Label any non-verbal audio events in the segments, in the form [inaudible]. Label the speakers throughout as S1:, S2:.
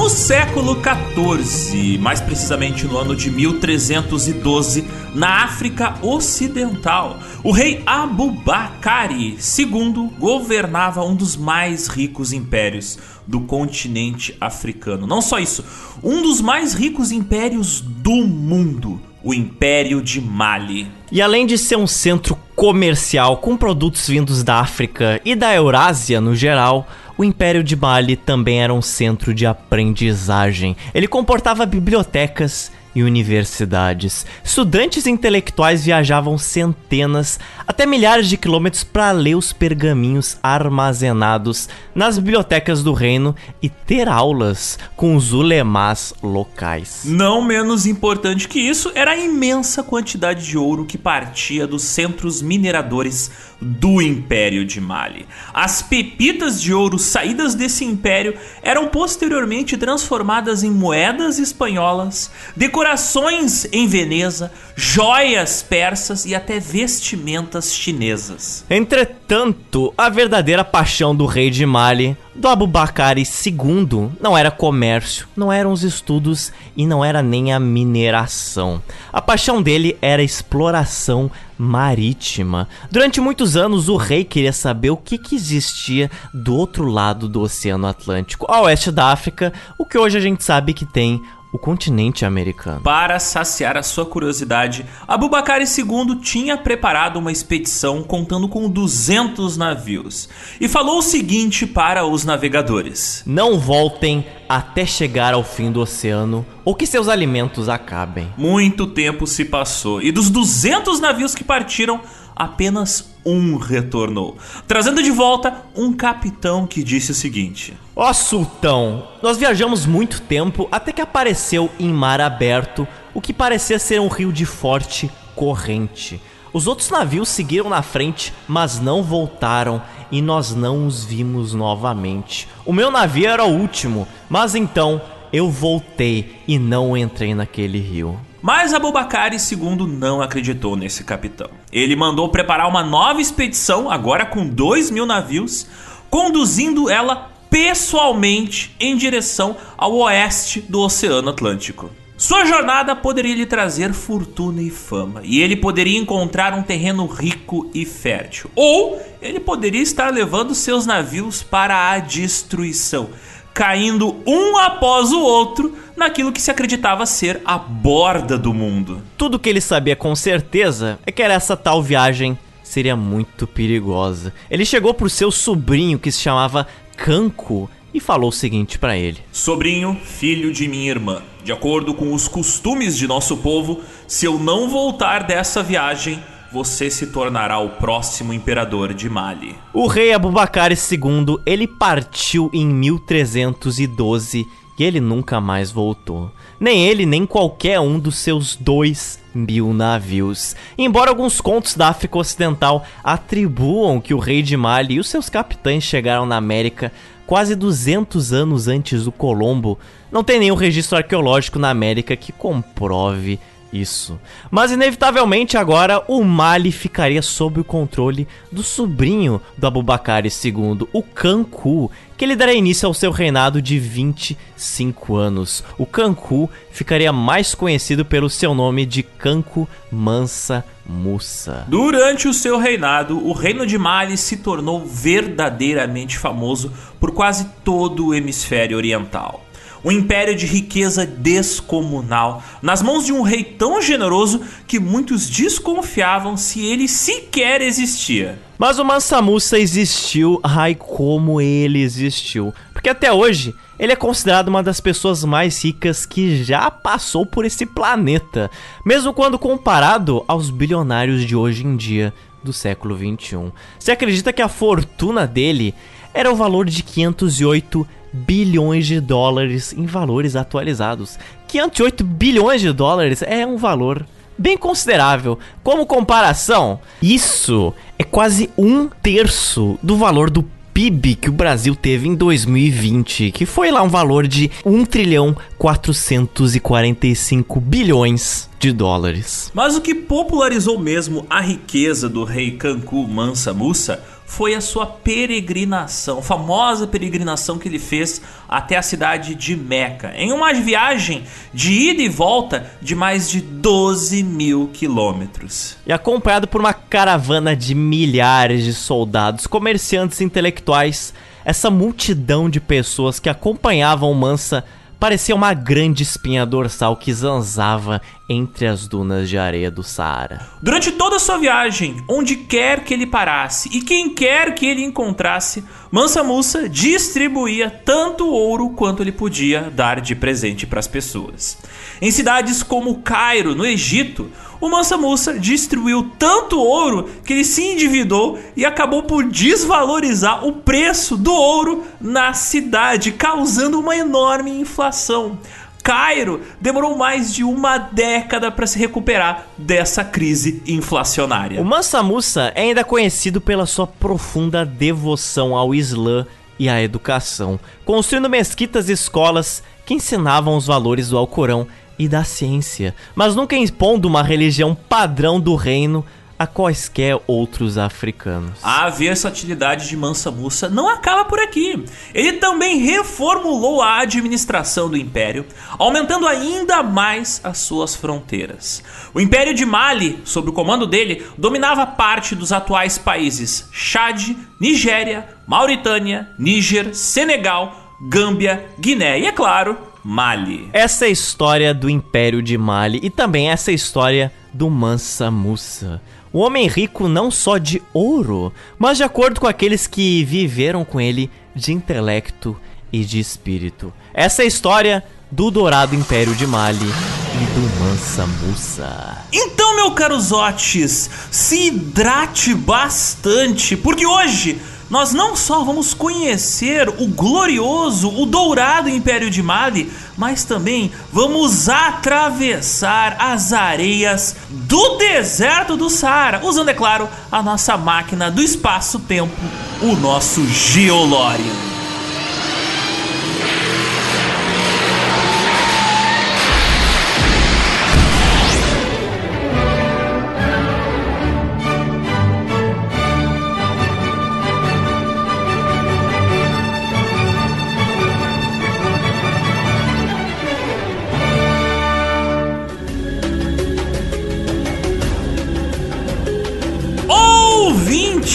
S1: No século XIV, mais precisamente no ano de 1312, na África Ocidental, o rei Abu Bakari II governava um dos mais ricos impérios do continente africano. Não só isso, um dos mais ricos impérios do mundo, o Império de Mali.
S2: E além de ser um centro comercial com produtos vindos da África e da Eurásia no geral, o Império de Mali também era um centro de aprendizagem. Ele comportava bibliotecas e universidades. Estudantes intelectuais viajavam centenas, até milhares de quilômetros para ler os pergaminhos armazenados nas bibliotecas do reino e ter aulas com os ulemás locais.
S1: Não menos importante que isso era a imensa quantidade de ouro que partia dos centros mineradores do Império de Mali. As pepitas de ouro saídas desse império eram posteriormente transformadas em moedas espanholas, decorações em Veneza, joias persas e até vestimentas chinesas.
S2: Entretanto, a verdadeira paixão do rei de Mali, do Abubakari II, não era comércio, não eram os estudos e não era nem a mineração. A paixão dele era a exploração marítima. Durante muitos anos, o rei queria saber o que, que existia do outro lado do Oceano Atlântico, a oeste da África, o que hoje a gente sabe que tem o continente americano.
S1: Para saciar a sua curiosidade, Abubakar II tinha preparado uma expedição contando com 200 navios e falou o seguinte para os navegadores:
S2: Não voltem até chegar ao fim do oceano ou que seus alimentos acabem.
S1: Muito tempo se passou e dos 200 navios que partiram, apenas um retornou, trazendo de volta um capitão que disse o seguinte:
S2: Ó oh, sultão, nós viajamos muito tempo até que apareceu em mar aberto o que parecia ser um rio de forte corrente. Os outros navios seguiram na frente, mas não voltaram e nós não os vimos novamente. O meu navio era o último, mas então eu voltei e não entrei naquele rio.
S1: Mas Abubakar II não acreditou nesse capitão. Ele mandou preparar uma nova expedição, agora com dois mil navios, conduzindo ela pessoalmente em direção ao oeste do Oceano Atlântico. Sua jornada poderia lhe trazer fortuna e fama, e ele poderia encontrar um terreno rico e fértil, ou ele poderia estar levando seus navios para a destruição, caindo um após o outro naquilo que se acreditava ser a borda do mundo.
S2: Tudo que ele sabia com certeza é que era essa tal viagem seria muito perigosa. Ele chegou pro seu sobrinho que se chamava Kanko e falou o seguinte para ele:
S1: Sobrinho, filho de minha irmã, de acordo com os costumes de nosso povo, se eu não voltar dessa viagem, você se tornará o próximo imperador de Mali.
S2: O rei Abubakar II, ele partiu em 1312 e ele nunca mais voltou. Nem ele, nem qualquer um dos seus dois mil navios. Embora alguns contos da África Ocidental atribuam que o rei de Mali e os seus capitães chegaram na América quase 200 anos antes do Colombo, não tem nenhum registro arqueológico na América que comprove isso. Mas inevitavelmente agora o Mali ficaria sob o controle do sobrinho do Abubakar II, o Kanku, que ele daria início ao seu reinado de 25 anos. O Kanku ficaria mais conhecido pelo seu nome de Kanku Mansa Musa.
S1: Durante o seu reinado, o reino de Mali se tornou verdadeiramente famoso por quase todo o hemisfério oriental um império de riqueza descomunal, nas mãos de um rei tão generoso que muitos desconfiavam se ele sequer existia.
S2: Mas o Mansa Musa existiu, ai como ele existiu, porque até hoje ele é considerado uma das pessoas mais ricas que já passou por esse planeta, mesmo quando comparado aos bilionários de hoje em dia do século 21. Se acredita que a fortuna dele era o valor de 508 bilhões de dólares em valores atualizados. 508 bilhões de dólares é um valor bem considerável. Como comparação, isso é quase um terço do valor do PIB que o Brasil teve em 2020, que foi lá um valor de 1 trilhão 445 bilhões de dólares.
S1: Mas o que popularizou mesmo a riqueza do rei Kanku Mansa Musa foi a sua peregrinação, famosa peregrinação que ele fez até a cidade de Meca, em uma viagem de ida e volta de mais de 12 mil quilômetros.
S2: E acompanhado por uma caravana de milhares de soldados, comerciantes intelectuais, essa multidão de pessoas que acompanhavam Mansa parecia uma grande espinha dorsal que zanzava entre as dunas de areia do Saara.
S1: Durante toda a sua viagem, onde quer que ele parasse e quem quer que ele encontrasse, Mansa Musa distribuía tanto ouro quanto ele podia dar de presente para as pessoas. Em cidades como Cairo, no Egito, o Mansa Musa distribuiu tanto ouro que ele se endividou e acabou por desvalorizar o preço do ouro na cidade, causando uma enorme inflação. Cairo demorou mais de uma década para se recuperar dessa crise inflacionária.
S2: O Mansa Musa é ainda conhecido pela sua profunda devoção ao Islã e à educação, construindo mesquitas e escolas que ensinavam os valores do Alcorão e da ciência, mas nunca impondo uma religião padrão do reino a quaisquer outros africanos.
S1: A versatilidade de Mansa Musa não acaba por aqui. Ele também reformulou a administração do império, aumentando ainda mais as suas fronteiras. O Império de Mali, sob o comando dele, dominava parte dos atuais países Chad, Nigéria, Mauritânia, Níger, Senegal, Gâmbia, Guiné e, é claro, Mali.
S2: Essa é a história do Império de Mali e também essa é a história do Mansa Musa. O homem rico não só de ouro, mas de acordo com aqueles que viveram com ele de intelecto e de espírito. Essa é a história do Dourado Império de Mali e do Mansa Musa.
S1: Então, meu caro Zotes, se hidrate bastante, porque hoje nós não só vamos conhecer o glorioso, o dourado Império de Mali, mas também vamos atravessar as areias do deserto do Saara, usando, é claro, a nossa máquina do espaço-tempo, o nosso Geolorian.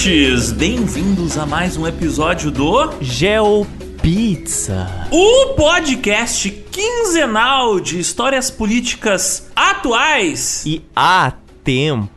S1: Ouvintes! Bem-vindos a mais um episódio do
S2: GeoPizza,
S1: o podcast quinzenal de histórias políticas atuais
S2: e atemporais.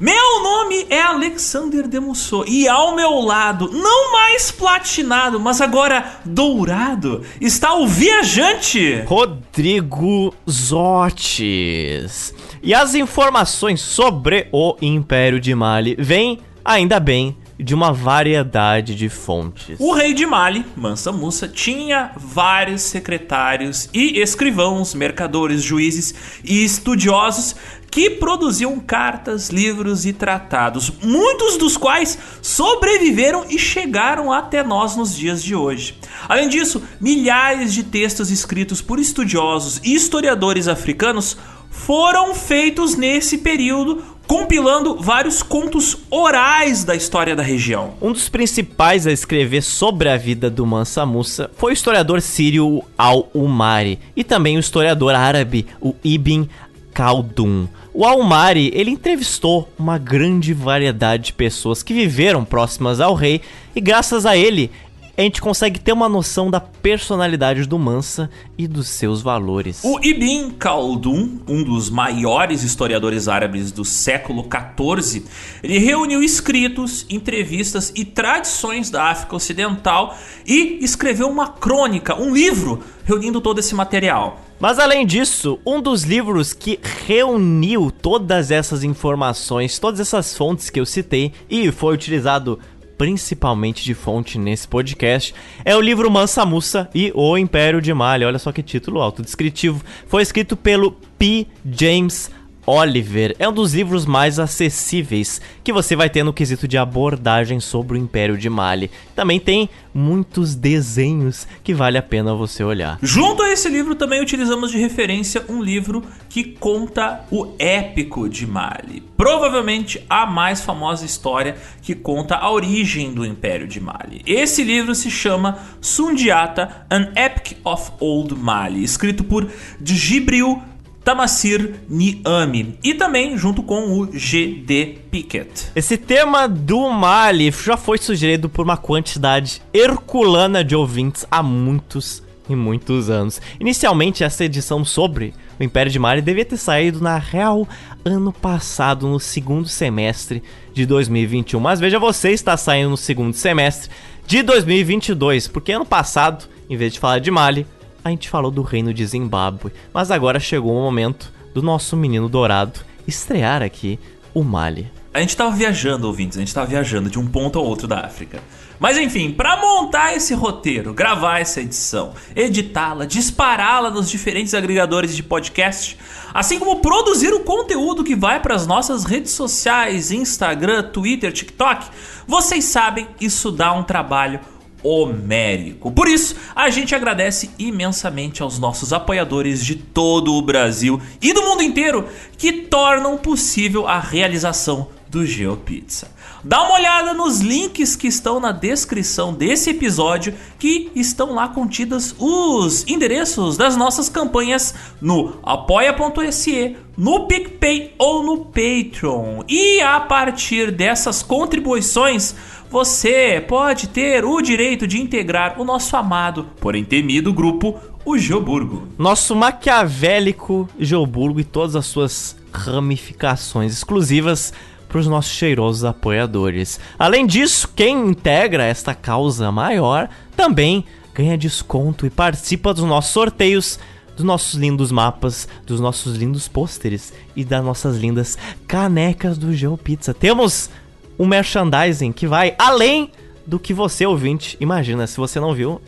S1: Meu nome é Alexander Demusso e ao meu lado, não mais platinado, mas agora dourado, está o viajante
S2: Rodrigo Zotes. E as informações sobre o Império de Mali vêm, ainda bem, de uma variedade de fontes.
S1: O rei de Mali, Mansa Musa, tinha vários secretários e escrivãos, mercadores, juízes e estudiosos que produziam cartas, livros e tratados, muitos dos quais sobreviveram e chegaram até nós nos dias de hoje. Além disso, milhares de textos escritos por estudiosos e historiadores africanos foram feitos nesse período, compilando vários contos orais da história da região.
S2: Um dos principais a escrever sobre a vida do Mansa Musa foi o historiador sírio Al-Umari e também o historiador árabe, o Ibn Khaldun. O Al-Umari, ele entrevistou uma grande variedade de pessoas que viveram próximas ao rei e graças a ele, a gente consegue ter uma noção da personalidade do Mansa e dos seus valores.
S1: O Ibn Khaldun, um dos maiores historiadores árabes do século XIV, ele reuniu escritos, entrevistas e tradições da África Ocidental e escreveu uma crônica, um livro, reunindo todo esse material.
S2: Mas além disso, um dos livros que reuniu todas essas informações, todas essas fontes que eu citei e foi utilizado principalmente de fonte nesse podcast, é o livro Mansa Musa e o Império de Mali. Olha só que título autodescritivo. Foi escrito pelo P. James Oliver é um dos livros mais acessíveis que você vai ter no quesito de abordagem sobre o Império de Mali. Também tem muitos desenhos que vale a pena você olhar.
S1: Junto a esse livro também utilizamos de referência um livro que conta o épico de Mali. Provavelmente a mais famosa história que conta a origem do Império de Mali. Esse livro se chama Sundiata, An Epic of Old Mali, escrito por Djibril Tamassir Niami e também junto com o GD Pickett.
S2: Esse tema do Mali já foi sugerido por uma quantidade herculana de ouvintes há muitos e muitos anos. Inicialmente, essa edição sobre o Império de Mali devia ter saído na real ano passado, no segundo semestre de 2021. Mas veja, você está saindo no segundo semestre de 2022, porque ano passado, em vez de falar de Mali, a gente falou do reino de Zimbábue, mas agora chegou o momento do nosso menino dourado estrear aqui o Mali.
S1: A gente tava viajando, ouvintes, a gente tava viajando de um ponto ao outro da África. Mas enfim, para montar esse roteiro, gravar essa edição, editá-la, dispará-la nos diferentes agregadores de podcast, assim como produzir o conteúdo que vai para as nossas redes sociais, Instagram, Twitter, TikTok, vocês sabem, isso dá um trabalho homérico. Por isso, a gente agradece imensamente aos nossos apoiadores de todo o Brasil e do mundo inteiro que tornam possível a realização do GeoPizza. Dá uma olhada nos links que estão na descrição desse episódio, que estão lá contidas os endereços das nossas campanhas no apoia.se, no PicPay ou no Patreon. E a partir dessas contribuições, você pode ter o direito de integrar o nosso amado, porém temido grupo, o Geoburgo.
S2: Nosso maquiavélico Geoburgo e todas as suas ramificações exclusivas para os nossos cheirosos apoiadores. Além disso, quem integra esta causa maior também ganha desconto e participa dos nossos sorteios, dos nossos lindos mapas, dos nossos lindos pôsteres e das nossas lindas canecas do GeoPizza. Temos um merchandising que vai além do que você, ouvinte, imagina. Se você não viu,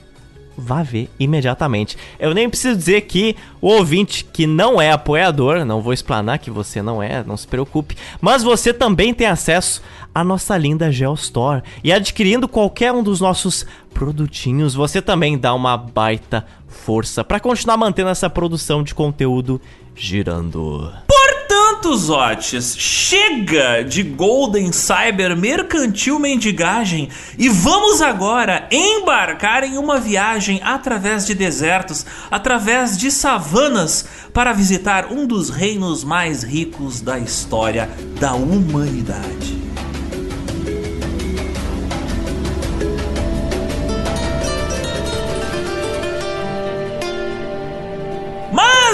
S2: vá ver imediatamente. Eu nem preciso dizer que o ouvinte que não é apoiador, não vou explanar que você não é, não se preocupe, mas você também tem acesso à nossa linda Geostore. E adquirindo qualquer um dos nossos produtinhos, você também dá uma baita força para continuar mantendo essa produção de conteúdo girando.
S1: Portanto, Zotes, chega de Golden Cyber mercantil mendigagem e vamos agora embarcar em uma viagem através de desertos, através de savanas, para visitar um dos reinos mais ricos da história da humanidade.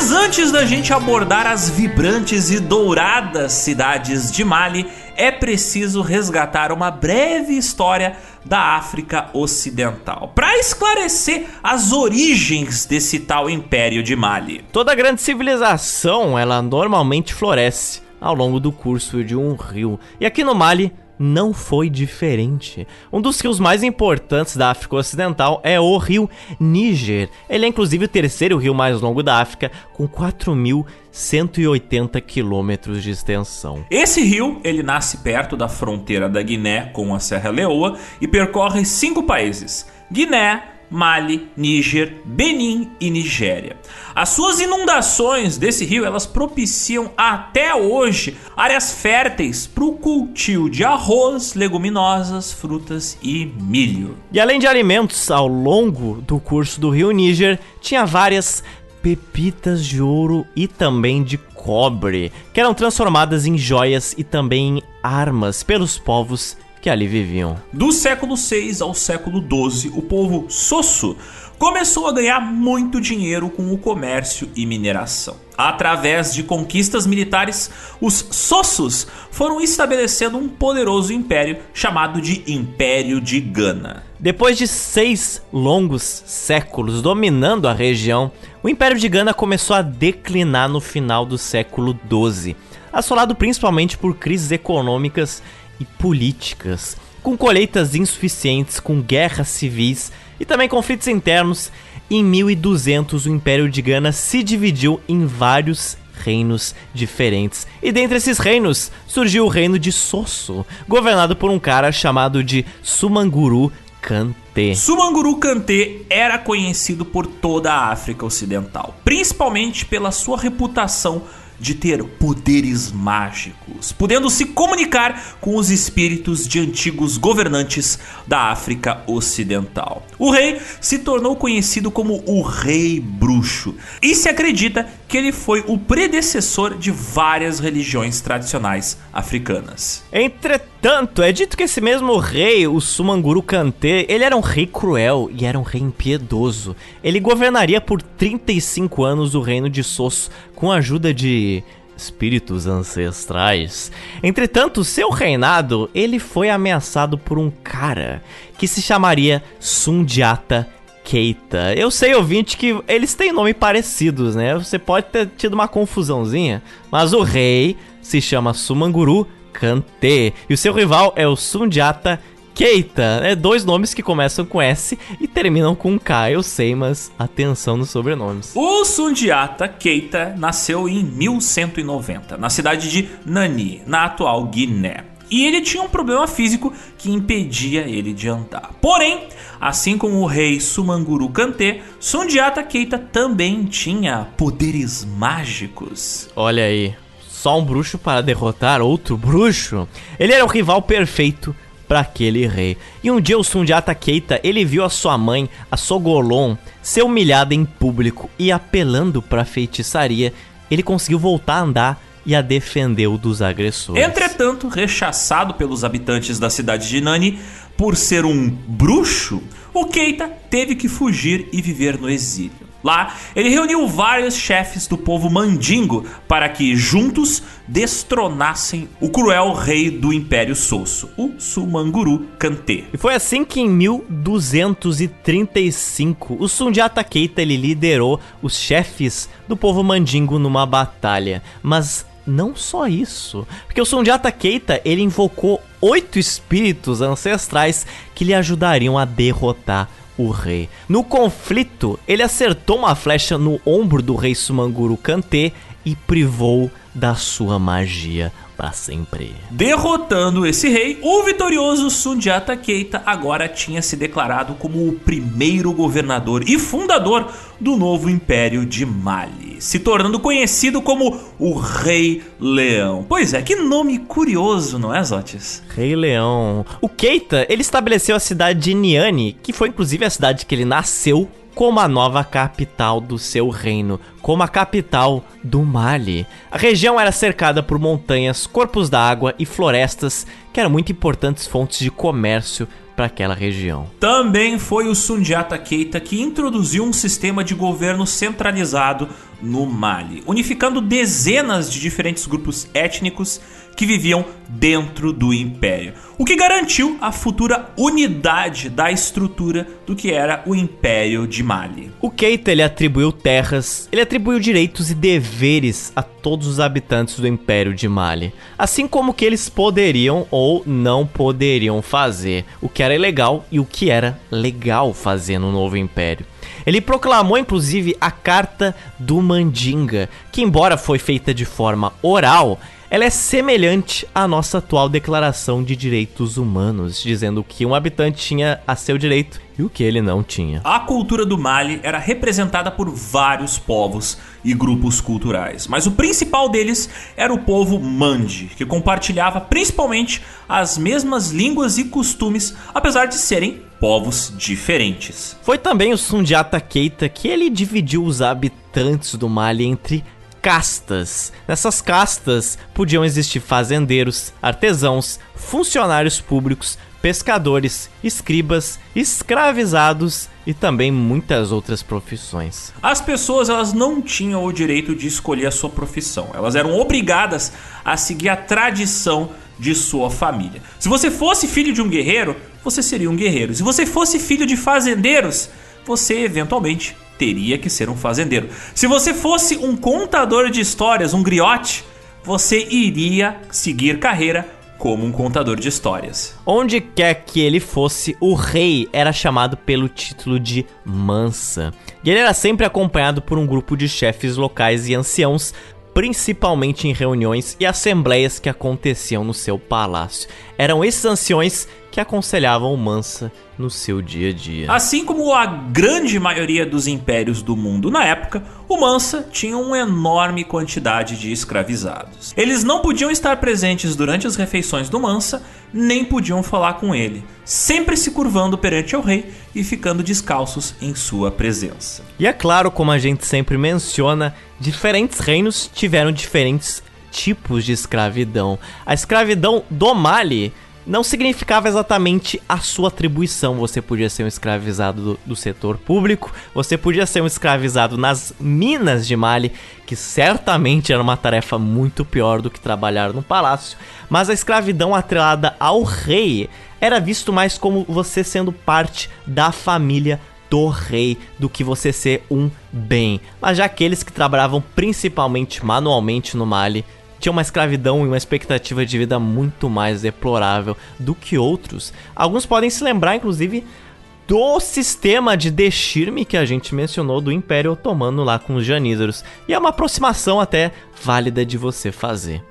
S1: Mas antes da gente abordar as vibrantes e douradas cidades de Mali, é preciso resgatar uma breve história da África Ocidental, para esclarecer as origens desse tal Império de Mali.
S2: Toda grande civilização, ela normalmente floresce ao longo do curso de um rio. E aqui no Mali, não foi diferente. Um dos rios mais importantes da África Ocidental é o rio Níger. Ele é inclusive o terceiro rio mais longo da África, com 4.180 quilômetros de extensão.
S1: Esse rio, ele nasce perto da fronteira da Guiné com a Serra Leoa e percorre cinco países: Guiné, Mali, Níger, Benin e Nigéria. As suas inundações desse rio elas propiciam até hoje áreas férteis para o cultivo de arroz, leguminosas, frutas e milho.
S2: E além de alimentos, ao longo do curso do rio Níger, tinha várias pepitas de ouro e também de cobre, que eram transformadas em joias e também em armas pelos povos que ali viviam.
S1: Do século 6 ao século 12, o povo Sosso começou a ganhar muito dinheiro com o comércio e mineração. Através de conquistas militares, os Sossos foram estabelecendo um poderoso império chamado de Império de Gana.
S2: Depois de seis longos séculos dominando a região, o Império de Gana começou a declinar no final do século XII, assolado principalmente por crises econômicas e políticas, com colheitas insuficientes, com guerras civis e também conflitos internos. Em 1200, o Império de Gana se dividiu em vários reinos diferentes. E dentre esses reinos surgiu o reino de Sosso, governado por um cara chamado de Sumanguru Kante.
S1: Sumanguru Kante era conhecido por toda a África Ocidental, principalmente pela sua reputação de ter poderes mágicos, podendo se comunicar com os espíritos de antigos governantes da África Ocidental. O rei se tornou conhecido como o Rei Bruxo e se acredita que ele foi o predecessor de várias religiões tradicionais africanas.
S2: Entretanto, é dito que esse mesmo rei, o Sumanguru Kante, ele era um rei cruel e era um rei impiedoso. Ele governaria por 35 anos o reino de Sosso com a ajuda de espíritos ancestrais. Entretanto, seu reinado, ele foi ameaçado por um cara que se chamaria Sundiata Keita. Eu sei, ouvinte, que eles têm nome parecidos, né? Você pode ter tido uma confusãozinha, mas o rei se chama Sumanguru Kante e o seu rival é o Sundiata Keita. É dois nomes que começam com S e terminam com K, eu sei, mas atenção nos sobrenomes.
S1: O Sundiata Keita nasceu em 1190, na cidade de Nani, na atual Guiné. E ele tinha um problema físico que impedia ele de andar. Porém, assim como o rei Sumanguru Kante, Sundiata Keita também tinha poderes mágicos.
S2: Olha aí, só um bruxo para derrotar outro bruxo. Ele era o rival perfeito para aquele rei. E um dia o Sundiata Keita, ele viu a sua mãe, a Sogolon, ser humilhada em público e apelando para feitiçaria, ele conseguiu voltar a andar e a defendeu dos agressores.
S1: Entretanto, rechaçado pelos habitantes da cidade de Nani por ser um bruxo, o Keita teve que fugir e viver no exílio. Lá, ele reuniu vários chefes do povo mandingo para que juntos destronassem o cruel rei do Império Sosso, o Sumanguru Kante.
S2: E foi assim que em 1235 o Sundiata Keita ele liderou os chefes do povo mandingo numa batalha, mas não só isso, porque o Sundiata Keita ele invocou oito espíritos ancestrais que lhe ajudariam a derrotar o rei. No conflito, ele acertou uma flecha no ombro do rei Sumanguru Kante e privou da sua magia para sempre.
S1: Derrotando esse rei, o vitorioso Sundiata Keita agora tinha se declarado como o primeiro governador e fundador do novo império de Mali, se tornando conhecido como o Rei Leão. Pois é, que nome curioso, não é, Zotis?
S2: Rei Leão. O Keita, ele estabeleceu a cidade de Niani, que foi inclusive a cidade que ele nasceu como a nova capital do seu reino, como a capital do Mali. A região era cercada por montanhas, corpos d'água e florestas que eram muito importantes fontes de comércio para aquela região.
S1: Também foi o Sundiata Keita que introduziu um sistema de governo centralizado no Mali, unificando dezenas de diferentes grupos étnicos que viviam dentro do império, o que garantiu a futura unidade da estrutura do que era o Império de Mali.
S2: O Keita ele atribuiu terras, ele atribuiu direitos e deveres a todos os habitantes do Império de Mali, assim como o que eles poderiam ou não poderiam fazer, o que era ilegal e o que era legal fazer no novo império. Ele proclamou inclusive a Carta do Mandinga, que embora foi feita de forma oral, ela é semelhante à nossa atual Declaração de Direitos Humanos, dizendo que um habitante tinha a seu direito e o que ele não tinha.
S1: A cultura do Mali era representada por vários povos e grupos culturais, mas o principal deles era o povo Mandi, que compartilhava principalmente as mesmas línguas e costumes, apesar de serem povos diferentes.
S2: Foi também o Sundiata Keita que ele dividiu os habitantes do Mali entre castas. Nessas castas podiam existir fazendeiros, artesãos, funcionários públicos, pescadores, escribas, escravizados e também muitas outras profissões.
S1: As pessoas elas não tinham o direito de escolher a sua profissão. Elas eram obrigadas a seguir a tradição de sua família. Se você fosse filho de um guerreiro, você seria um guerreiro. Se você fosse filho de fazendeiros, você eventualmente teria que ser um fazendeiro. Se você fosse um contador de histórias, um griote, você iria seguir carreira como um contador de histórias.
S2: Onde quer que ele fosse, o rei era chamado pelo título de Mansa. E ele era sempre acompanhado por um grupo de chefes locais e anciãos principalmente em reuniões e assembleias que aconteciam no seu palácio. Eram esses anciões que aconselhavam Mansa no seu dia a dia.
S1: Assim como a grande maioria dos impérios do mundo na época, o Mansa tinha uma enorme quantidade de escravizados. Eles não podiam estar presentes durante as refeições do Mansa, nem podiam falar com ele, sempre se curvando perante o rei e ficando descalços em sua presença.
S2: E é claro, como a gente sempre menciona, diferentes reinos tiveram diferentes tipos de escravidão. A escravidão do Mali não significava exatamente a sua atribuição. Você podia ser um escravizado do, do, setor público, você podia ser um escravizado nas minas de Mali, que certamente era uma tarefa muito pior do que trabalhar no palácio, mas a escravidão atrelada ao rei era visto mais como você sendo parte da família do rei do que você ser um bem. Mas já aqueles que trabalhavam principalmente manualmente no Mali tinha uma escravidão e uma expectativa de vida muito mais deplorável do que outros. Alguns podem se lembrar, inclusive, do sistema de deshirme que a gente mencionou do Império Otomano lá com os janízaros. E é uma aproximação até válida de você fazer.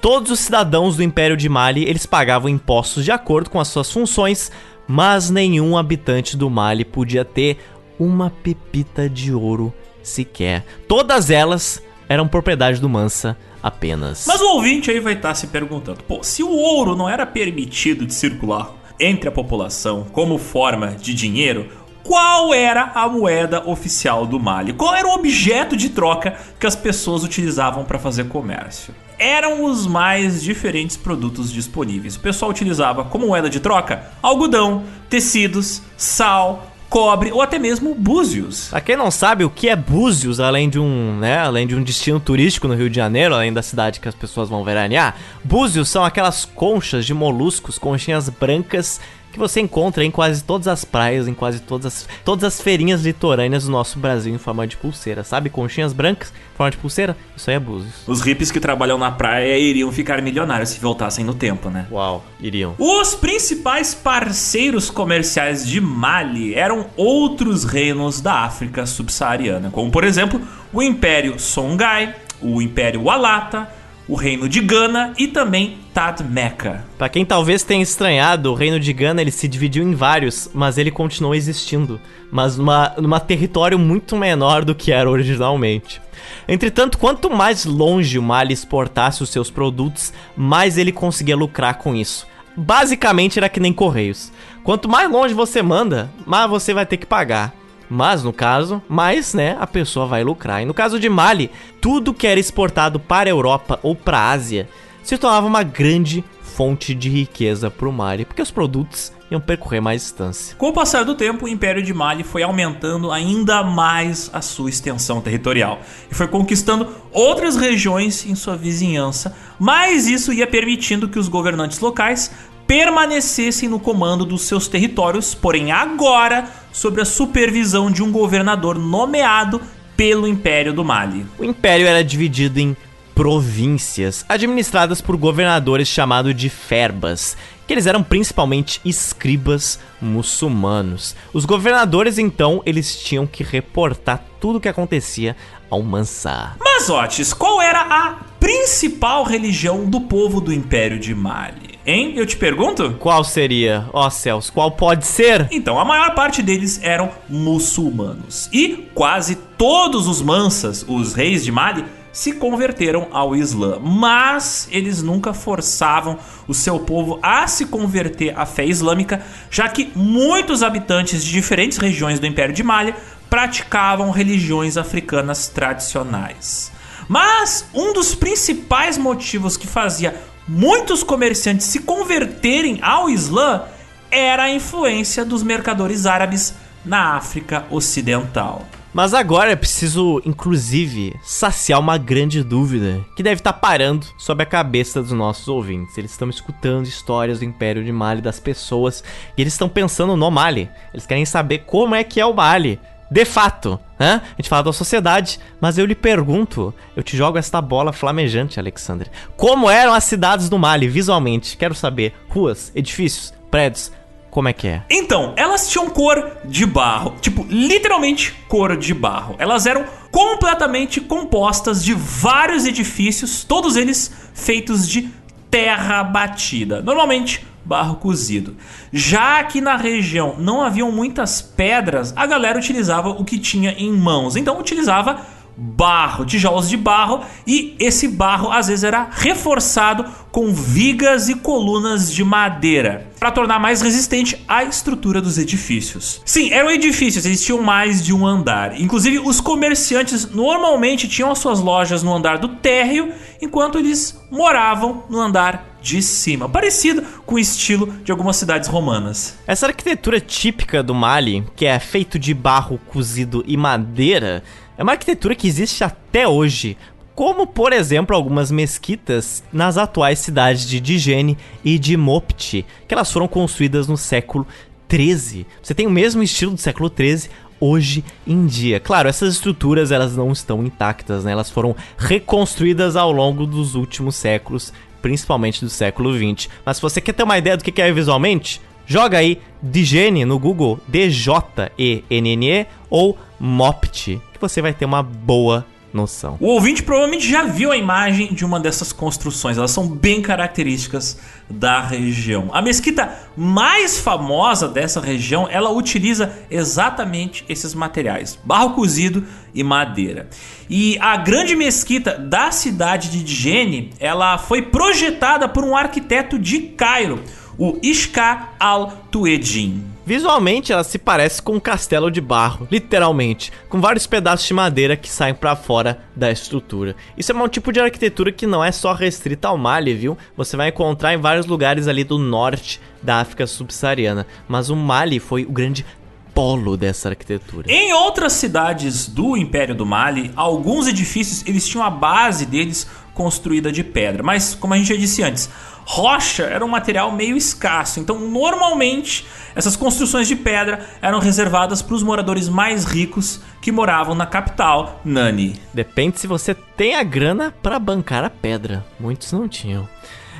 S2: Todos os cidadãos do Império de Mali, eles pagavam impostos de acordo com as suas funções, mas nenhum habitante do Mali podia ter uma pepita de ouro sequer. Todas elas eram propriedade do Mansa apenas.
S1: Mas o ouvinte aí vai estar tá se perguntando: pô, se o ouro não era permitido de circular entre a população como forma de dinheiro, qual era a moeda oficial do Mali? Qual era o objeto de troca que as pessoas utilizavam para fazer comércio? Eram os mais diferentes produtos disponíveis. O pessoal utilizava como moeda de troca algodão, tecidos, sal, cobre ou até mesmo Búzios.
S2: Pra quem não sabe o que é Búzios, além de um, né, além de um destino turístico no Rio de Janeiro, além da cidade que as pessoas vão veranear, Búzios são aquelas conchas de moluscos, conchinhas brancas que você encontra em quase todas as praias, em quase todas as, todas as feirinhas litorâneas do nosso Brasil em forma de pulseira, sabe? Conchinhas brancas em forma de pulseira, isso aí é Búzios.
S1: Os hippies que trabalham na praia iriam ficar milionários se voltassem no tempo, né?
S2: Uau, iriam.
S1: Os principais parceiros comerciais de Mali eram outros reinos da África subsaariana, como por exemplo o Império Songhai, o Império Walata, o reino de Gana e também Tadmeka.
S2: Para quem talvez tenha estranhado, o reino de Gana ele se dividiu em vários, mas ele continuou existindo, mas numa, numa território muito menor do que era originalmente. Entretanto, quanto mais longe o Mali exportasse os seus produtos, mais ele conseguia lucrar com isso. Basicamente era que nem correios. Quanto mais longe você manda, mais você vai ter que pagar. Mas no caso, mais, né, a pessoa vai lucrar. E no caso de Mali, tudo que era exportado para a Europa ou para a Ásia se tornava uma grande fonte de riqueza para o Mali, porque os produtos iam percorrer mais distância.
S1: Com o passar do tempo, o Império de Mali foi aumentando ainda mais a sua extensão territorial e foi conquistando outras regiões em sua vizinhança, mas isso ia permitindo que os governantes locais permanecessem no comando dos seus territórios, porém agora sob a supervisão de um governador nomeado pelo Império do Mali.
S2: O império era dividido em províncias, administradas por governadores chamados de ferbas, que eles eram principalmente escribas muçulmanos. Os governadores então, eles tinham que reportar tudo o que acontecia ao Mansar.
S1: Mas Otis, qual era a principal religião do povo do Império de Mali? Hein? Eu te pergunto?
S2: Qual seria? Ó oh, céus, qual pode ser?
S1: Então, a maior parte deles eram muçulmanos. E quase todos os mansas, os reis de Mali, se converteram ao Islã, mas eles nunca forçavam o seu povo a se converter à fé islâmica, já que muitos habitantes de diferentes regiões do Império de Mali praticavam religiões africanas tradicionais. Mas um dos principais motivos que fazia muitos comerciantes se converterem ao Islã era a influência dos mercadores árabes na África Ocidental.
S2: Mas agora é preciso, inclusive, saciar uma grande dúvida que deve estar parando sobre a cabeça dos nossos ouvintes. Eles estão escutando histórias do Império de Mali, das pessoas, e eles estão pensando no Mali. Eles querem saber como é que é o Mali. De fato, né? A gente fala da sociedade, mas eu lhe pergunto, eu te jogo esta bola flamejante, Alexandre. Como eram as cidades do Mali visualmente? Quero saber. Ruas, edifícios, prédios. como é que é?
S1: Então, elas tinham cor de barro, tipo, literalmente cor de barro. Elas eram completamente compostas de vários edifícios, todos eles feitos de terra batida. Normalmente barro cozido. Já que na região não haviam muitas pedras, a galera utilizava o que tinha em mãos. Então utilizava barro, tijolos de barro, e esse barro às vezes era reforçado com vigas e colunas de madeira para tornar mais resistente a estrutura dos edifícios. Sim, eram edifícios, eles tinham mais de um andar. Inclusive, os comerciantes normalmente tinham as suas lojas no andar do térreo, enquanto eles moravam no andar de cima, parecido com o estilo de algumas cidades romanas.
S2: Essa arquitetura típica do Mali, que é feito de barro cozido e madeira, é uma arquitetura que existe até hoje, como por exemplo algumas mesquitas nas atuais cidades de Digene e de Mopti, que elas foram construídas no século 13. Você tem o mesmo estilo do século 13 hoje em dia. Claro, essas estruturas elas não estão intactas, né? Elas foram reconstruídas ao longo dos últimos séculos, principalmente do século 20. Mas se você quer ter uma ideia do que é visualmente, joga aí Digene no Google, D-J-E-N-N-E ou Mopt, que você vai ter uma boa noção.
S1: O ouvinte provavelmente já viu a imagem de uma dessas construções, elas são bem características da região. A mesquita mais famosa dessa região, ela utiliza exatamente esses materiais, barro cozido e madeira. E a grande mesquita da cidade de Djenne, ela foi projetada por um arquiteto de Cairo, o Ishka al-Tuedin.
S2: Visualmente, ela se parece com um castelo de barro, literalmente, com vários pedaços de madeira que saem para fora da estrutura. Isso é um tipo de arquitetura que não é só restrita ao Mali, viu? Você vai encontrar em vários lugares ali do norte da África subsaariana, mas o Mali foi o grande polo dessa arquitetura.
S1: Em outras cidades do Império do Mali, alguns edifícios eles tinham a base deles construída de pedra, mas como a gente já disse antes, rocha era um material meio escasso. Então, normalmente, essas construções de pedra eram reservadas para os moradores mais ricos que moravam na capital, Nani.
S2: Depende se você tem a grana para bancar a pedra. Muitos não tinham.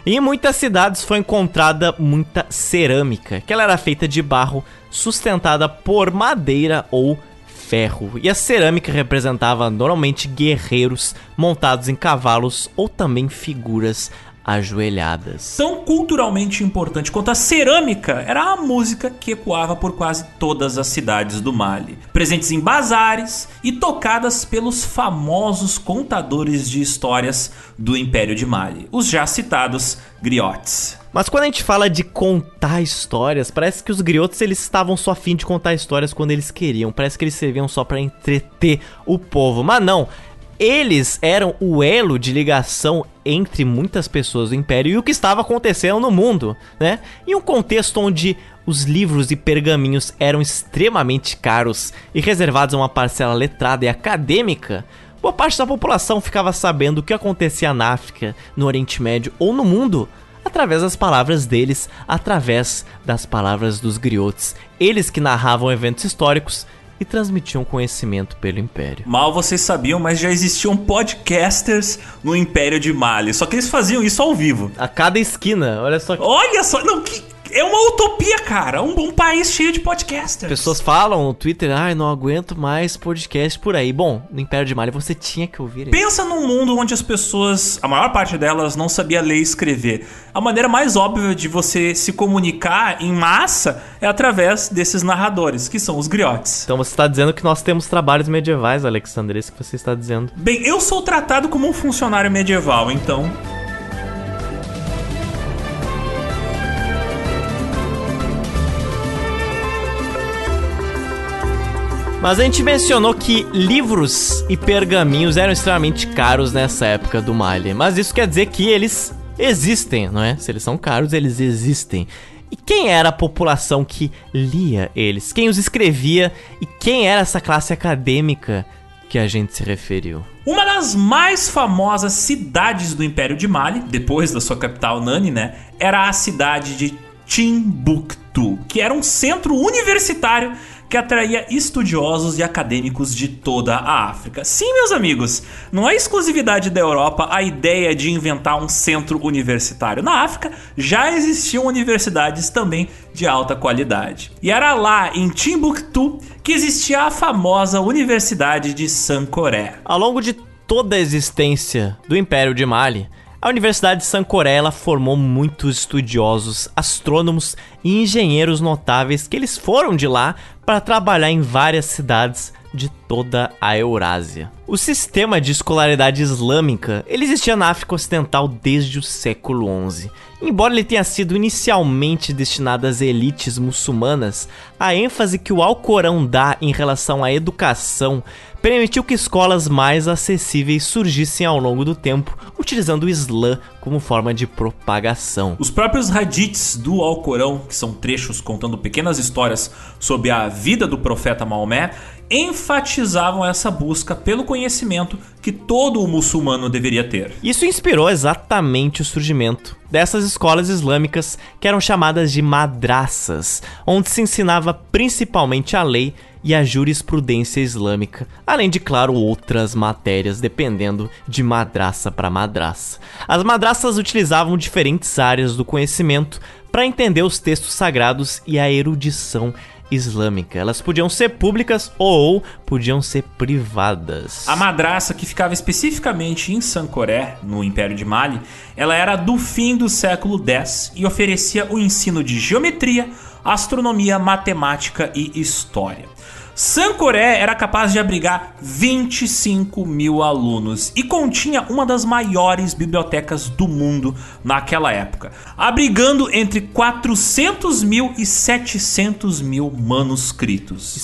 S2: em muitas cidades foi encontrada muita cerâmica, que ela era feita de barro sustentada por madeira ou ferro. E a cerâmica representava normalmente guerreiros montados em cavalos ou também figuras ajoelhadas.
S1: Tão culturalmente importante quanto a cerâmica era a música que ecoava por quase todas as cidades do Mali, presentes em bazares e tocadas pelos famosos contadores de histórias do Império de Mali, os já citados griotes.
S2: Mas quando a gente fala de contar histórias, parece que os griotes eles estavam só afim de contar histórias quando eles queriam. Parece que eles serviam só para entreter o povo. Mas não, eles eram o elo de ligação entre muitas pessoas do Império e o que estava acontecendo no mundo, né? Em um contexto onde os livros e pergaminhos eram extremamente caros e reservados a uma parcela letrada e acadêmica, boa parte da população ficava sabendo o que acontecia na África, no Oriente Médio ou no mundo através das palavras deles, através das palavras dos griotes, eles que narravam eventos históricos e transmitiam conhecimento pelo Império.
S1: Mal vocês sabiam, mas já existiam podcasters no Império de Mali. Só que eles faziam isso ao vivo.
S2: A cada esquina, olha só.
S1: Olha só, não, que, é uma utopia, cara. Um, um país cheio de podcasters.
S2: Pessoas falam no Twitter, ai, ah, não aguento mais podcast por aí. Bom, no Império de Mali você tinha que ouvir.
S1: Pensa num mundo onde as pessoas, a maior parte delas, não sabia ler e escrever. A maneira mais óbvia de você se comunicar em massa é através desses narradores, que são os griotes.
S2: Então você está dizendo que nós temos trabalhos medievais, Alexandre, é isso que você está dizendo.
S1: Bem, eu sou tratado como um funcionário medieval, então
S2: Mas a gente mencionou que livros e pergaminhos eram extremamente caros nessa época do Mali. Mas isso quer dizer que eles existem, não é? Se eles são caros, eles existem. E quem era a população que lia eles? Quem os escrevia? E quem era essa classe acadêmica que a gente se referiu?
S1: Uma das mais famosas cidades do Império de Mali, depois da sua capital Nani, né? Era a cidade de Timbuktu, que era um centro universitário que atraía estudiosos e acadêmicos de toda a África. Sim, meus amigos, não é exclusividade da Europa a ideia de inventar um centro universitário. Na África já existiam universidades também de alta qualidade. E era lá, em Timbuktu, que existia a famosa Universidade de Sankoré.
S2: Ao longo de toda a existência do Império de Mali, a Universidade de Sankoré formou muitos estudiosos, astrônomos e engenheiros notáveis que eles foram de lá para trabalhar em várias cidades de toda a Eurásia. O sistema de escolaridade islâmica ele existia na África Ocidental desde o século XI. Embora ele tenha sido inicialmente destinado às elites muçulmanas, a ênfase que o Alcorão dá em relação à educação permitiu que escolas mais acessíveis surgissem ao longo do tempo, utilizando o Islã como forma de propagação.
S1: Os próprios hadiths do Alcorão, que são trechos contando pequenas histórias sobre a vida do profeta Maomé, enfatizavam essa busca pelo conhecimento que todo o muçulmano deveria ter.
S2: Isso inspirou exatamente o surgimento dessas escolas islâmicas que eram chamadas de madraças, onde se ensinava principalmente a lei e a jurisprudência islâmica, além de, claro, outras matérias, dependendo de madraça para madraça. As madraças utilizavam diferentes áreas do conhecimento para entender os textos sagrados e a erudição islâmica. Elas podiam ser públicas ou podiam ser privadas.
S1: A madraça, que ficava especificamente em Sankoré, no Império de Mali, ela era do fim do século X e oferecia o ensino de geometria, astronomia, matemática e história. Sankoré era capaz de abrigar 25 mil alunos e continha uma das maiores bibliotecas do mundo naquela época, abrigando entre 400 mil e 700 mil manuscritos.
S2: E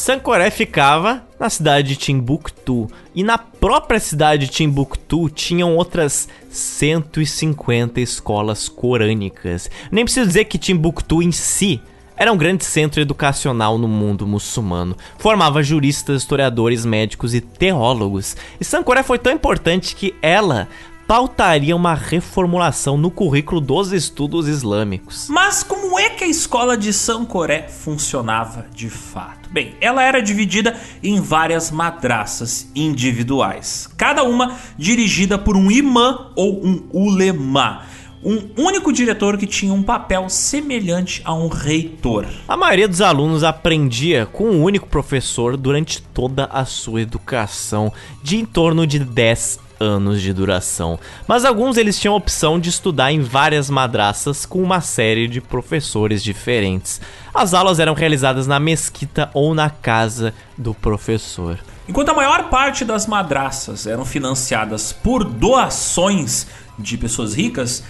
S2: ficava na cidade de Timbuktu. E na própria cidade de Timbuktu tinham outras 150 escolas corânicas. Nem preciso dizer que Timbuktu em si era um grande centro educacional no mundo muçulmano. Formava juristas, historiadores, médicos e teólogos. E Sankoré foi tão importante que ela pautaria uma reformulação no currículo dos estudos islâmicos.
S1: Mas como é que a escola de Sankoré funcionava de fato? Bem, ela era dividida em várias madraças individuais, cada uma dirigida por um imã ou um ulema um único diretor que tinha um papel semelhante a um reitor.
S2: A maioria dos alunos aprendia com um único professor durante toda a sua educação, de em torno de 10 anos de duração. Mas alguns eles tinham a opção de estudar em várias madraças com uma série de professores diferentes. As aulas eram realizadas na mesquita ou na casa do professor.
S1: Enquanto a maior parte das madraças eram financiadas por doações de pessoas ricas,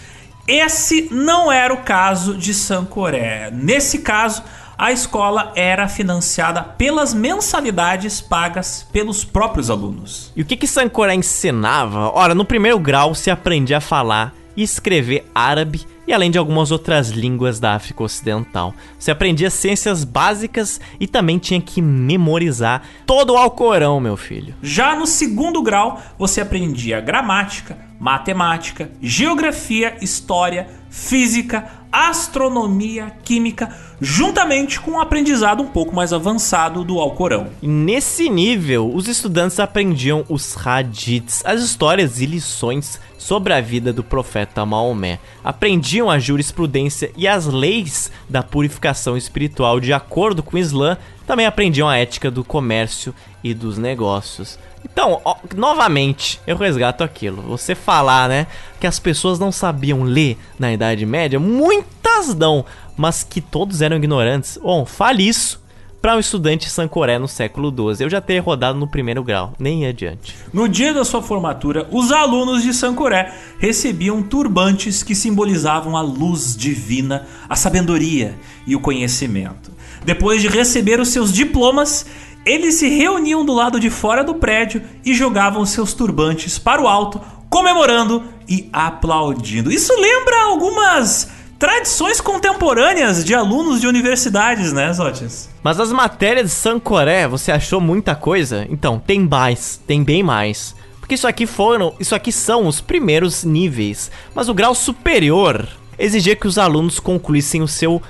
S1: esse não era o caso de Sancoré. Nesse caso, a escola era financiada pelas mensalidades pagas pelos próprios alunos.
S2: E o que que Sancoré ensinava? Ora, no primeiro grau se aprendia a falar e escrever árabe e além de algumas outras línguas da África Ocidental. Você aprendia ciências básicas e também tinha que memorizar todo o Alcorão, meu filho.
S1: Já no segundo grau, você aprendia gramática, matemática, geografia, história, física, astronomia, química, juntamente com um aprendizado um pouco mais avançado do Alcorão.
S2: Nesse nível, os estudantes aprendiam os hadiths, as histórias e lições sobre a vida do profeta Maomé. Aprendiam a jurisprudência e as leis da purificação espiritual de acordo com o Islã, também aprendiam a ética do comércio e dos negócios. Então, ó, novamente, eu resgato aquilo. Você falar, né, que as pessoas não sabiam ler na Idade Média, muitas não, mas que todos eram ignorantes. Bom, fale isso para um estudante Sancoré no século XII. Eu já teria rodado no primeiro grau, nem adiante.
S1: No dia da sua formatura, os alunos de Sancoré recebiam turbantes que simbolizavam a luz divina, a sabedoria e o conhecimento. Depois de receber os seus diplomas, eles se reuniam do lado de fora do prédio e jogavam seus turbantes para o alto, comemorando e aplaudindo. Isso lembra algumas tradições contemporâneas de alunos de universidades, né, Zotis?
S2: Mas as matérias de Sancoré, você achou muita coisa? Então, tem mais, tem bem mais. Porque isso aqui foram, isso aqui são os primeiros níveis, mas o grau superior exigia que os alunos concluíssem o seu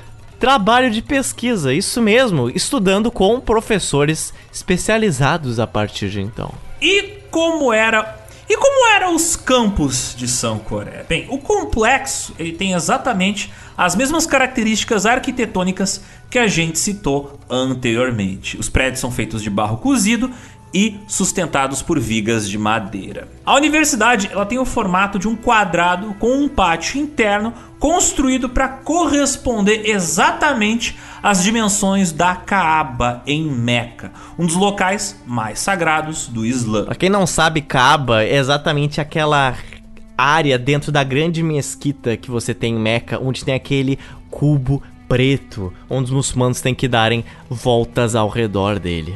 S2: trabalho de pesquisa, isso mesmo, estudando com professores especializados a partir de então.
S1: E como era e como eram os campos de São Coré? Bem, o complexo ele tem exatamente as mesmas características arquitetônicas que a gente citou anteriormente. Os prédios são feitos de barro cozido e sustentados por vigas de madeira. A universidade ela tem o formato de um quadrado com um pátio interno construído para corresponder exatamente às dimensões da Kaaba em Meca, um dos locais mais sagrados do Islã.
S2: Para quem não sabe, Kaaba é exatamente aquela área dentro da grande mesquita que você tem em Meca, onde tem aquele cubo preto, onde os muçulmanos têm que darem voltas ao redor dele.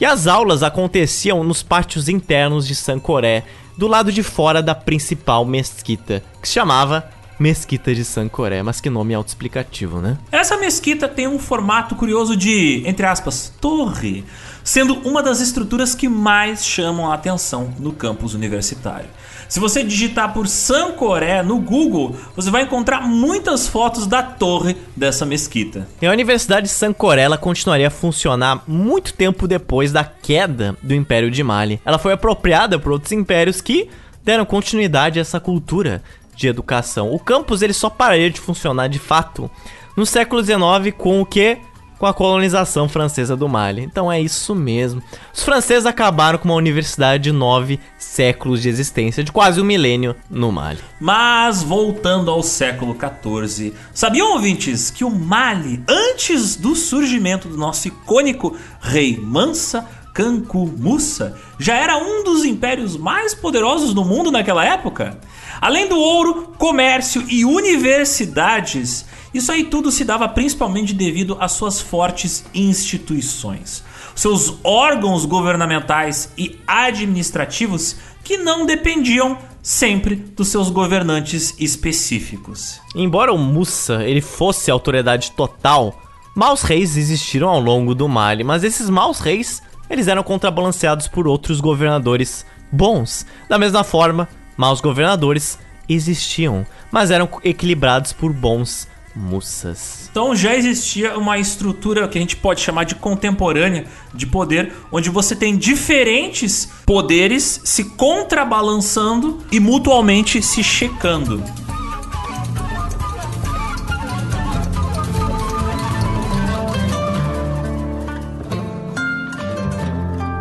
S2: E as aulas aconteciam nos pátios internos de Sancoré, do lado de fora da principal mesquita, que se chamava Mesquita de Sancoré, mas que nome autoexplicativo, né?
S1: Essa mesquita tem um formato curioso de, entre aspas, torre, sendo uma das estruturas que mais chamam a atenção no campus universitário. Se você digitar por Sancoré no Google, você vai encontrar muitas fotos da torre dessa mesquita.
S2: E a Universidade de Sancoré ela continuaria a funcionar muito tempo depois da queda do Império de Mali. Ela foi apropriada por outros impérios que deram continuidade a essa cultura de educação. O campus ele só pararia de funcionar de fato no século XIX com o que? Com a colonização francesa do Mali. Então é isso mesmo. Os franceses acabaram com uma universidade de nove séculos de existência, de quase um milênio no Mali.
S1: Mas voltando ao século XIV, sabiam ouvintes que o Mali, antes do surgimento do nosso icônico rei Mansa, Kanku Musa já era um dos impérios mais poderosos do mundo naquela época? Além do ouro, comércio e universidades, isso aí tudo se dava principalmente devido às suas fortes instituições. Seus órgãos governamentais e administrativos que não dependiam sempre dos seus governantes específicos.
S2: Embora o Musa ele fosse autoridade total, maus reis existiram ao longo do Mali, mas esses maus reis eles eram contrabalanceados por outros governadores bons. Da mesma forma, maus governadores existiam, mas eram equilibrados por bons mussas.
S1: Então já existia uma estrutura que a gente pode chamar de contemporânea de poder, onde você tem diferentes poderes se contrabalançando e mutualmente se checando.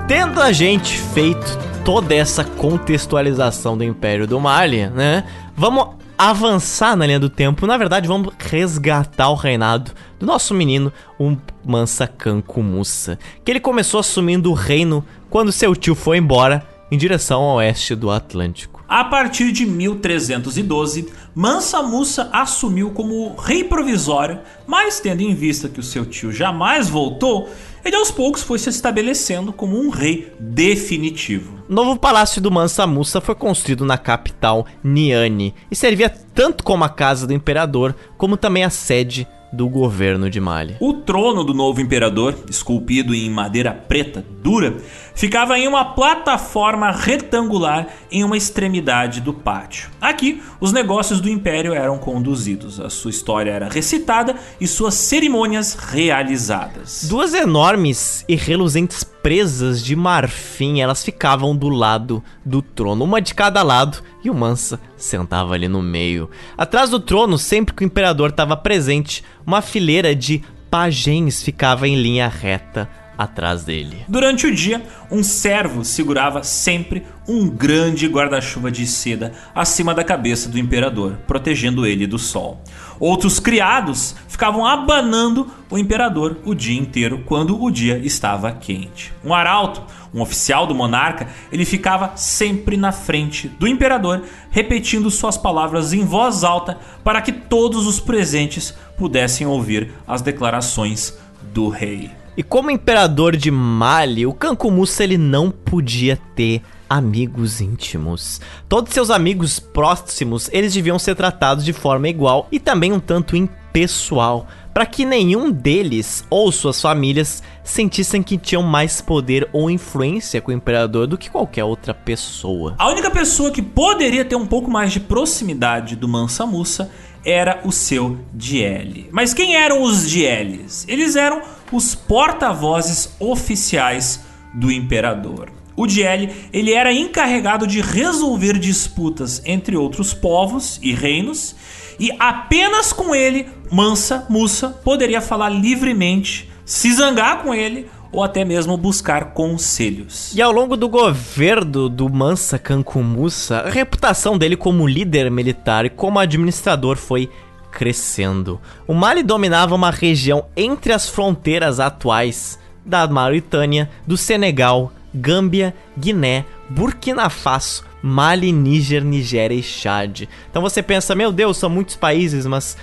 S2: Tendo a gente feito toda essa contextualização do Império do Mali, né? Vamos avançar na linha do tempo. Na verdade, vamos resgatar o reinado do nosso menino, o Mansa Musa, que ele começou assumindo o reino quando seu tio foi embora em direção ao oeste do Atlântico.
S1: A partir de 1312, Mansa Musa assumiu como rei provisório, mas tendo em vista que o seu tio jamais voltou, ele aos poucos foi se estabelecendo como um rei definitivo.
S2: O novo palácio do Mansa Musa foi construído na capital Niani e servia tanto como a casa do imperador, como também a sede do governo de Mali.
S1: O trono do novo imperador, esculpido em madeira preta dura, ficava em uma plataforma retangular em uma extremidade do pátio. Aqui, os negócios do império eram conduzidos, a sua história era recitada e suas cerimônias realizadas.
S2: Duas enormes e reluzentes presas de marfim, elas ficavam do lado do trono, uma de cada lado, e o Mansa sentava ali no meio. Atrás do trono, sempre que o imperador estava presente, uma fileira de pajens ficava em linha reta atrás dele.
S1: Durante o dia, um servo segurava sempre um grande guarda-chuva de seda acima da cabeça do imperador, protegendo ele do sol. Outros criados ficavam abanando o imperador o dia inteiro quando o dia estava quente. Um arauto, um oficial do monarca, ele ficava sempre na frente do imperador, repetindo suas palavras em voz alta para que todos os presentes pudessem ouvir as declarações do rei.
S2: E como imperador de Mali, o Kankumus ele não podia ter amigos íntimos. Todos seus amigos próximos, eles deviam ser tratados de forma igual e também um tanto impessoal, para que nenhum deles ou suas famílias sentissem que tinham mais poder ou influência com o imperador do que qualquer outra pessoa.
S1: A única pessoa que poderia ter um pouco mais de proximidade do Mansa Musa era o seu Diele. Mas quem eram os Dieles? Eles eram os porta-vozes oficiais do imperador. O Diele, ele era encarregado de resolver disputas entre outros povos e reinos, e apenas com ele, Mansa Musa poderia falar livremente, se zangar com ele ou até mesmo buscar conselhos.
S2: E ao longo do governo do Mansa Cancumussa, a reputação dele como líder militar e como administrador foi crescendo. O Mali dominava uma região entre as fronteiras atuais da Mauritânia, do Senegal, Gâmbia, Guiné, Burkina Faso, Mali, Níger, Nigéria e Chad. Então você pensa, meu Deus, são muitos países, mas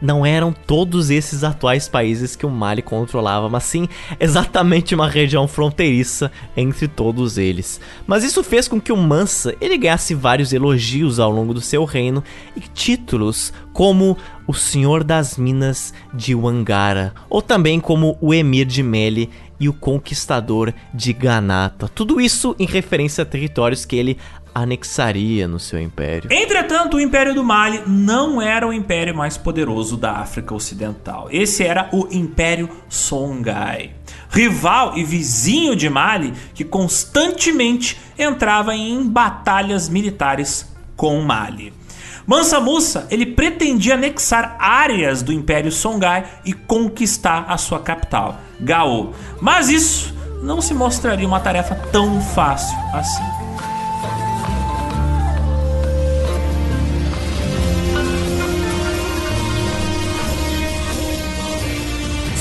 S2: não eram todos esses atuais países que o Mali controlava, mas sim exatamente uma região fronteiriça entre todos eles. Mas isso fez com que o Mansa ele ganhasse vários elogios ao longo do seu reino e títulos como o Senhor das Minas de Wangara, ou também como o Emir de Meli e o Conquistador de Ganata. Tudo isso em referência a territórios que ele anexaria no seu império.
S1: Entretanto, o Império do Mali não era o império mais poderoso da África Ocidental. Esse era o Império Songhai. Rival e vizinho de Mali que constantemente entrava em batalhas militares com Mali. Mansa Musa, ele pretendia anexar áreas do Império Songhai e conquistar a sua capital, Gao. Mas isso não se mostraria uma tarefa tão fácil assim.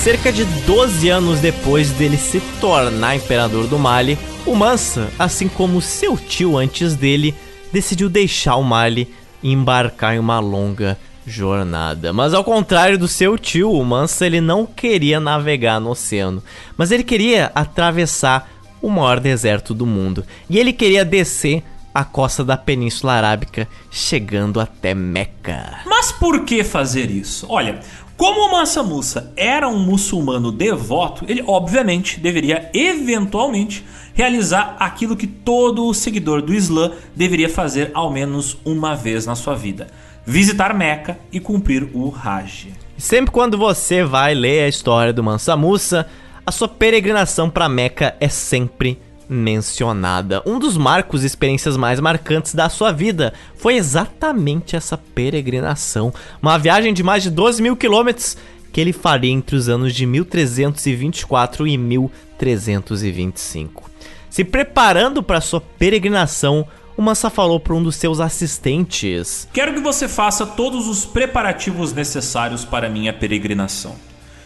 S2: Cerca de 12 anos depois dele se tornar imperador do Mali, o Mansa, assim como seu tio antes dele, decidiu deixar o Mali e embarcar em uma longa jornada. Mas ao contrário do seu tio, o Mansa ele não queria navegar no oceano, mas ele queria atravessar o maior deserto do mundo. E ele queria descer a costa da Península Arábica, chegando até Meca.
S1: Mas por que fazer isso? Olha, como o Mansa Musa era um muçulmano devoto, ele obviamente deveria eventualmente realizar aquilo que todo seguidor do Islã deveria fazer ao menos uma vez na sua vida: visitar Meca e cumprir o Hajj.
S2: Sempre quando você vai ler a história do Mansa Musa, a sua peregrinação para Meca é sempre mencionada. Um dos marcos e experiências mais marcantes da sua vida foi exatamente essa peregrinação. Uma viagem de mais de 12 mil quilômetros que ele faria entre os anos de 1324 e 1325. Se preparando para sua peregrinação, o Massa falou para um dos seus assistentes:
S1: Quero que você faça todos os preparativos necessários para minha peregrinação.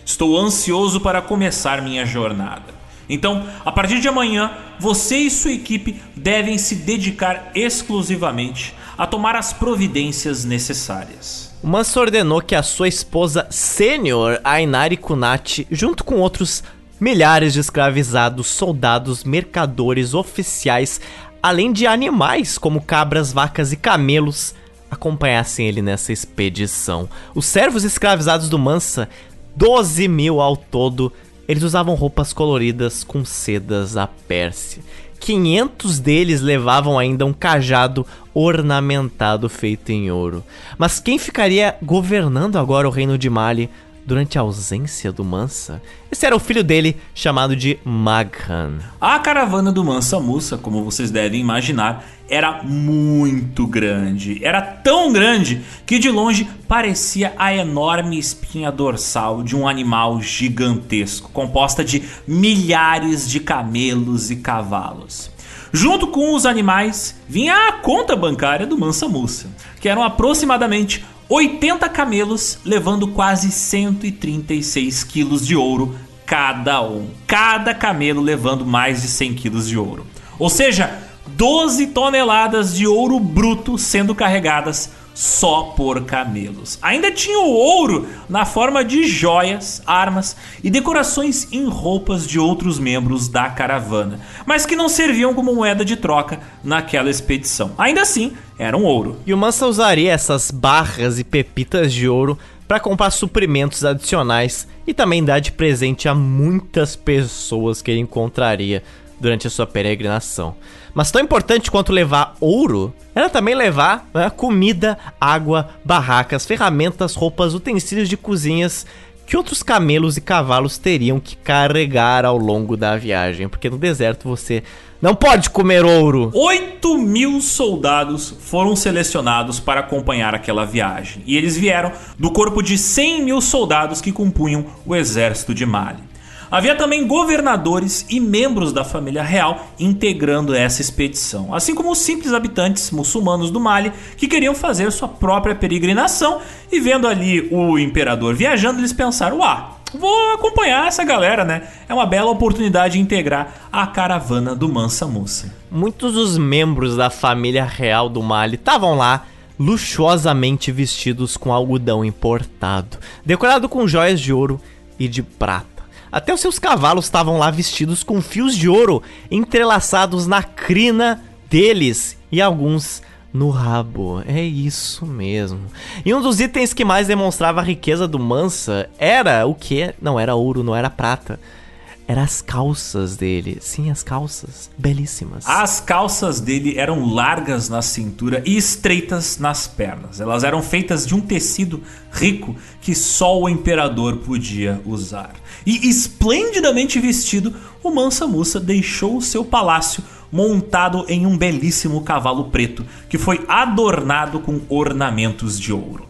S1: Estou ansioso para começar minha jornada. Então, a partir de amanhã, você e sua equipe devem se dedicar exclusivamente a tomar as providências necessárias.
S2: O Manso ordenou que a sua esposa sênior, Ainari Kunati, junto com outros milhares de escravizados, soldados, mercadores, oficiais, além de animais como cabras, vacas e camelos, acompanhassem ele nessa expedição. Os servos escravizados do Mansa, 12 mil ao todo, eles usavam roupas coloridas com sedas da Pérsia. 500 deles levavam ainda um cajado ornamentado feito em ouro. Mas quem ficaria governando agora o reino de Mali durante a ausência do Mansa? Esse era o filho dele, chamado de Maghan.
S1: A caravana do Mansa Musa, como vocês devem imaginar, era muito grande. Era tão grande que de longe parecia a enorme espinha dorsal de um animal gigantesco, composta de milhares de camelos e cavalos. Junto com os animais vinha a conta bancária do Mansa Musa, que eram aproximadamente 80 camelos levando quase 136 quilos de ouro cada um. Cada camelo levando mais de 100 quilos de ouro. Ou seja, 12 toneladas de ouro bruto sendo carregadas só por camelos. Ainda tinha o ouro na forma de joias, armas e decorações em roupas de outros membros da caravana, mas que não serviam como moeda de troca naquela expedição. Ainda assim, eram ouro.
S2: E o Mansa usaria essas barras e pepitas de ouro para comprar suprimentos adicionais e também dar de presente a muitas pessoas que ele encontraria durante a sua peregrinação. Mas tão importante quanto levar ouro era também levar né, comida, água, barracas, ferramentas, roupas, utensílios de cozinhas que outros camelos e cavalos teriam que carregar ao longo da viagem, porque no deserto você não pode comer ouro.
S1: 8 mil soldados foram selecionados para acompanhar aquela viagem, e eles vieram do corpo de 100 mil soldados que compunham o exército de Mali. Havia também governadores e membros da família real integrando essa expedição, assim como os simples habitantes muçulmanos do Mali que queriam fazer sua própria peregrinação e vendo ali o imperador viajando, eles pensaram: "Ah, vou acompanhar essa galera, né? É uma bela oportunidade de integrar a caravana do Mansa Musa."
S2: Muitos dos membros da família real do Mali estavam lá luxuosamente vestidos com algodão importado, decorado com joias de ouro e de prata. Até os seus cavalos estavam lá vestidos com fios de ouro entrelaçados na crina deles e alguns no rabo. É isso mesmo. E um dos itens que mais demonstrava a riqueza do Mansa era o que? Não era ouro, não era prata eram as calças dele. Sim, as calças. Belíssimas.
S1: As calças dele eram largas na cintura e estreitas nas pernas. Elas eram feitas de um tecido rico que só o imperador podia usar. E esplendidamente vestido, o Mansa Musa deixou o seu palácio montado em um belíssimo cavalo preto que foi adornado com ornamentos de ouro.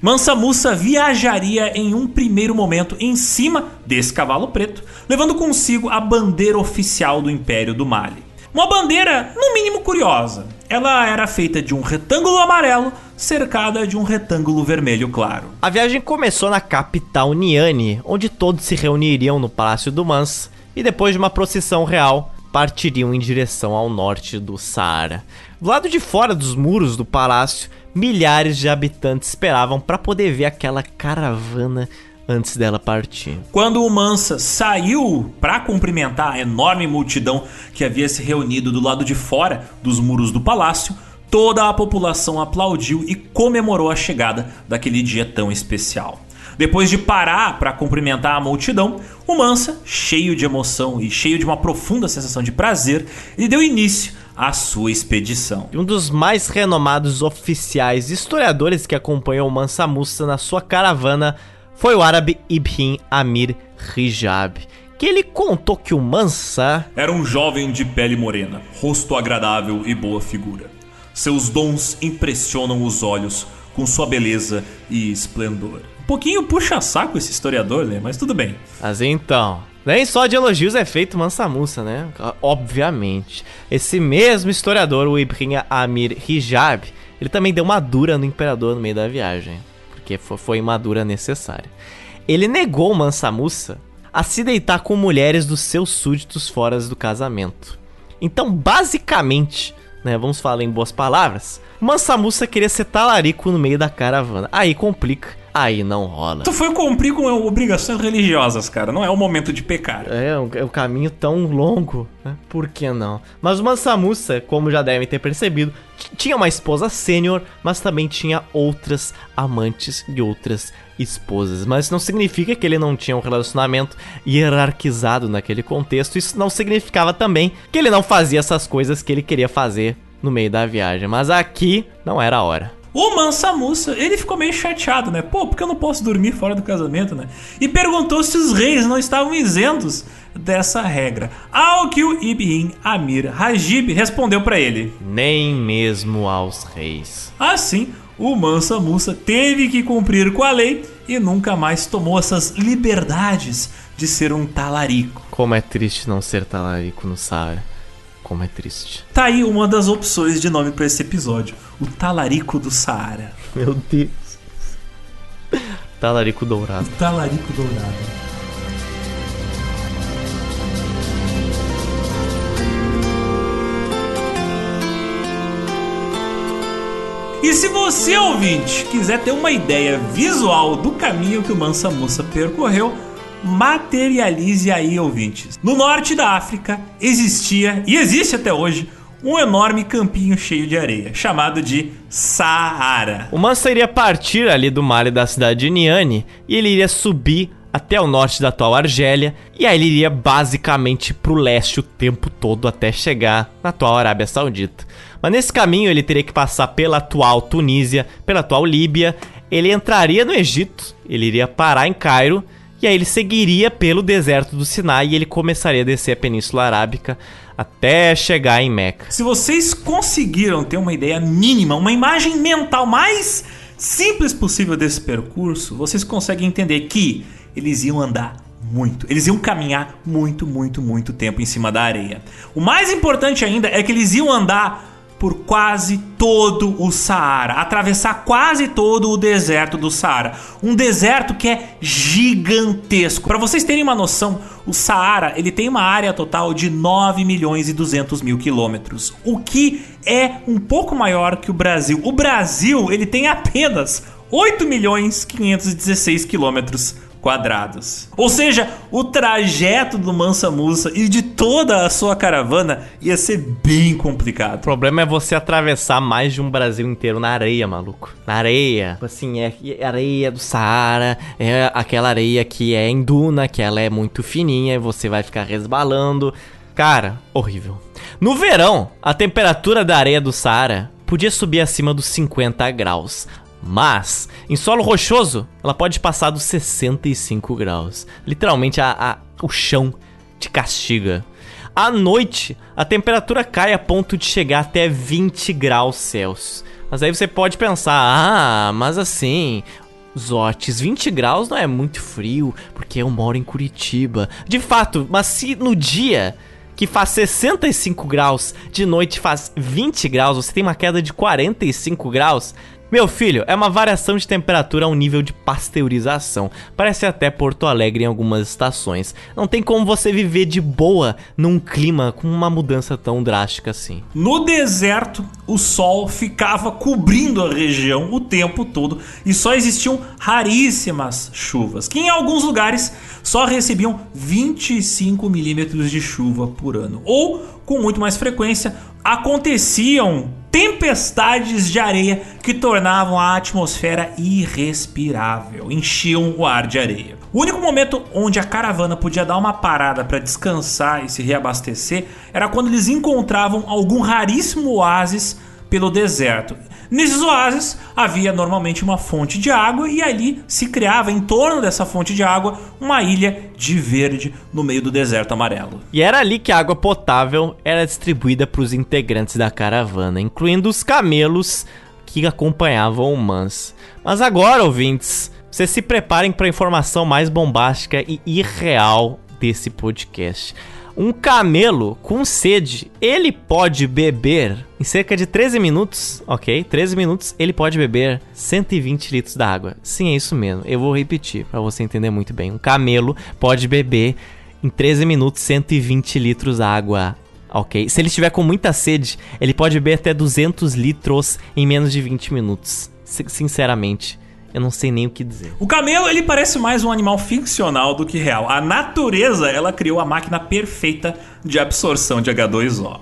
S1: Mansa Musa viajaria em um primeiro momento em cima desse cavalo preto, levando consigo a bandeira oficial do Império do Mali. Uma bandeira, no mínimo, curiosa. Ela era feita de um retângulo amarelo cercada de um retângulo vermelho claro.
S2: A viagem começou na capital Niane, onde todos se reuniriam no Palácio do Mans e depois de uma procissão real partiriam em direção ao norte do Saara. Do lado de fora dos muros do palácio, milhares de habitantes esperavam para poder ver aquela caravana antes dela partir.
S1: Quando o Mansa saiu para cumprimentar a enorme multidão que havia se reunido do lado de fora dos muros do palácio, toda a população aplaudiu e comemorou a chegada daquele dia tão especial. Depois de parar para cumprimentar a multidão, o Mansa, cheio de emoção e cheio de uma profunda sensação de prazer, ele deu início à sua expedição.
S2: Um dos mais renomados oficiais historiadores que acompanhou o Mansa Musa na sua caravana foi o árabe Ibn Amir Hijab, que ele contou que o Mansa
S1: era um jovem de pele morena, rosto agradável e boa figura. Seus dons impressionam os olhos com sua beleza e esplendor pouquinho puxa-saco esse historiador, né? Mas tudo bem.
S2: Mas então, nem só de elogios é feito mansa musa, né? Obviamente. Esse mesmo historiador, o Ibn Amir Hijab, ele também deu uma dura no imperador no meio da viagem. Porque foi uma dura necessária. Ele negou Mansa Musa a se deitar com mulheres dos seus súditos fora do casamento. Então, basicamente, né, vamos falar em boas palavras, Mansa Musa queria ser talarico no meio da caravana. Aí complica aí não rola.
S1: Tu foi cumprir com obrigações religiosas, cara. Não é o momento de pecar.
S2: É, é um caminho tão longo, né? Por que não? Mas o Mansa Musa, como já devem ter percebido, tinha uma esposa sênior, mas também tinha outras amantes e outras esposas. Mas isso não significa que ele não tinha um relacionamento hierarquizado naquele contexto. Isso não significava também que ele não fazia essas coisas que ele queria fazer no meio da viagem. Mas aqui não era a hora.
S1: O Mansa Musa, ele ficou meio chateado, né? Pô, porque eu não posso dormir fora do casamento, né? E perguntou se os reis não estavam isentos dessa regra. Ao que o Ibn Amir Hajib respondeu para ele:
S2: Nem mesmo aos reis.
S1: Assim, o Mansa Musa teve que cumprir com a lei e nunca mais tomou essas liberdades de ser um talarico.
S2: Como é triste não ser talarico no Saara. Como é triste.
S1: Tá aí uma das opções de nome para esse episódio: O Talarico do Saara.
S2: Meu Deus. Talarico Dourado.
S1: O talarico Dourado. E se você, ouvinte, quiser ter uma ideia visual do caminho que o Mansa Musa percorreu, materialize aí, ouvintes. No norte da África existia e existe até hoje um enorme campinho cheio de areia, chamado de Saara.
S2: O Manso iria partir ali do mar da cidade de Niane e ele iria subir até o norte da atual Argélia, e aí ele iria basicamente pro leste o tempo todo até chegar na atual Arábia Saudita. Mas nesse caminho ele teria que passar pela atual Tunísia, pela atual Líbia, ele entraria no Egito, ele iria parar em Cairo, e aí ele seguiria pelo deserto do Sinai e ele começaria a descer a Península Arábica até chegar em Meca.
S1: Se vocês conseguiram ter uma ideia mínima, uma imagem mental mais simples possível desse percurso, vocês conseguem entender que eles iam andar muito. Eles iam caminhar muito, muito, muito tempo em cima da areia. O mais importante ainda é que eles iam andar por quase todo o Saara, atravessar quase todo o deserto do Saara. Um deserto que é gigantesco. Para vocês terem uma noção, o Saara ele tem uma área total de 9 milhões e 200 mil quilômetros, o que é um pouco maior que o Brasil. O Brasil ele tem apenas 8 milhões 516 quilômetros quadrados. Ou seja, o trajeto do Mansa Musa e de toda a sua caravana ia ser bem complicado.
S2: O problema é você atravessar mais de um Brasil inteiro na areia, maluco. Na areia. Tipo assim, é areia do Saara, é aquela areia que é em duna, que ela é muito fininha e você vai ficar resbalando. Cara, horrível. No verão, a temperatura da areia do Saara podia subir acima dos 50 graus. Mas, em solo rochoso, ela pode passar dos 65 graus. Literalmente, a, a, o chão te castiga. À noite, a temperatura cai a ponto de chegar até 20 graus Celsius. Mas aí você pode pensar, ah, mas assim, Zotes, 20 graus não é muito frio, porque eu moro em Curitiba. De fato, mas se no dia que faz 65 graus, de noite faz 20 graus, você tem uma queda de 45 graus, meu filho, é uma variação de temperatura a um nível de pasteurização. Parece até Porto Alegre em algumas estações. Não tem como você viver de boa num clima com uma mudança tão drástica assim.
S1: No deserto, o sol ficava cobrindo a região o tempo todo e só existiam raríssimas chuvas, que em alguns lugares só recebiam 25 milímetros de chuva por ano. Ou, com muito mais frequência, aconteciam tempestades de areia que tornavam a atmosfera irrespirável, enchiam o ar de areia. O único momento onde a caravana podia dar uma parada para descansar e se reabastecer era quando eles encontravam algum raríssimo oásis pelo deserto. Nesses oásis havia normalmente uma fonte de água e ali se criava em torno dessa fonte de água uma ilha de verde no meio do deserto amarelo.
S2: E era ali que a água potável era distribuída para os integrantes da caravana, incluindo os camelos que acompanhavam o Mans. Mas agora, ouvintes, vocês se preparem para a informação mais bombástica e irreal desse podcast. Um camelo com sede, ele pode beber em cerca de 13 minutos, ok? 13 minutos, ele pode beber 120 litros d'água. Sim, é isso mesmo. Eu vou repetir para você entender muito bem. Um camelo pode beber em 13 minutos 120 litros d'água. Ok? Se ele estiver com muita sede, ele pode beber até 200 litros em menos de 20 minutos. Sinceramente, eu não sei nem o que dizer.
S1: O camelo, ele parece mais um animal ficcional do que real. A natureza, ela criou a máquina perfeita de absorção de H2O.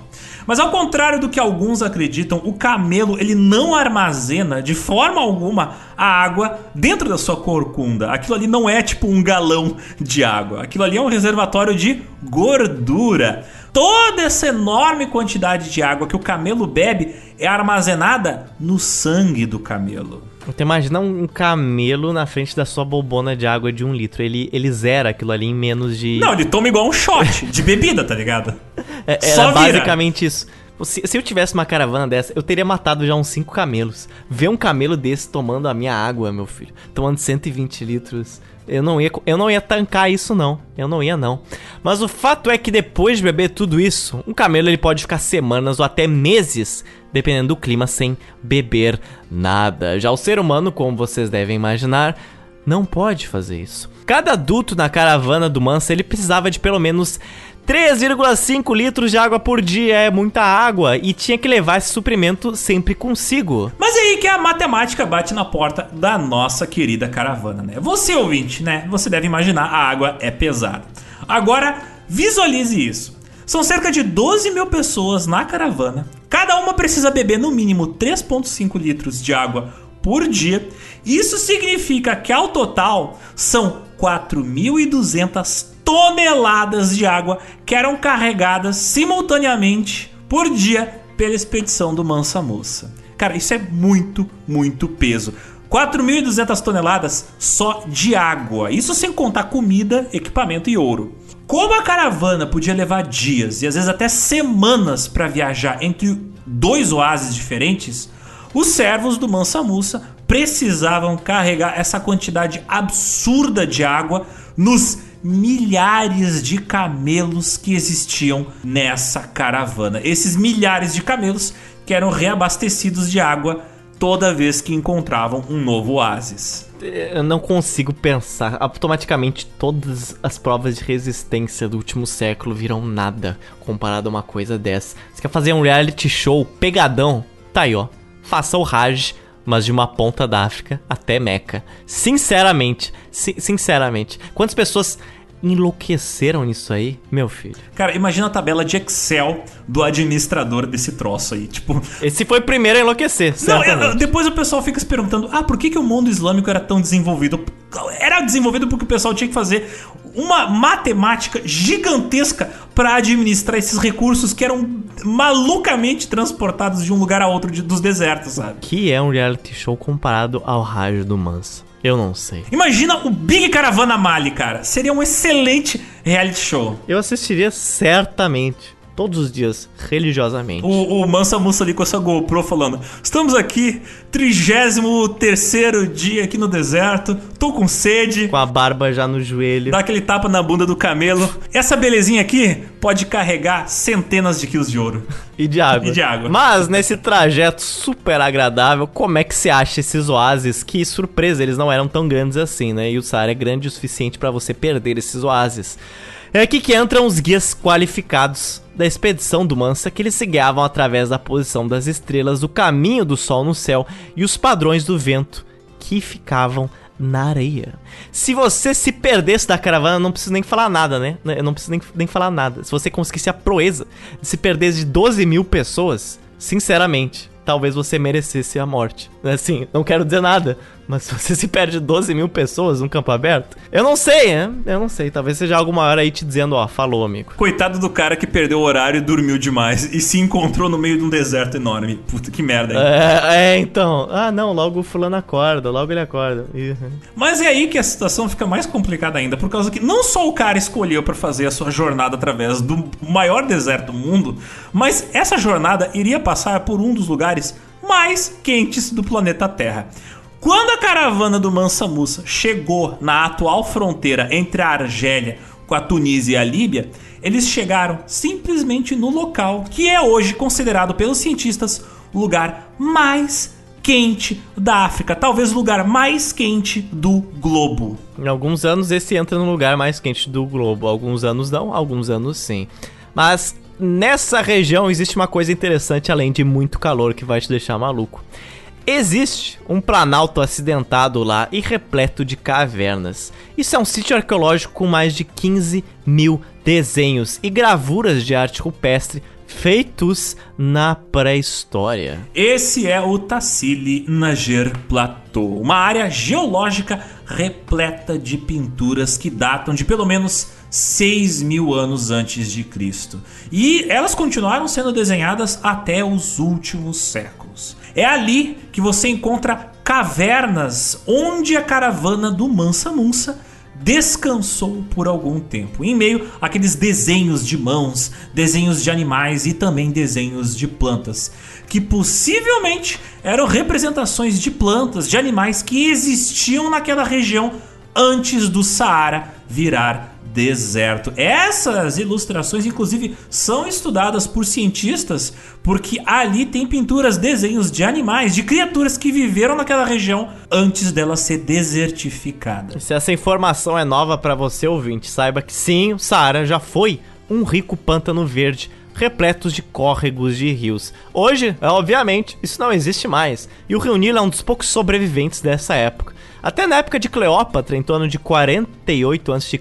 S1: Mas ao contrário do que alguns acreditam, o camelo ele não armazena de forma alguma a água dentro da sua corcunda. Aquilo ali não é tipo um galão de água. Aquilo ali é um reservatório de gordura. Toda essa enorme quantidade de água que o camelo bebe é armazenada no sangue do camelo.
S2: Então imagina um camelo na frente da sua bobona de água de um litro. Ele, ele zera aquilo ali em menos de.
S1: Não, ele toma igual um shot de bebida, tá ligado? [laughs]
S2: É, era basicamente isso. Se, se, eu tivesse uma caravana dessa, eu teria matado já uns 5 camelos. Ver um camelo desse tomando a minha água, meu filho, tomando 120 litros. Eu não ia, eu não ia tancar isso não. Eu não ia não. Mas o fato é que depois de beber tudo isso, um camelo ele pode ficar semanas ou até meses, dependendo do clima, sem beber nada. Já o ser humano, como vocês devem imaginar, não pode fazer isso. Cada adulto na caravana do Mansa ele precisava de pelo menos 3,5 litros de água por dia é muita água e tinha que levar esse suprimento sempre consigo.
S1: Mas é aí que a matemática bate na porta da nossa querida caravana, né? Você ouvinte, né? Você deve imaginar a água é pesada. Agora visualize isso. São cerca de 12 mil pessoas na caravana. Cada uma precisa beber no mínimo 3,5 litros de água por dia. Isso significa que ao total são 4.200 toneladas de água que eram carregadas simultaneamente por dia pela expedição do Mansa Moça. Cara, isso é muito, muito peso. 4.200 toneladas só de água. Isso sem contar comida, equipamento e ouro. Como a caravana podia levar dias e às vezes até semanas para viajar entre dois oásis diferentes, os servos do Mansa Musa precisavam carregar essa quantidade absurda de água nos milhares de camelos que existiam nessa caravana. Esses milhares de camelos que eram reabastecidos de água toda vez que encontravam um novo oásis.
S2: Eu não consigo pensar. Automaticamente, todas as provas de resistência do último século viram nada comparado a uma coisa dessa. Você quer fazer um reality show pegadão? Tá aí, ó. Faça o Raj, mas de uma ponta da África até Meca. Sinceramente, si sinceramente. Quantas pessoas enlouqueceram nisso aí, meu filho.
S1: Cara, imagina a tabela de Excel do administrador desse troço aí, tipo...
S2: Esse foi o primeiro a enlouquecer,
S1: Não, é, depois o pessoal fica se perguntando, ah, por que, que o mundo islâmico era tão desenvolvido? Era desenvolvido porque o pessoal tinha que fazer uma matemática gigantesca para administrar esses recursos que eram malucamente transportados de um lugar a outro de, dos desertos, sabe?
S2: Que é um reality show comparado ao Raio do Manso. Eu não sei.
S1: Imagina o Big Caravana Mali, cara. Seria um excelente reality show.
S2: Eu assistiria certamente todos os dias, religiosamente.
S1: O, o Mansa Musa ali com essa GoPro falando: Estamos aqui, 33 dia aqui no deserto, tô com sede.
S2: Com a barba já no joelho.
S1: Dá aquele tapa na bunda do camelo. Essa belezinha aqui pode carregar centenas de quilos de ouro.
S2: E de água.
S1: E de água.
S2: Mas nesse trajeto super agradável, como é que se acha esses oásis? Que surpresa, eles não eram tão grandes assim, né? E o Saara é grande o suficiente para você perder esses oásis. É aqui que entram os guias qualificados da expedição do Mansa que eles se guiavam através da posição das estrelas, o caminho do sol no céu e os padrões do vento que ficavam na areia. Se você se perdesse da caravana, não preciso nem falar nada, né? Eu não preciso nem, nem falar nada. Se você conseguisse a proeza de se perder de 12 mil pessoas, sinceramente, talvez você merecesse a morte. Assim, não quero dizer nada, mas [laughs] se você se perde 12 mil pessoas num campo aberto, eu não sei, né? Eu não sei. Talvez seja alguma hora aí te dizendo, ó, falou, amigo.
S1: Coitado do cara que perdeu o horário e dormiu demais e se encontrou no meio de um deserto enorme. Puta que merda, hein?
S2: É, é então. Ah, não, logo o fulano acorda, logo ele acorda. Uhum.
S1: Mas é aí que a situação fica mais complicada ainda, por causa que não só o cara escolheu para fazer a sua jornada através do maior deserto do mundo, mas essa jornada iria passar por um dos lugares mais quentes do planeta Terra. Quando a caravana do Mansa Musa chegou na atual fronteira entre a Argélia com a Tunísia e a Líbia, eles chegaram simplesmente no local que é hoje considerado pelos cientistas o lugar mais quente da África, talvez o lugar mais quente do globo.
S2: Em alguns anos esse entra no lugar mais quente do globo, alguns anos não, alguns anos sim. Mas nessa região existe uma coisa interessante além de muito calor que vai te deixar maluco. Existe um planalto acidentado lá e repleto de cavernas. Isso é um sítio arqueológico com mais de 15 mil desenhos e gravuras de arte rupestre feitos na pré-história.
S1: Esse é o Tassili Nager Plateau, uma área geológica repleta de pinturas que datam de pelo menos 6 mil anos antes de Cristo. E elas continuaram sendo desenhadas até os últimos séculos. É ali que você encontra cavernas onde a caravana do Mansa Musa descansou por algum tempo, em meio àqueles desenhos de mãos, desenhos de animais e também desenhos de plantas, que possivelmente eram representações de plantas, de animais que existiam naquela região antes do Saara virar deserto. Essas ilustrações, inclusive, são estudadas por cientistas porque ali tem pinturas, desenhos de animais, de criaturas que viveram naquela região antes dela ser desertificada.
S2: Se essa informação é nova para você, ouvinte, saiba que sim, o Saara já foi um rico pântano verde repletos de córregos de rios. Hoje, é, obviamente, isso não existe mais, e o Rio Nilo é um dos poucos sobreviventes dessa época. Até na época de Cleópatra, em torno de 48 a.C.,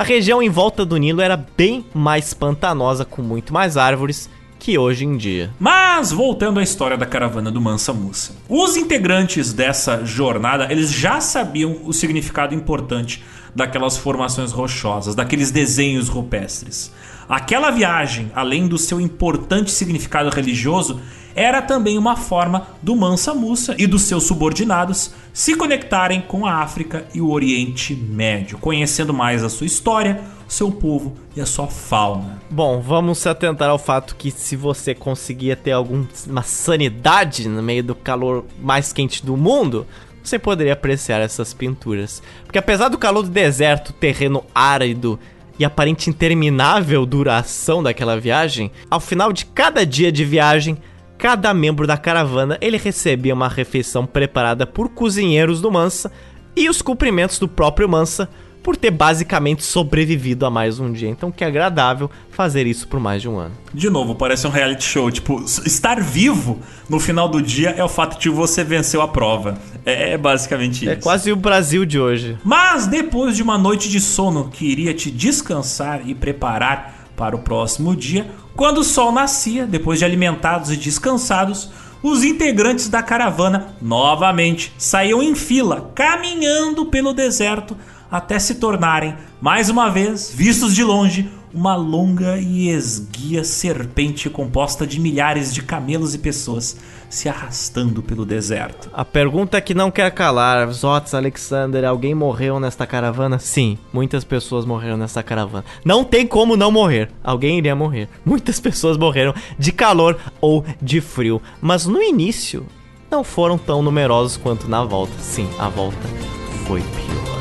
S2: a região em volta do Nilo era bem mais pantanosa, com muito mais árvores que hoje em dia.
S1: Mas voltando à história da caravana do Mansa Musa. Os integrantes dessa jornada, eles já sabiam o significado importante daquelas formações rochosas, daqueles desenhos rupestres. Aquela viagem, além do seu importante significado religioso, era também uma forma do Mansa Musa e dos seus subordinados se conectarem com a África e o Oriente Médio, conhecendo mais a sua história, seu povo e a sua fauna.
S2: Bom, vamos se atentar ao fato que se você conseguia ter alguma sanidade no meio do calor mais quente do mundo, você poderia apreciar essas pinturas. Porque apesar do calor do deserto, terreno árido e aparente interminável duração daquela viagem, ao final de cada dia de viagem, cada membro da caravana ele recebia uma refeição preparada por cozinheiros do Mansa e os cumprimentos do próprio Mansa por ter basicamente sobrevivido a mais um dia. Então que agradável fazer isso por mais de um ano.
S1: De novo, parece um reality show. Tipo, estar vivo no final do dia é o fato de você venceu a prova. É, é basicamente
S2: é
S1: isso.
S2: É quase o Brasil de hoje.
S1: Mas depois de uma noite de sono que iria te descansar e preparar para o próximo dia, quando o sol nascia, depois de alimentados e descansados, os integrantes da caravana novamente saíam em fila, caminhando pelo deserto até se tornarem, mais uma vez, vistos de longe, uma longa e esguia serpente composta de milhares de camelos e pessoas se arrastando pelo deserto.
S2: A pergunta que não quer calar, Zots Alexander, alguém morreu nesta caravana? Sim, muitas pessoas morreram nesta caravana. Não tem como não morrer. Alguém iria morrer. Muitas [laughs] pessoas morreram de calor ou de frio, mas no início não foram tão numerosos quanto na volta. Sim, a volta foi pior.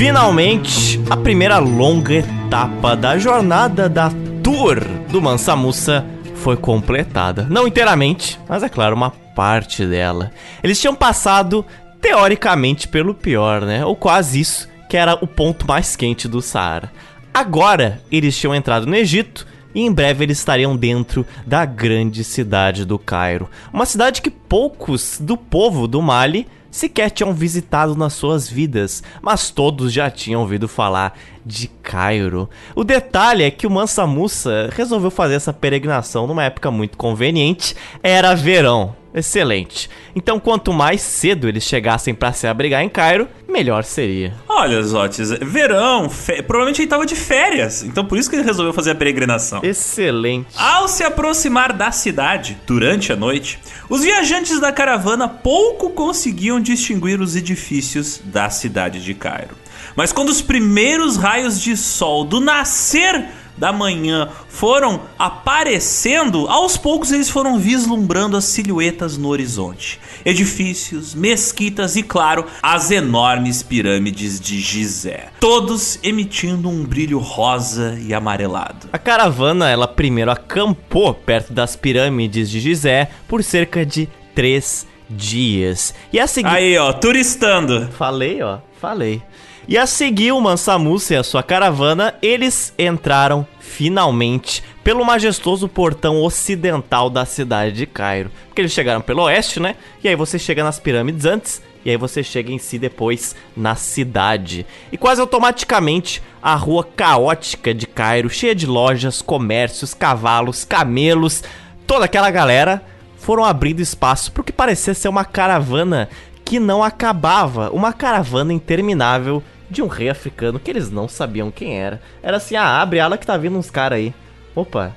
S2: Finalmente, a primeira longa etapa da jornada da Tour do Mansa Musa foi completada. Não inteiramente, mas é claro, uma parte dela. Eles tinham passado, teoricamente, pelo pior, né? Ou quase isso, que era o ponto mais quente do Saara. Agora, eles tinham entrado no Egito e em breve eles estariam dentro da grande cidade do Cairo. Uma cidade que poucos do povo do Mali sequer tinham visitado nas suas vidas, mas todos já tinham ouvido falar de Cairo. O detalhe é que o Mansa Musa resolveu fazer essa peregrinação numa época muito conveniente, era verão. Excelente. Então, quanto mais cedo eles chegassem para se abrigar em Cairo, melhor seria.
S1: Olha, Zotes, verão, fe... provavelmente ele tava de férias, então por isso que ele resolveu fazer a peregrinação.
S2: Excelente.
S1: Ao se aproximar da cidade, durante a noite, os viajantes da caravana pouco conseguiam distinguir os edifícios da cidade de Cairo. Mas quando os primeiros raios de sol do nascer da manhã foram aparecendo, aos poucos eles foram vislumbrando as silhuetas no horizonte. Edifícios, mesquitas e, claro, as enormes pirâmides de Gizé. Todos emitindo um brilho rosa e amarelado.
S2: A caravana, ela primeiro acampou perto das pirâmides de Gizé por cerca de três dias.
S1: E a seguir... Aí, ó, turistando.
S2: Falei, ó, falei. E a seguir o Mansa Musa e a sua caravana, eles entraram finalmente pelo majestoso portão ocidental da cidade de Cairo. Porque eles chegaram pelo oeste, né? E aí você chega nas pirâmides antes, e aí você chega em si depois na cidade. E quase automaticamente a rua caótica de Cairo, cheia de lojas, comércios, cavalos, camelos, toda aquela galera foram abrindo espaço para o que parecia ser uma caravana que não acabava, uma caravana interminável de um rei africano que eles não sabiam quem era. Era assim, ah, abre ala que tá vindo uns caras aí. Opa,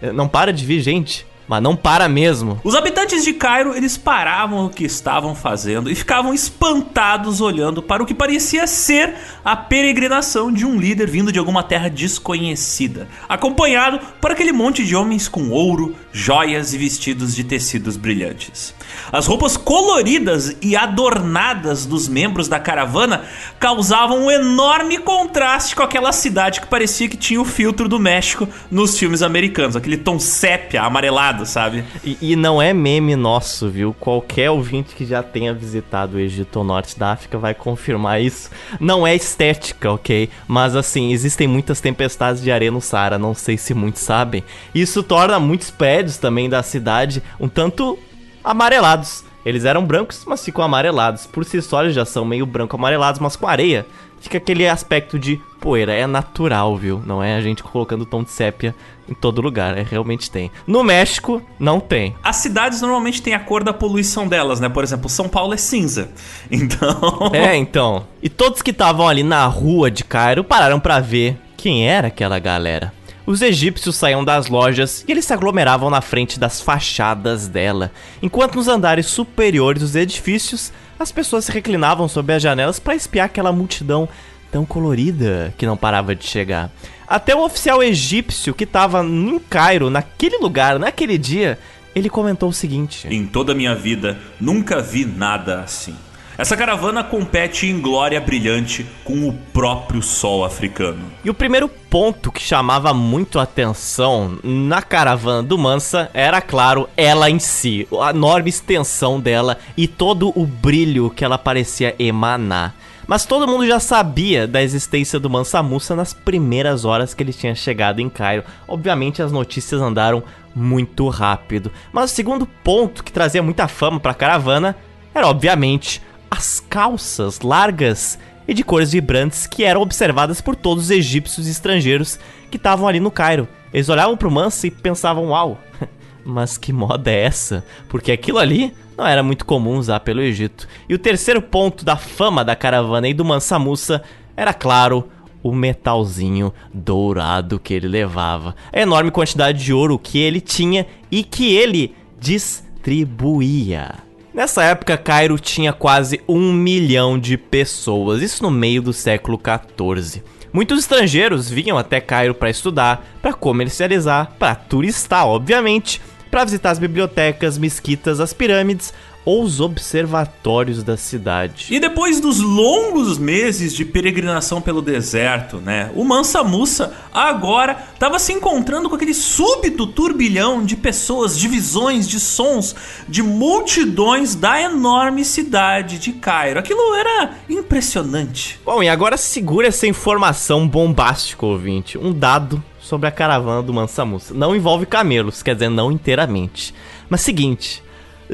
S2: eh, não para de vir gente. Mas não para mesmo.
S1: Os habitantes de Cairo, eles paravam o que estavam fazendo e ficavam espantados olhando para o que parecia ser a peregrinação de um líder vindo de alguma terra desconhecida, acompanhado por aquele monte de homens com ouro, joias e vestidos de tecidos brilhantes. As roupas coloridas e adornadas dos membros da caravana causavam um enorme contraste com aquela cidade que parecia que tinha o filtro do México nos filmes americanos, aquele tom sépia, amarelado iluminado, sabe?
S2: E, e não é meme nosso, viu? Qualquer ouvinte que já tenha visitado o Egito ou Norte da África vai confirmar isso. Não é estética, ok? Mas assim, existem muitas tempestades de areia no Saara, não sei se muitos sabem. Isso torna muitos prédios também da cidade um tanto amarelados. Eles eram brancos, mas ficam amarelados. Por si só, eles já são meio branco-amarelados, mas com areia fica aquele aspecto de poeira. É natural, viu? Não é a gente colocando tom de sépia em todo lugar. É, realmente tem. No México, não tem.
S1: As cidades normalmente têm a cor da poluição delas, né? Por exemplo, São Paulo é cinza. [laughs] Então.
S2: É, então. E todos que estavam ali na rua de Cairo pararam para ver quem era aquela galera. Os egípcios saíam das lojas e eles se aglomeravam na frente das fachadas dela, enquanto nos andares superiores dos edifícios as pessoas se reclinavam sobre as janelas para espiar aquela multidão tão colorida que não parava de chegar. Até o oficial egípcio que estava em Cairo, naquele lugar, naquele dia, ele comentou o seguinte:
S1: Em toda a minha vida, nunca vi nada assim. Essa caravana compete em glória brilhante com o próprio sol africano.
S2: E o primeiro ponto que chamava muito atenção na caravana do Mansa era, claro, ela em si, a enorme extensão dela e todo o brilho que ela parecia emanar. Mas todo mundo já sabia da existência do Mansa Musa nas primeiras horas que ele tinha chegado em Cairo. Obviamente as notícias andaram muito rápido. Mas o segundo ponto que trazia muita fama para a caravana era obviamente as calças largas e de cores vibrantes que eram observadas por todos os egípcios e estrangeiros que estavam ali no Cairo. Eles olhavam pro Mansa e pensavam: "Uau, [laughs] mas que moda é essa?" Porque aquilo ali não era muito comum usar pelo Egito. E o terceiro ponto da fama da caravana e do Mansa Musa era claro, o metalzinho dourado que ele levava. A enorme quantidade de ouro que ele tinha e que ele distribuía. Nessa época, Cairo tinha quase um milhão de pessoas, isso no meio do século 14. Muitos estrangeiros vinham até Cairo para estudar, para comercializar, para turistar, obviamente, para visitar as bibliotecas, mesquitas, as pirâmides, os observatórios da cidade.
S1: E depois dos longos meses de peregrinação pelo deserto, né? O Mansa Musa agora estava se encontrando com aquele súbito turbilhão de pessoas, de visões, de sons, de multidões da enorme cidade de Cairo. Aquilo era impressionante.
S2: Bom, e agora segura essa informação bombástica, ouvinte. Um dado sobre a caravana do Mansa Musa. Não envolve camelos, quer dizer, não inteiramente. Mas seguinte,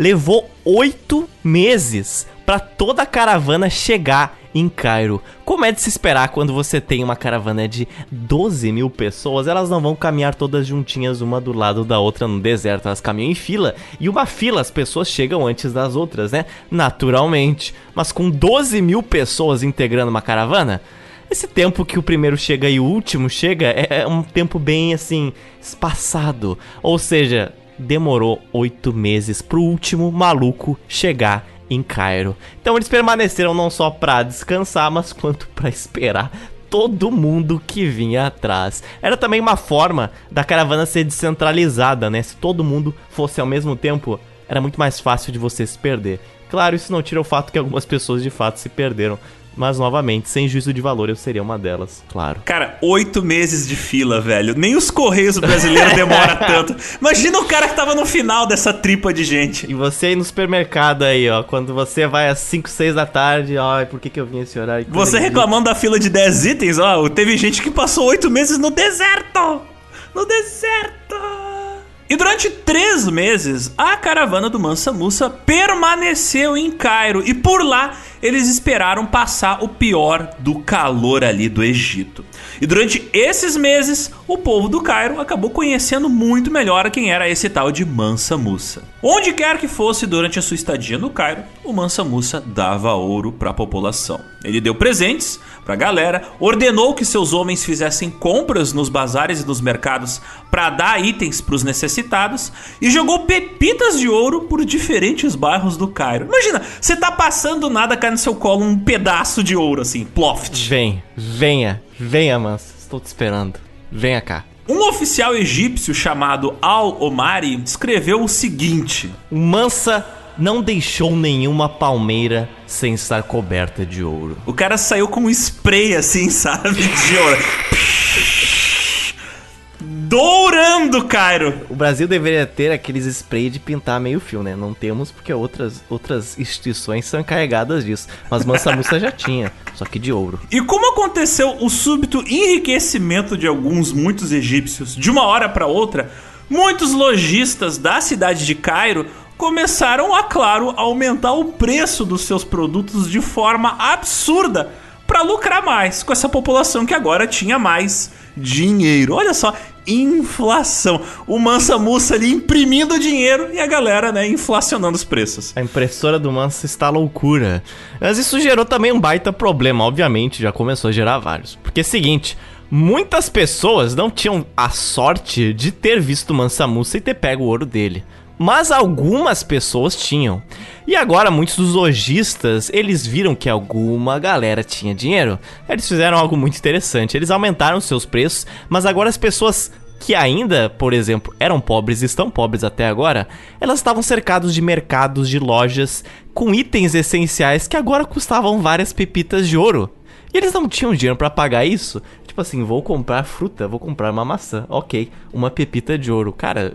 S2: levou oito meses para toda a caravana chegar em Cairo. Como é de se esperar quando você tem uma caravana de 12 mil pessoas? Elas não vão caminhar todas juntinhas, uma do lado da outra no deserto. Elas caminham em fila. E uma fila, as pessoas chegam antes das outras, né? Naturalmente. Mas com 12 mil pessoas integrando uma caravana. Esse tempo que o primeiro chega e o último chega é, é um tempo bem assim, espaçado. Ou seja, demorou oito meses pro último maluco chegar em Cairo. Então eles permaneceram não só para descansar, mas quanto para esperar todo mundo que vinha atrás. Era também uma forma da caravana ser descentralizada, né? Se todo mundo fosse ao mesmo tempo, era muito mais fácil de você se perder. Claro, isso não tira o fato que algumas pessoas de fato se perderam, mas, novamente, sem juízo de valor, eu seria uma delas, claro.
S1: Cara, oito meses de fila, velho. Nem os Correios brasileiros demora [laughs] tanto. Imagina o cara que tava no final dessa tripa de gente.
S2: E você aí no supermercado aí, ó. Quando você vai às 5, 6 da tarde, ó, por que, que eu vim esse horário?
S1: Você reclamando da fila de 10 itens, ó. Teve gente que passou oito meses no deserto! No deserto! E durante três meses, a caravana do Mansa Musa permaneceu em Cairo e por lá eles esperaram passar o pior do calor ali do Egito. E durante esses meses, o povo do Cairo acabou conhecendo muito melhor quem era esse tal de Mansa Musa. Onde quer que fosse durante a sua estadia no Cairo, o Mansa Musa dava ouro para a população. Ele deu presentes para a galera, ordenou que seus homens fizessem compras nos bazares e nos mercados para dar itens para os necessitados e jogou pepitas de ouro por diferentes bairros do Cairo. Imagina, você tá passando nada, cai no seu colo um pedaço de ouro assim, ploft.
S2: Vem, venha, venha, Mansa, estou te esperando. Venha cá.
S1: Um oficial egípcio chamado Al-Omari escreveu o seguinte:
S2: Mansa não deixou nenhuma palmeira sem estar coberta de ouro.
S1: O cara saiu com um spray assim, [laughs] sabe? De ouro. dourando Cairo.
S2: O Brasil deveria ter aqueles spray de pintar meio fio, né? Não temos porque outras, outras instituições são encarregadas disso. Mas Mansa Musa já tinha, só que de ouro.
S1: E como aconteceu o súbito enriquecimento de alguns muitos egípcios de uma hora para outra, muitos lojistas da cidade de Cairo começaram a, claro, aumentar o preço dos seus produtos de forma absurda para lucrar mais com essa população que agora tinha mais dinheiro. Olha só, inflação. O Mansa Musa ali imprimindo dinheiro e a galera, né, inflacionando os preços.
S2: A impressora do Mansa está loucura. Mas isso gerou também um baita problema, obviamente, já começou a gerar vários. Porque é o seguinte, muitas pessoas não tinham a sorte de ter visto o Mansa Musa e ter pego o ouro dele mas algumas pessoas tinham. E agora muitos dos lojistas, eles viram que alguma galera tinha dinheiro. Eles fizeram algo muito interessante, eles aumentaram seus preços, mas agora as pessoas que ainda, por exemplo, eram pobres e estão pobres até agora, elas estavam cercados de mercados, de lojas com itens essenciais que agora custavam várias pepitas de ouro. E eles não tinham dinheiro para pagar isso. Tipo assim, vou comprar fruta, vou comprar uma maçã. OK, uma pepita de ouro. Cara,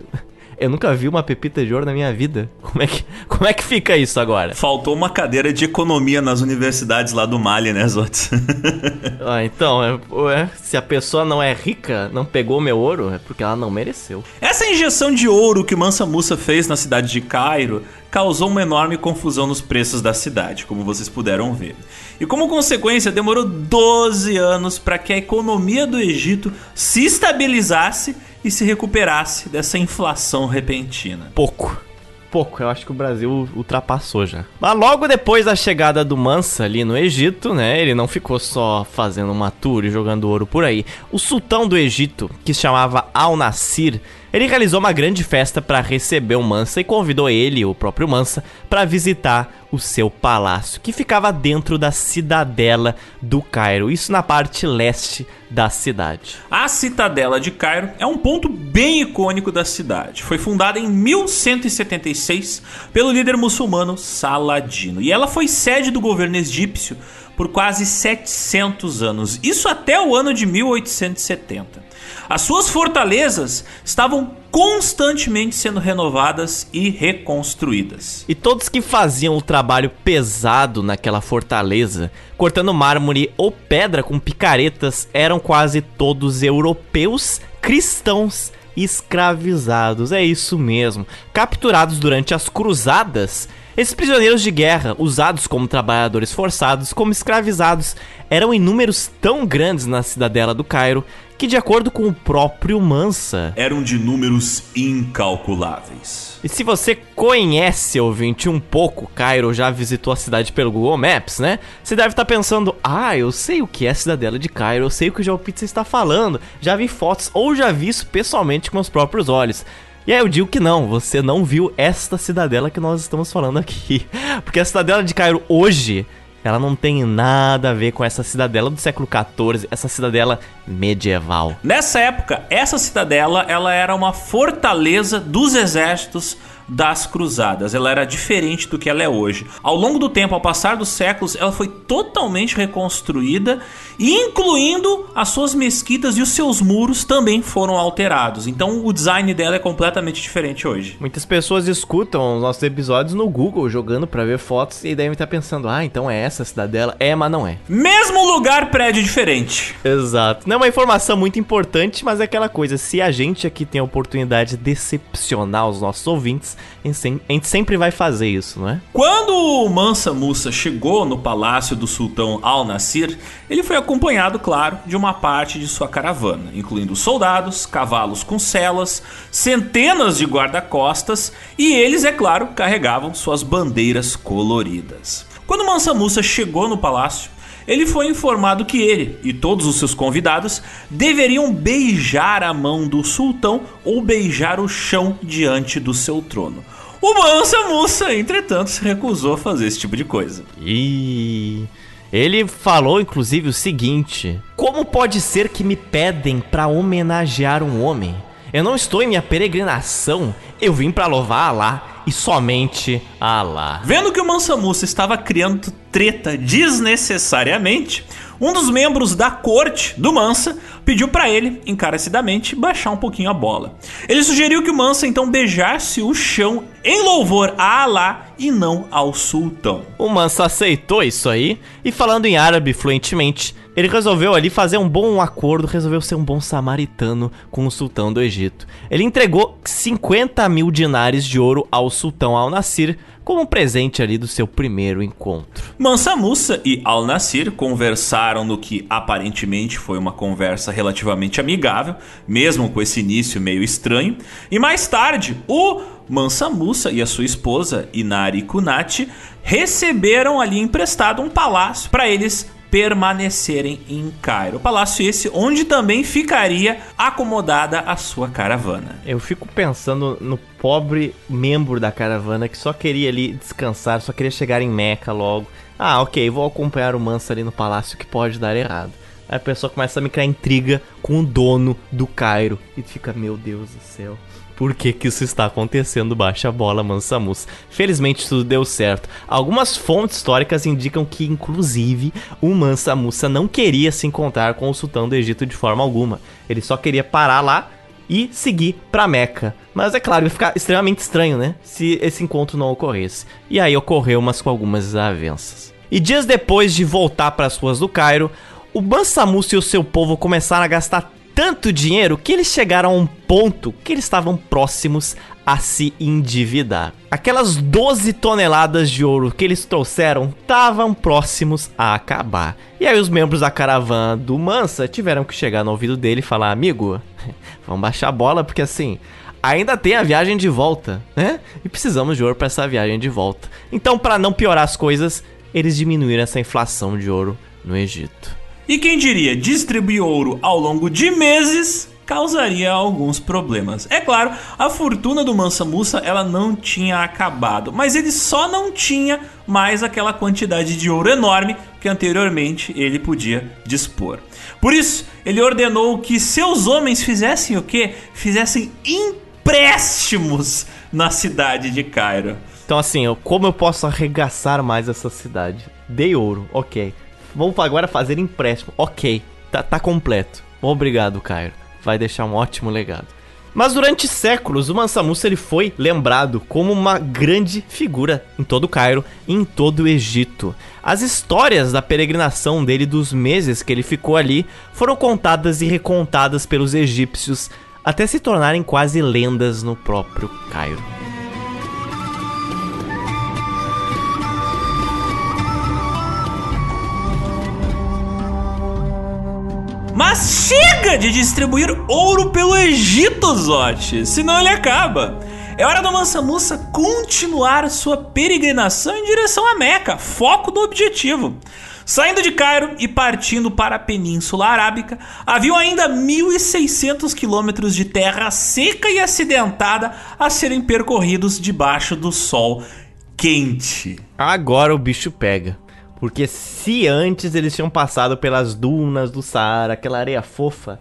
S2: eu nunca vi uma pepita de ouro na minha vida. Como é que, [laughs] como é que fica isso agora?
S1: Faltou uma cadeira de economia nas universidades lá do Mali, né, Zotes? [laughs]
S2: ah, então, é, é, se a pessoa não é rica, não pegou meu ouro, é porque ela não mereceu.
S1: Essa injeção de ouro que Mansa Musa fez na cidade de Cairo causou uma enorme confusão nos preços da cidade, como vocês puderam ver. E como consequência, demorou 12 anos para que a economia do Egito se estabilizasse e se recuperasse dessa inflação repentina.
S2: Pouco. Pouco, eu acho que o Brasil ultrapassou já. Mas logo depois da chegada do Mansa ali no Egito, né? Ele não ficou só fazendo uma tour e jogando ouro por aí. O sultão do Egito, que se chamava Al-Nasir, ele realizou uma grande festa para receber o Mansa e convidou ele, o próprio Mansa, para visitar o seu palácio, que ficava dentro da cidadela do Cairo, isso na parte leste da cidade.
S1: A cidadela de Cairo é um ponto bem icônico da cidade. Foi fundada em 1176 pelo líder muçulmano Saladino e ela foi sede do governo egípcio por quase 700 anos, isso até o ano de 1870. As suas fortalezas estavam constantemente sendo renovadas e reconstruídas.
S2: E todos que faziam o trabalho pesado naquela fortaleza, cortando mármore ou pedra com picaretas, eram quase todos europeus cristãos escravizados. É isso mesmo. Capturados durante as cruzadas esses prisioneiros de guerra, usados como trabalhadores forçados, como escravizados, eram em números tão grandes na cidadela do Cairo que, de acordo com o próprio Mansa,
S1: eram de números incalculáveis.
S2: E se você conhece, ouvinte, um pouco Cairo, já visitou a cidade pelo Google Maps, né? Você deve estar pensando: ah, eu sei o que é a cidadela de Cairo, eu sei o que o João Pizza está falando, já vi fotos ou já vi isso pessoalmente com meus próprios olhos. E aí eu digo que não, você não viu esta cidadela que nós estamos falando aqui. [laughs] Porque a cidadela de Cairo hoje, ela não tem nada a ver com essa cidadela do século XIV, essa cidadela medieval.
S1: Nessa época, essa cidadela ela era uma fortaleza dos exércitos das cruzadas. Ela era diferente do que ela é hoje. Ao longo do tempo, ao passar dos séculos, ela foi totalmente reconstruída, incluindo as suas mesquitas e os seus muros também foram alterados. Então o design dela é completamente diferente hoje.
S2: Muitas pessoas escutam os nossos episódios no Google jogando para ver fotos e devem estar pensando: "Ah, então é essa a cidadela?". É, mas não é.
S1: Mesmo lugar, prédio diferente.
S2: Exato. Não é uma informação muito importante, mas é aquela coisa, se a gente aqui tem a oportunidade de decepcionar os nossos ouvintes, a gente sempre vai fazer isso, não é?
S1: Quando Mansa Musa chegou no palácio do sultão Al-Nasir, ele foi acompanhado, claro, de uma parte de sua caravana, incluindo soldados, cavalos com celas, centenas de guarda-costas e eles, é claro, carregavam suas bandeiras coloridas. Quando Mansa Musa chegou no palácio, ele foi informado que ele e todos os seus convidados deveriam beijar a mão do sultão ou beijar o chão diante do seu trono. O Mansa Musa, entretanto, se recusou a fazer esse tipo de coisa.
S2: E ele falou inclusive o seguinte: Como pode ser que me pedem para homenagear um homem? Eu não estou em minha peregrinação, eu vim para louvar Alá e somente Alá.
S1: Vendo que o Mansa Musa estava criando treta desnecessariamente, um dos membros da corte do Mansa pediu para ele, encarecidamente, baixar um pouquinho a bola. Ele sugeriu que o Mansa então beijasse o chão em louvor a Alá e não ao sultão.
S2: O Mansa aceitou isso aí e falando em árabe fluentemente, ele resolveu ali fazer um bom acordo, resolveu ser um bom samaritano com o sultão do Egito. Ele entregou 50 mil dinares de ouro ao sultão Al-Nasir como presente ali do seu primeiro encontro.
S1: Mansa Musa e Al-Nasir conversaram no que aparentemente foi uma conversa relativamente amigável, mesmo com esse início meio estranho, e mais tarde o Mansa Musa e a sua esposa Inari Kunati receberam ali emprestado um palácio para eles permanecerem em Cairo. Palácio esse onde também ficaria acomodada a sua caravana.
S2: Eu fico pensando no pobre membro da caravana que só queria ali descansar, só queria chegar em Meca logo. Ah, ok, vou acompanhar o Mansa ali no palácio que pode dar errado. Aí a pessoa começa a me criar intriga com o dono do Cairo e fica, meu Deus do céu por que, que isso está acontecendo, baixa a bola, mansa musa. Felizmente tudo deu certo. Algumas fontes históricas indicam que, inclusive, o Mansa Musa não queria se encontrar com o sultão do Egito de forma alguma. Ele só queria parar lá e seguir para Meca. Mas é claro, ia ficar extremamente estranho, né? Se esse encontro não ocorresse. E aí ocorreu, mas com algumas desavenças. E dias depois de voltar para as ruas do Cairo, o Mansa Musa e o seu povo começaram a gastar tanto dinheiro que eles chegaram a um ponto que eles estavam próximos a se endividar. Aquelas 12 toneladas de ouro que eles trouxeram estavam próximos a acabar. E aí os membros da caravana do Mansa tiveram que chegar no ouvido dele e falar: "Amigo, [laughs] vamos baixar a bola porque assim, ainda tem a viagem de volta, né? E precisamos de ouro para essa viagem de volta. Então, para não piorar as coisas, eles diminuíram essa inflação de ouro no Egito.
S1: E quem diria, distribuir ouro ao longo de meses causaria alguns problemas. É claro, a fortuna do Mansa Musa ela não tinha acabado, mas ele só não tinha mais aquela quantidade de ouro enorme que anteriormente ele podia dispor. Por isso, ele ordenou que seus homens fizessem o quê? Fizessem empréstimos na cidade de Cairo.
S2: Então assim, como eu posso arregaçar mais essa cidade? Dei ouro, ok. Vamos agora fazer empréstimo. Ok, tá, tá completo. Obrigado, Cairo. Vai deixar um ótimo legado. Mas durante séculos, o Mansa Musa ele foi lembrado como uma grande figura em todo o Cairo e em todo o Egito. As histórias da peregrinação dele dos meses que ele ficou ali foram contadas e recontadas pelos egípcios até se tornarem quase lendas no próprio Cairo.
S1: Mas chega de distribuir ouro pelo Egito, Zote, senão ele acaba. É hora do Mansa Musa continuar sua peregrinação em direção a Meca, foco do objetivo. Saindo de Cairo e partindo para a Península Arábica, haviam ainda 1.600 quilômetros de terra seca e acidentada a serem percorridos debaixo do sol quente.
S2: Agora o bicho pega. Porque se antes eles tinham passado pelas dunas do Saara, aquela areia fofa,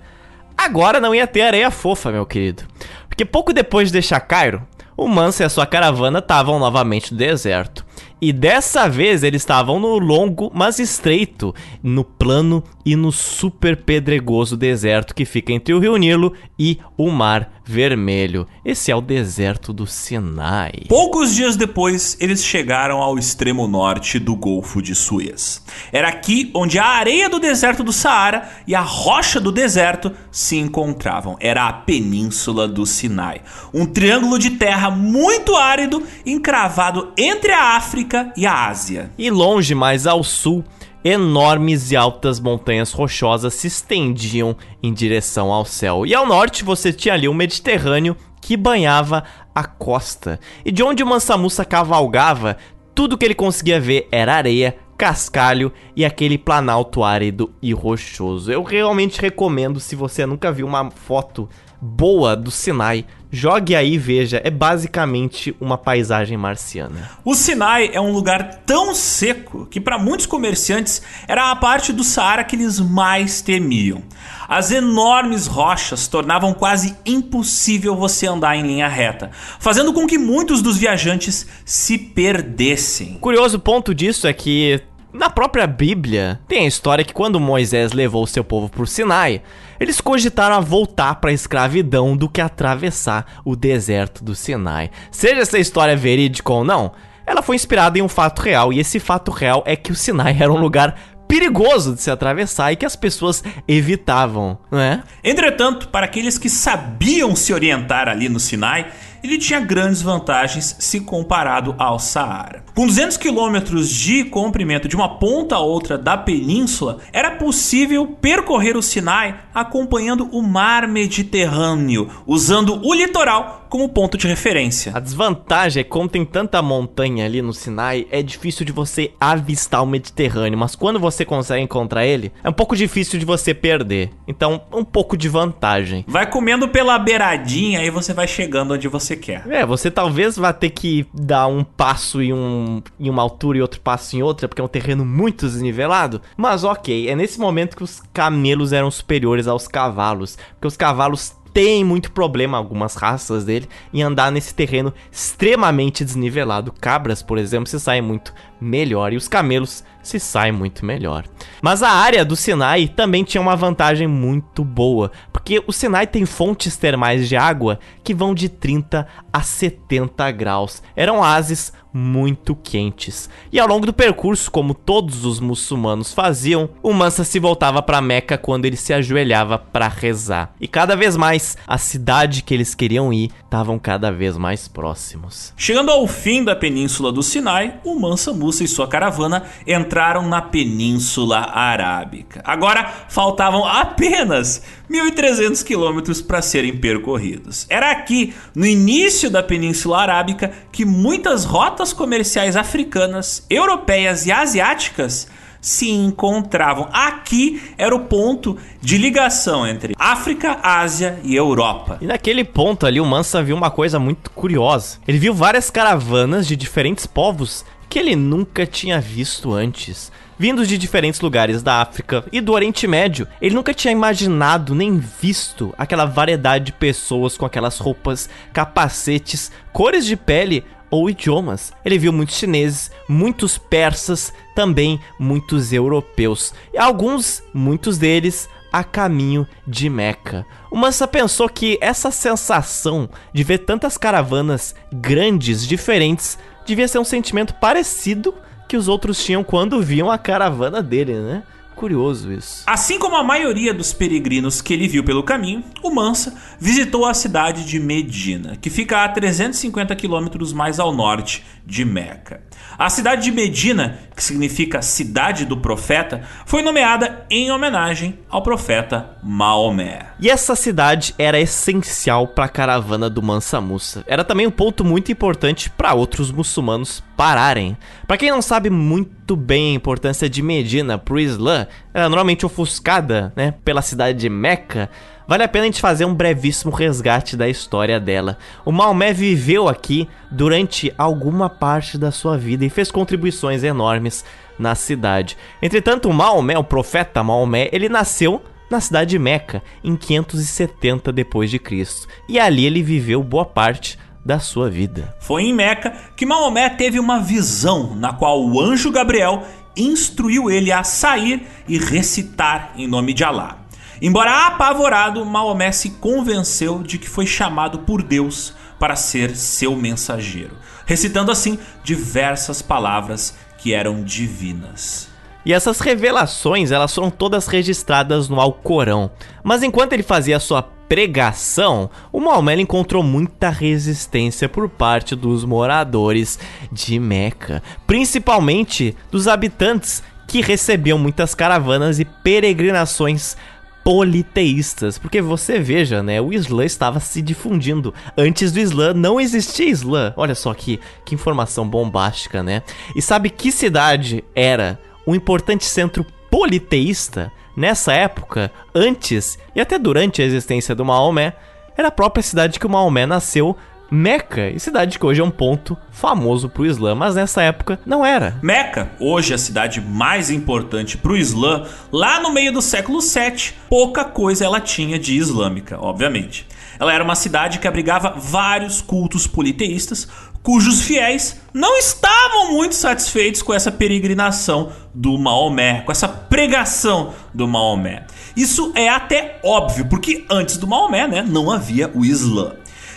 S2: agora não ia ter areia fofa, meu querido. Porque pouco depois de deixar Cairo, o Mansa e a sua caravana estavam novamente no deserto. E dessa vez eles estavam no longo, mas estreito, no plano e no super pedregoso deserto que fica entre o Rio Nilo e o Mar Vermelho. Esse é o deserto do Sinai.
S1: Poucos dias depois, eles chegaram ao extremo norte do Golfo de Suez. Era aqui onde a areia do deserto do Saara e a rocha do deserto se encontravam. Era a Península do Sinai, um triângulo de terra muito árido encravado entre a África e a Ásia.
S2: E longe mais ao sul, enormes e altas montanhas rochosas se estendiam em direção ao céu. E ao norte você tinha ali o Mediterrâneo que banhava a costa. E de onde o Mansa Musa cavalgava, tudo que ele conseguia ver era areia, cascalho e aquele planalto árido e rochoso. Eu realmente recomendo, se você nunca viu uma foto boa do Sinai, jogue aí e veja. É basicamente uma paisagem marciana.
S1: O Sinai é um lugar tão seco que para muitos comerciantes era a parte do Saara que eles mais temiam. As enormes rochas tornavam quase impossível você andar em linha reta, fazendo com que muitos dos viajantes se perdessem.
S2: O curioso ponto disso é que Na própria Bíblia, tem a história que quando Moisés levou seu povo por Sinai, eles cogitaram a voltar para a escravidão do que atravessar o deserto do Sinai. Seja essa história verídica ou não, ela foi inspirada em um fato real, e esse fato real é que o Sinai era um lugar perigoso de se atravessar e que as pessoas evitavam, não é?
S1: Entretanto, para aqueles que sabiam se orientar ali no Sinai, ele tinha grandes vantagens se comparado ao Saara. Com 200 quilômetros de comprimento de uma ponta a outra da península, era possível percorrer o Sinai acompanhando o mar Mediterrâneo, usando o litoral como ponto de referência.
S2: A desvantagem é que como tem tanta montanha ali no Sinai, é difícil de você avistar o Mediterrâneo, mas quando você consegue encontrar ele, é um pouco difícil de você perder. Então, um pouco de vantagem.
S1: Vai comendo pela beiradinha e você vai chegando onde você quer.
S2: É, você talvez vá ter que dar um passo em, um, em uma altura e outro passo em outra, porque é um terreno muito desnivelado. Mas ok, é nesse momento que os camelos eram superiores aos cavalos, porque os cavalos tem muito problema, algumas raças dele, em andar nesse terreno extremamente desnivelado. Cabras, por exemplo, se saem muito melhor e os camelos se saem muito melhor. Mas a área do Sinai também tinha uma vantagem muito boa, porque o Sinai tem fontes termais de água que vão de 30 a 70 graus. Eram oásis muito quentes. E ao longo do percurso, como todos os muçulmanos faziam, o Mansa se voltava para Meca quando ele se ajoelhava para rezar. E cada vez mais, a cidade que eles queriam ir estavam cada vez mais próximos.
S1: Chegando ao fim da península do Sinai, o Mansa Musa e sua caravana entraram na Península Arábica. Agora faltavam apenas 1.300 quilômetros para serem percorridos. Era aqui, no início da Península Arábica, que muitas rotas comerciais africanas, europeias e asiáticas se encontravam. Aqui era o ponto de ligação entre África, Ásia e Europa.
S2: E naquele ponto ali, o Mansa viu uma coisa muito curiosa. Ele viu várias caravanas de diferentes povos que ele nunca tinha visto antes vindos de diferentes lugares da África e do Oriente Médio. Ele nunca tinha imaginado nem visto aquela variedade de pessoas com aquelas roupas, capacetes, cores de pele ou idiomas. Ele viu muitos chineses, muitos persas, também muitos europeus. E alguns, muitos deles, a caminho de Meca. O Mansa pensou que essa sensação de ver tantas caravanas grandes, diferentes, devia ser um sentimento parecido que os outros tinham quando viam a caravana dele, né? Curioso isso.
S1: Assim como a maioria dos peregrinos que ele viu pelo caminho, o Mansa visitou a cidade de Medina, que fica a 350 quilômetros mais ao norte de Meca. A cidade de Medina, que significa cidade do profeta, foi nomeada em homenagem ao profeta Maomé.
S2: E essa cidade era essencial para a caravana do Mansa Musa. Era também um ponto muito importante para outros muçulmanos pararem. Para quem não sabe muito bem a importância de Medina para o Islã, ela é normalmente ofuscada, né, pela cidade de Meca vale a pena a gente fazer um brevíssimo resgate da história dela. O Maomé viveu aqui durante alguma parte da sua vida e fez contribuições enormes na cidade. Entretanto, o Maomé, o profeta Maomé, ele nasceu na cidade de Meca em 570 depois de Cristo. E ali ele viveu boa parte da sua vida.
S1: Foi em Meca que Maomé teve uma visão na qual o anjo Gabriel instruiu ele a sair e recitar em nome de Alá. Embora apavorado, Maomé se convenceu de que foi chamado por Deus para ser seu mensageiro, recitando assim diversas palavras que eram divinas.
S2: E essas revelações, elas foram todas registradas no Alcorão. Mas enquanto ele fazia sua pregação, o Maomé encontrou muita resistência por parte dos moradores de Meca, principalmente dos habitantes que recebiam muitas caravanas e peregrinações politeístas. Porque você veja, né? O Islã estava se difundindo. Antes do Islã não existia Islã. Olha só que, que informação bombástica, né? E sabe que cidade era um importante centro politeísta nessa época, antes e até durante a existência do Maomé? Era a própria cidade que o Maomé nasceu Meca, e cidade que hoje é um ponto famoso para o Islã, mas nessa época não era.
S1: Meca, hoje a cidade mais importante para o Islã, lá no meio do século 7, pouca coisa ela tinha de islâmica, obviamente. Ela era uma cidade que abrigava vários cultos politeístas, cujos fiéis não estavam muito satisfeitos com essa peregrinação do Maomé, com essa pregação do Maomé. Isso é até óbvio, porque antes do Maomé, né, não havia o Islã.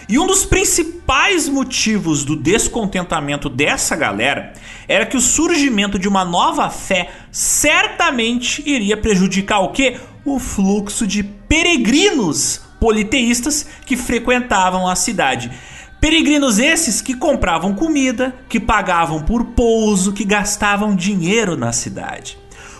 S1: E um dos principais motivos do descontentamento dessa galera era que o surgimento de uma nova fé certamente iria prejudicar o que? O fluxo de peregrinos politeístas que frequentavam a cidade. Peregrinos esses que compravam comida, que pagavam por pouso, que gastavam dinheiro na cidade.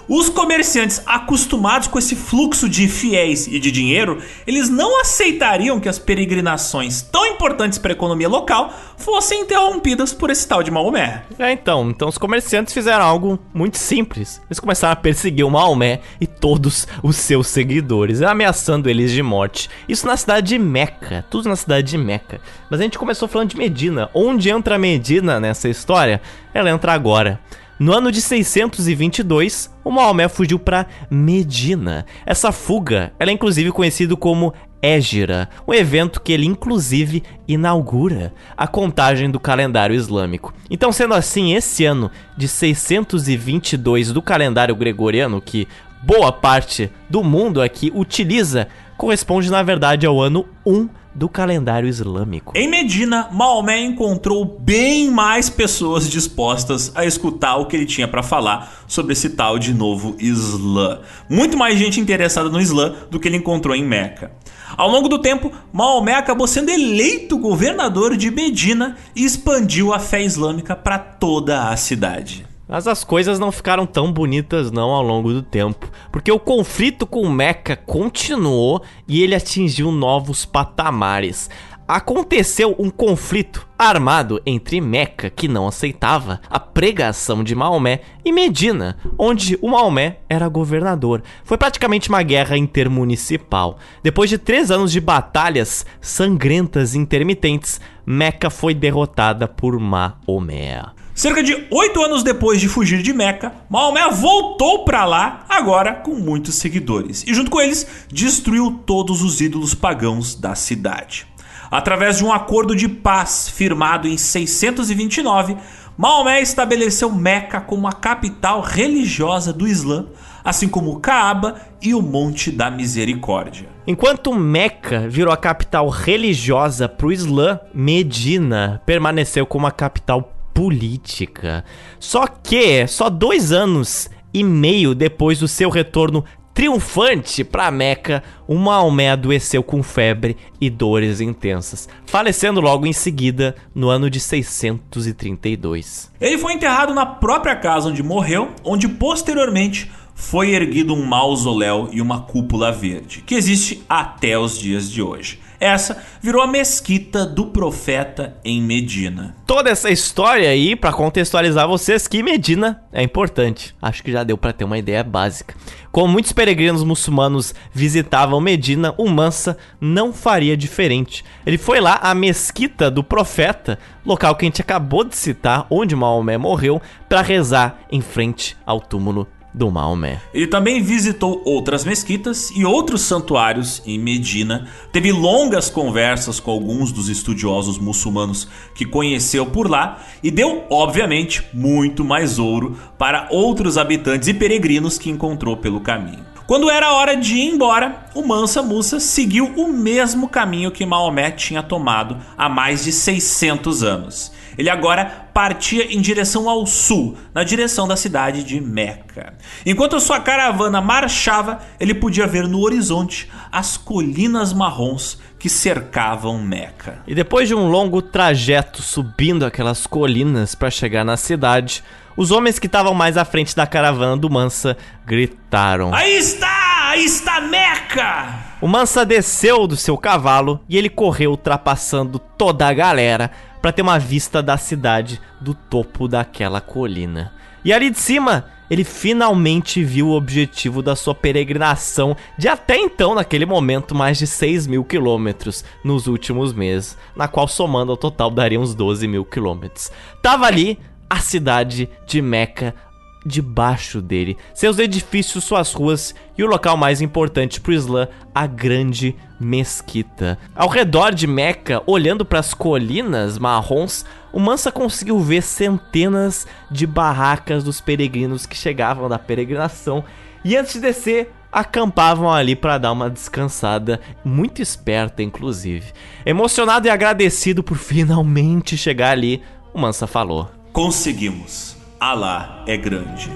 S1: Os comerciantes acostumados com esse fluxo de fiéis e de dinheiro, eles não aceitariam que as peregrinações tão importantes para a economia local fossem interrompidas por esse tal de Maomé.
S2: É, então, então os comerciantes fizeram algo muito simples. Eles começaram a perseguir o Maomé e todos os seus seguidores, ameaçando eles de morte. Isso na cidade de Meca, tudo na cidade de Meca. Mas a gente começou falando de Medina. Onde entra Medina nessa história? Ela entra agora. No ano de 622, o Maomé fugiu para Medina. Essa fuga, ela é inclusive conhecido como Égira, um evento que ele inclusive inaugura a contagem do calendário islâmico. Então, sendo assim, esse ano de 622 do calendário gregoriano, que boa parte do mundo aqui utiliza, corresponde na verdade ao ano 1 do calendário islâmico.
S1: Em Medina, Maomé encontrou bem mais pessoas dispostas a escutar o que ele tinha para falar sobre esse tal de novo Islã. Muito mais gente interessada no Islã do que ele encontrou em Meca. Ao longo do tempo, Maomé acabou sendo eleito governador de Medina e expandiu a fé islâmica para toda a cidade.
S2: Mas as coisas não ficaram tão bonitas não ao longo do tempo, porque o conflito com Meca continuou e ele atingiu novos patamares. Aconteceu um conflito armado entre Meca, que não aceitava a pregação de Maomé, e Medina, onde o Maomé era governador. Foi praticamente uma guerra intermunicipal. Depois de três anos de batalhas sangrentas e intermitentes, Meca foi derrotada por Maomé.
S1: Cerca de oito anos depois de fugir de Meca, Maomé voltou para lá, agora com muitos seguidores, e junto com eles destruiu todos os ídolos pagãos da cidade. Através de um acordo de paz firmado em 629, Maomé estabeleceu Meca como a capital religiosa do Islã, assim como Caaba e o Monte da Misericórdia.
S2: Enquanto Meca virou a capital religiosa para o Islã, Medina permaneceu como a capital política. Só que, só dois anos e meio depois do seu retorno triunfante para Meca, o Maomé adoeceu com febre e dores intensas, falecendo logo em seguida no ano de 632.
S1: Ele foi enterrado na própria casa onde morreu, onde posteriormente foi erguido um mausoléu e uma cúpula verde, que existe até os dias de hoje. Essa virou a mesquita do profeta em Medina.
S2: Toda essa história aí para contextualizar vocês que Medina é importante. Acho que já deu para ter uma ideia básica. Como muitos peregrinos muçulmanos visitavam Medina, o Mansa não faria diferente. Ele foi lá à mesquita do profeta, local que a gente acabou de citar, onde Maomé morreu, para rezar em frente ao túmulo do Maomé.
S1: Ele também visitou outras mesquitas e outros santuários em Medina, teve longas conversas com alguns dos estudiosos muçulmanos que conheceu por lá e deu, obviamente, muito mais ouro para outros habitantes e peregrinos que encontrou pelo caminho. Quando era hora de ir embora, o Mansa Musa seguiu o mesmo caminho que Maomé tinha tomado há mais de 600 anos. Ele agora partia em direção ao sul, na direção da cidade de Meca. Enquanto sua caravana marchava, ele podia ver no horizonte as colinas marrons que cercavam Meca.
S2: E depois de um longo trajeto subindo aquelas colinas para chegar na cidade, os homens que estavam mais à frente da caravana do Mansa gritaram:
S1: Aí está! Aí está Meca!
S2: O Mansa desceu do seu cavalo e ele correu ultrapassando toda a galera para ter uma vista da cidade do topo daquela colina. E ali de cima, ele finalmente viu o objetivo da sua peregrinação de até então, naquele momento, mais de 6 mil quilômetros nos últimos meses, na qual somando ao total daria uns 12 mil quilômetros. Tava ali a cidade de Meca, debaixo dele, seus edifícios, suas ruas e o local mais importante para o Islã, a grande mesquita. Ao redor de Meca, olhando para as colinas marrons, o Mansa conseguiu ver centenas de barracas dos peregrinos que chegavam da peregrinação e antes de descer, acampavam ali para dar uma descansada, muito esperta inclusive. Emocionado e agradecido por [laughs] finalmente chegar ali, o Mansa falou:
S1: Conseguimos. Alá é grande.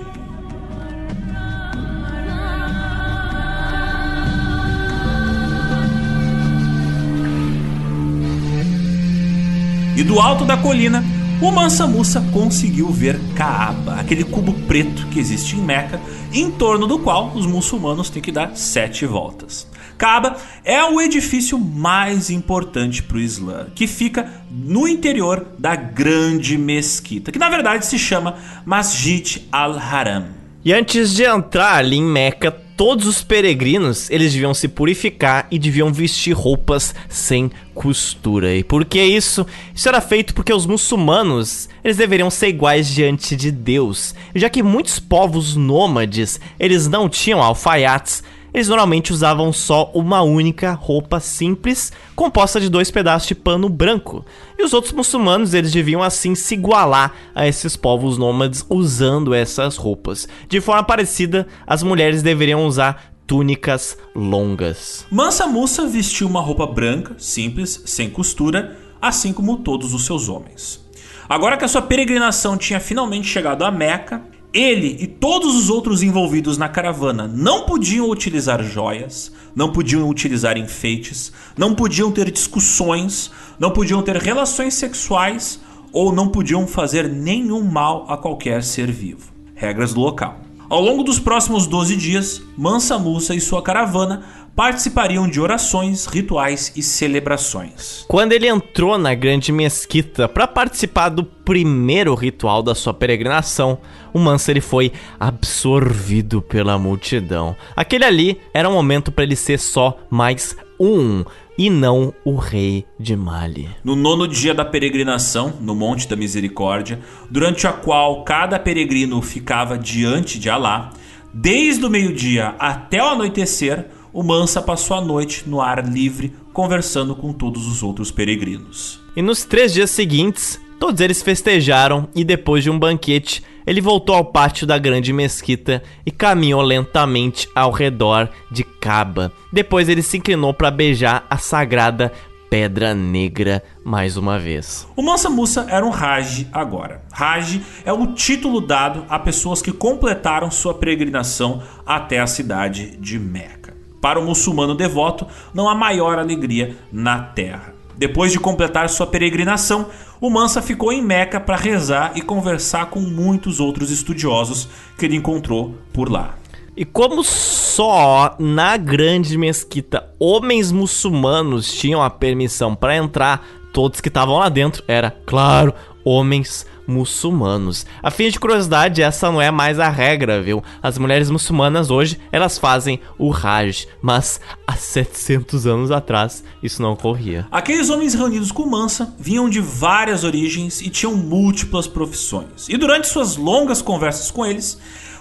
S1: E do alto da colina, o Mansa Musa conseguiu ver Kaaba, aquele cubo preto que existe em Meca, em torno do qual os muçulmanos têm que dar sete voltas. É o edifício mais importante para o Islã, que fica no interior da grande mesquita, que na verdade se chama Masjid al-Haram.
S2: E antes de entrar ali em Meca, todos os peregrinos, eles deviam se purificar e deviam vestir roupas sem costura. E por que isso? Isso era feito porque os muçulmanos, eles deveriam ser iguais diante de Deus. Já que muitos povos nômades, eles não tinham alfaiates, eles normalmente usavam só uma única roupa simples, composta de dois pedaços de pano branco. E os outros muçulmanos, eles deviam assim se igualar a esses povos nômades usando essas roupas. De forma parecida, as mulheres deveriam usar túnicas longas.
S1: Mansa Musa vestiu uma roupa branca, simples, sem costura, assim como todos os seus homens. Agora que a sua peregrinação tinha finalmente chegado a Meca, ele e todos os outros envolvidos na caravana não podiam utilizar joias, não podiam utilizar enfeites, não podiam ter discussões, não podiam ter relações sexuais ou não podiam fazer nenhum mal a qualquer ser vivo. Regras do local. Ao longo dos próximos 12 dias, Mansa Musa e sua caravana participariam de orações, rituais e celebrações.
S2: Quando ele entrou na grande mesquita para participar do primeiro ritual da sua peregrinação, o Mansa ele foi absorvido pela multidão. Aquele ali era um momento para ele ser só mais um e não o rei de Mali.
S1: No nono dia da peregrinação, no Monte da Misericórdia, durante a qual cada peregrino ficava diante de Alá, desde o meio-dia até o anoitecer, o Mansa passou a noite no ar livre, conversando com todos os outros peregrinos.
S2: E nos três dias seguintes, todos eles festejaram e depois de um banquete, ele voltou ao pátio da grande mesquita e caminhou lentamente ao redor de Caba. Depois ele se inclinou para beijar a sagrada Pedra Negra mais uma vez.
S1: O Mansa Musa era um Raj agora. Raj é o título dado a pessoas que completaram sua peregrinação até a cidade de Meca. Para o muçulmano devoto, não há maior alegria na terra. Depois de completar sua peregrinação, o Mansa ficou em Meca para rezar e conversar com muitos outros estudiosos que ele encontrou por lá.
S2: E como só na grande mesquita homens muçulmanos tinham a permissão para entrar, todos que estavam lá dentro era, claro, homens muçulmanos. A fim de curiosidade, essa não é mais a regra, viu? As mulheres muçulmanas hoje, elas fazem o Hajj, mas há 700 anos atrás isso não ocorria.
S1: Aqueles homens reunidos com Mansa vinham de várias origens e tinham múltiplas profissões. E durante suas longas conversas com eles,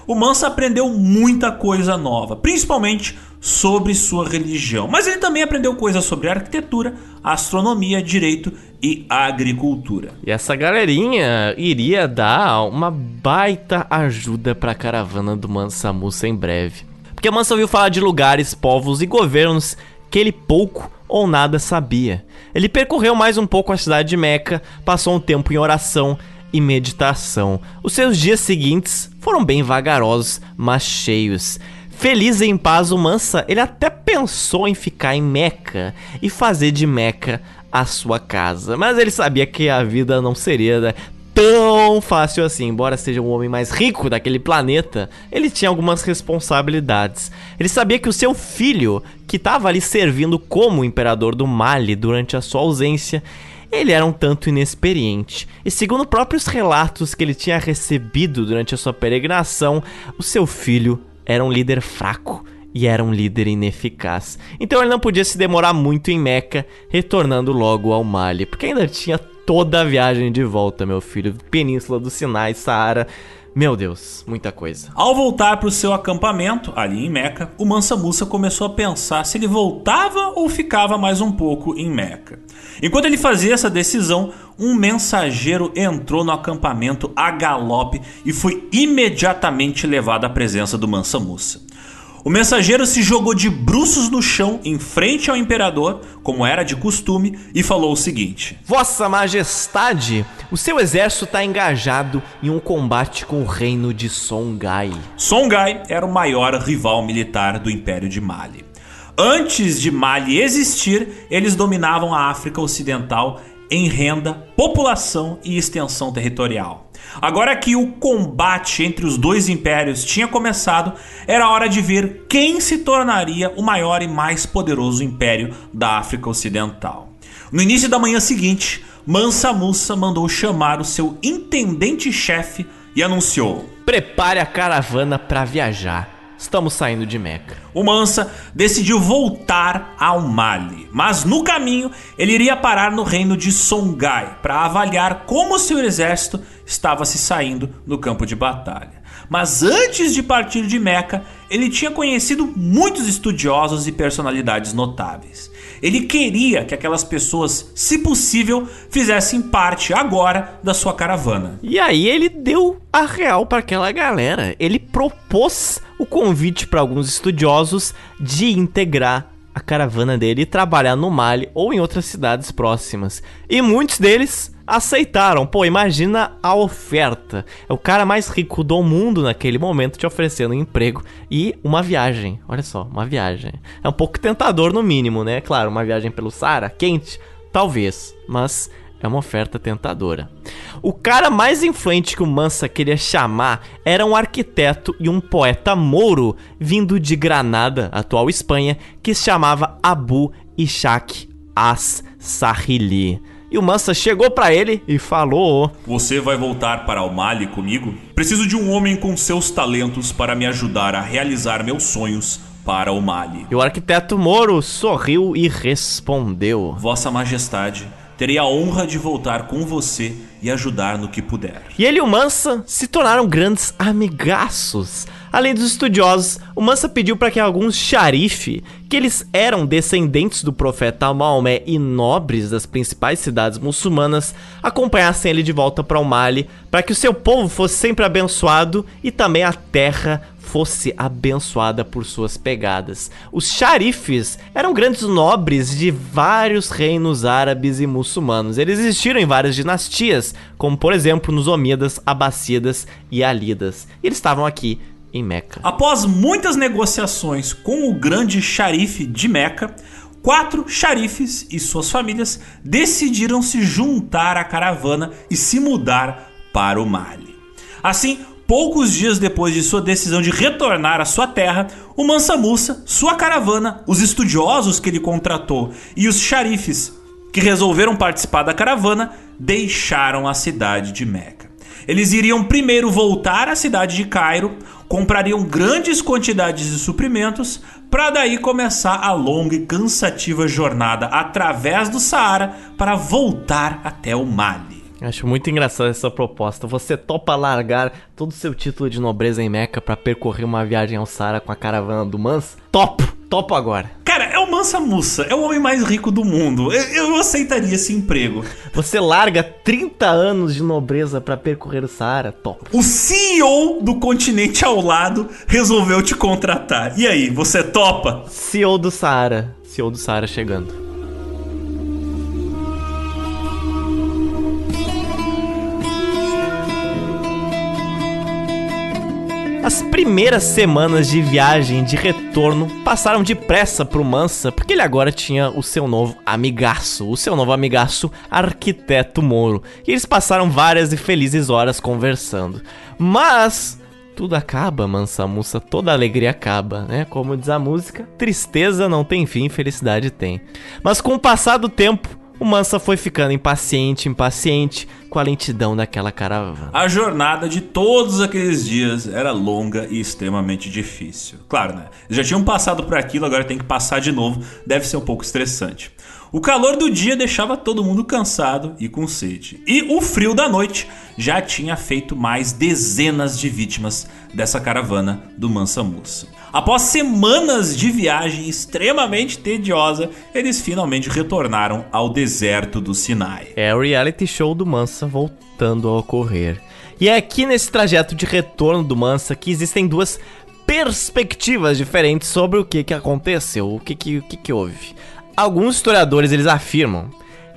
S1: o Mansa aprendeu muita coisa nova, principalmente sobre sua religião. Mas ele também aprendeu coisas sobre arquitetura, astronomia, direito e agricultura.
S2: E essa galerinha iria dar uma baita ajuda para a caravana do Mansa Musa em breve. Porque Mansa ouviu falar de lugares, povos e governos que ele pouco ou nada sabia. Ele percorreu mais um pouco a cidade de Meca, passou um tempo em oração e meditação. Os seus dias seguintes foram bem vagarosos, mas cheios. Feliz em paz, o Mansa, ele até pensou em ficar em Meca e fazer de Meca a sua casa. Mas ele sabia que a vida não seria né, tão fácil assim. Embora seja o homem mais rico daquele planeta, ele tinha algumas responsabilidades. Ele sabia que o seu filho, que estava ali servindo como imperador do Mali durante a sua ausência, ele era um tanto inexperiente, e segundo próprios relatos que ele tinha recebido durante a sua peregrinação, o seu filho era um líder fraco e era um líder ineficaz. Então ele não podia se demorar muito em Meca, retornando logo ao Mali, porque ainda tinha toda a viagem de volta, meu filho. Península do Sinai, Saara. Meu Deus, muita coisa.
S1: Ao voltar para o seu acampamento, ali em Meca, o Mansa Musa começou a pensar se ele voltava ou ficava mais um pouco em Meca. Enquanto ele fazia essa decisão, um mensageiro entrou no acampamento a galope e foi imediatamente levado à presença do Mansa Musa. O mensageiro se jogou de bruços no chão em frente ao imperador, como era de costume, e falou o seguinte:
S2: Vossa Majestade, o seu exército está engajado em um combate com o reino de Songhai.
S1: Songhai era o maior rival militar do Império de Mali. Antes de Mali existir, eles dominavam a África Ocidental em renda, população e extensão territorial. Agora que o combate entre os dois impérios tinha começado, era hora de ver quem se tornaria o maior e mais poderoso império da África Ocidental. No início da manhã seguinte, Mansa Musa mandou chamar o seu intendente-chefe e anunciou:
S2: Prepare a caravana para viajar. Estamos saindo de Meca.
S1: O Mansa decidiu voltar ao Mali, mas no caminho ele iria parar no reino de Songhai para avaliar como seu exército estava se saindo no campo de batalha. Mas antes de partir de Meca, ele tinha conhecido muitos estudiosos e personalidades notáveis. Ele queria que aquelas pessoas, se possível, fizessem parte agora da sua caravana.
S2: E aí ele deu a real para aquela galera. Ele propôs o convite para alguns estudiosos de integrar a caravana dele e trabalhar no Mali ou em outras cidades próximas. E muitos deles aceitaram. Pô, imagina a oferta. É o cara mais rico do mundo naquele momento te oferecendo um emprego e uma viagem. Olha só, uma viagem. É um pouco tentador no mínimo, né? Claro, uma viagem pelo Saara, quente, talvez, mas é uma oferta tentadora. O cara mais influente que o Mansa queria chamar era um arquiteto e um poeta mouro vindo de Granada, atual Espanha, que se chamava Abu Ishaq as-Sahili. E o Mansa chegou para ele e falou:
S1: Você vai voltar para o Mali comigo? Preciso de um homem com seus talentos para me ajudar a realizar meus sonhos para o Mali.
S2: E o arquiteto Moro sorriu e respondeu:
S1: Vossa Majestade, terei a honra de voltar com você e ajudar no que puder.
S2: E ele e o Mansa se tornaram grandes amigaços. Além dos estudiosos, o Mansa pediu para que alguns xarife, que eles eram descendentes do profeta Maomé e nobres das principais cidades muçulmanas, acompanhassem ele de volta para o Mali, para que o seu povo fosse sempre abençoado e também a terra fosse abençoada por suas pegadas. Os xarifes eram grandes nobres de vários reinos árabes e muçulmanos. Eles existiram em várias dinastias, como por exemplo nos Omíadas, Abássidas e Alidas. E eles estavam aqui em Meca.
S1: Após muitas negociações com o grande xarife de Meca, quatro xarifes e suas famílias decidiram se juntar à caravana e se mudar para o Mali. Assim, poucos dias depois de sua decisão de retornar à sua terra, o Mansa Musa, sua caravana, os estudiosos que ele contratou e os xarifes que resolveram participar da caravana deixaram a cidade de Meca. Eles iriam primeiro voltar à cidade de Cairo, comprariam grandes quantidades de suprimentos, para daí começar a longa e cansativa jornada através do Saara para voltar até o Mali.
S2: Acho muito engraçada essa proposta. Você topa largar todo o seu título de nobreza em Meca para percorrer uma viagem ao Saara com a caravana do Mans? Topo! Topo agora.
S1: Cara, é o Mansa Musa, é o homem mais rico do mundo. Eu, eu aceitaria esse emprego.
S2: Você larga 30 anos de nobreza para percorrer o Saara? Top.
S1: O CEO do continente ao lado resolveu te contratar. E aí, você topa?
S2: CEO do Saara. CEO do Saara chegando. As primeiras semanas de viagem de retorno passaram depressa pro Mansa, porque ele agora tinha o seu novo amigaço, o seu novo amigaço Arquiteto Moro. E eles passaram várias e felizes horas conversando. Mas tudo acaba, Mansa Musa, toda alegria acaba, né? Como diz a música, tristeza não tem fim, felicidade tem. Mas com o passar do tempo, o Mansa foi ficando impaciente, impaciente com a lentidão daquela caravana.
S1: A jornada de todos aqueles dias era longa e extremamente difícil. Claro, né? Eles já tinham passado por aquilo, agora tem que passar de novo. Deve ser um pouco estressante. O calor do dia deixava todo mundo cansado e com sede. E o frio da noite já tinha feito mais dezenas de vítimas dessa caravana do Mansa Musa. Após semanas de viagem extremamente tediosa, eles finalmente retornaram ao deserto do Sinai.
S2: É o reality show do Mansa voltando a ocorrer. E é aqui nesse trajeto de retorno do Mansa que existem duas perspectivas diferentes sobre o que, que aconteceu, o que, que, o que, que houve. Alguns historiadores eles afirmam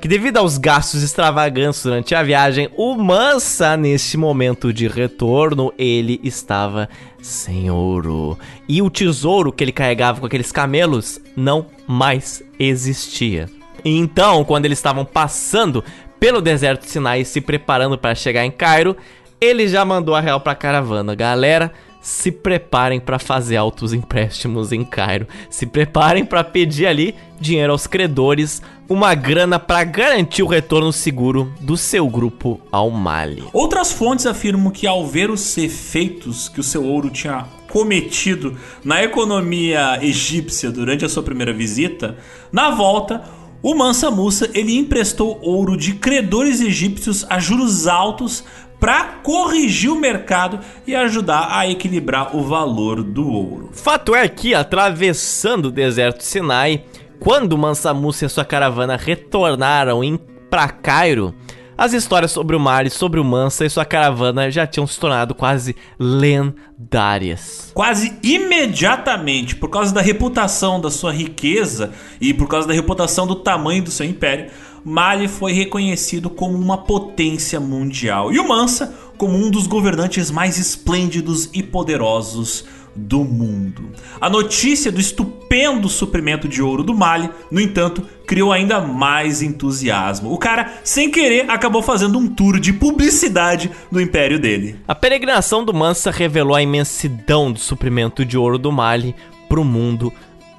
S2: que devido aos gastos extravagantes durante a viagem, o Mansa neste momento de retorno, ele estava sem ouro. E o tesouro que ele carregava com aqueles camelos não mais existia. Então, quando eles estavam passando pelo deserto de Sinai e se preparando para chegar em Cairo, ele já mandou a real para a caravana. Galera, se preparem para fazer altos empréstimos em Cairo. Se preparem para pedir ali dinheiro aos credores, uma grana para garantir o retorno seguro do seu grupo ao Mali.
S1: Outras fontes afirmam que ao ver os efeitos que o seu ouro tinha cometido na economia egípcia durante a sua primeira visita, na volta o Mansa Musa ele emprestou ouro de credores egípcios a juros altos para corrigir o mercado e ajudar a equilibrar o valor do ouro.
S2: Fato é que, atravessando o deserto Sinai, quando Mansa Musa e sua caravana retornaram para Cairo, as histórias sobre o mar e sobre o Mansa e sua caravana já tinham se tornado quase lendárias.
S1: Quase imediatamente, por causa da reputação da sua riqueza e por causa da reputação do tamanho do seu império, Mali foi reconhecido como uma potência mundial e o Mansa como um dos governantes mais esplêndidos e poderosos do mundo. A notícia do estupendo suprimento de ouro do Mali, no entanto, criou ainda mais entusiasmo. O cara, sem querer, acabou fazendo um tour de publicidade do império dele.
S2: A peregrinação do Mansa revelou a imensidão do suprimento de ouro do Mali para o mundo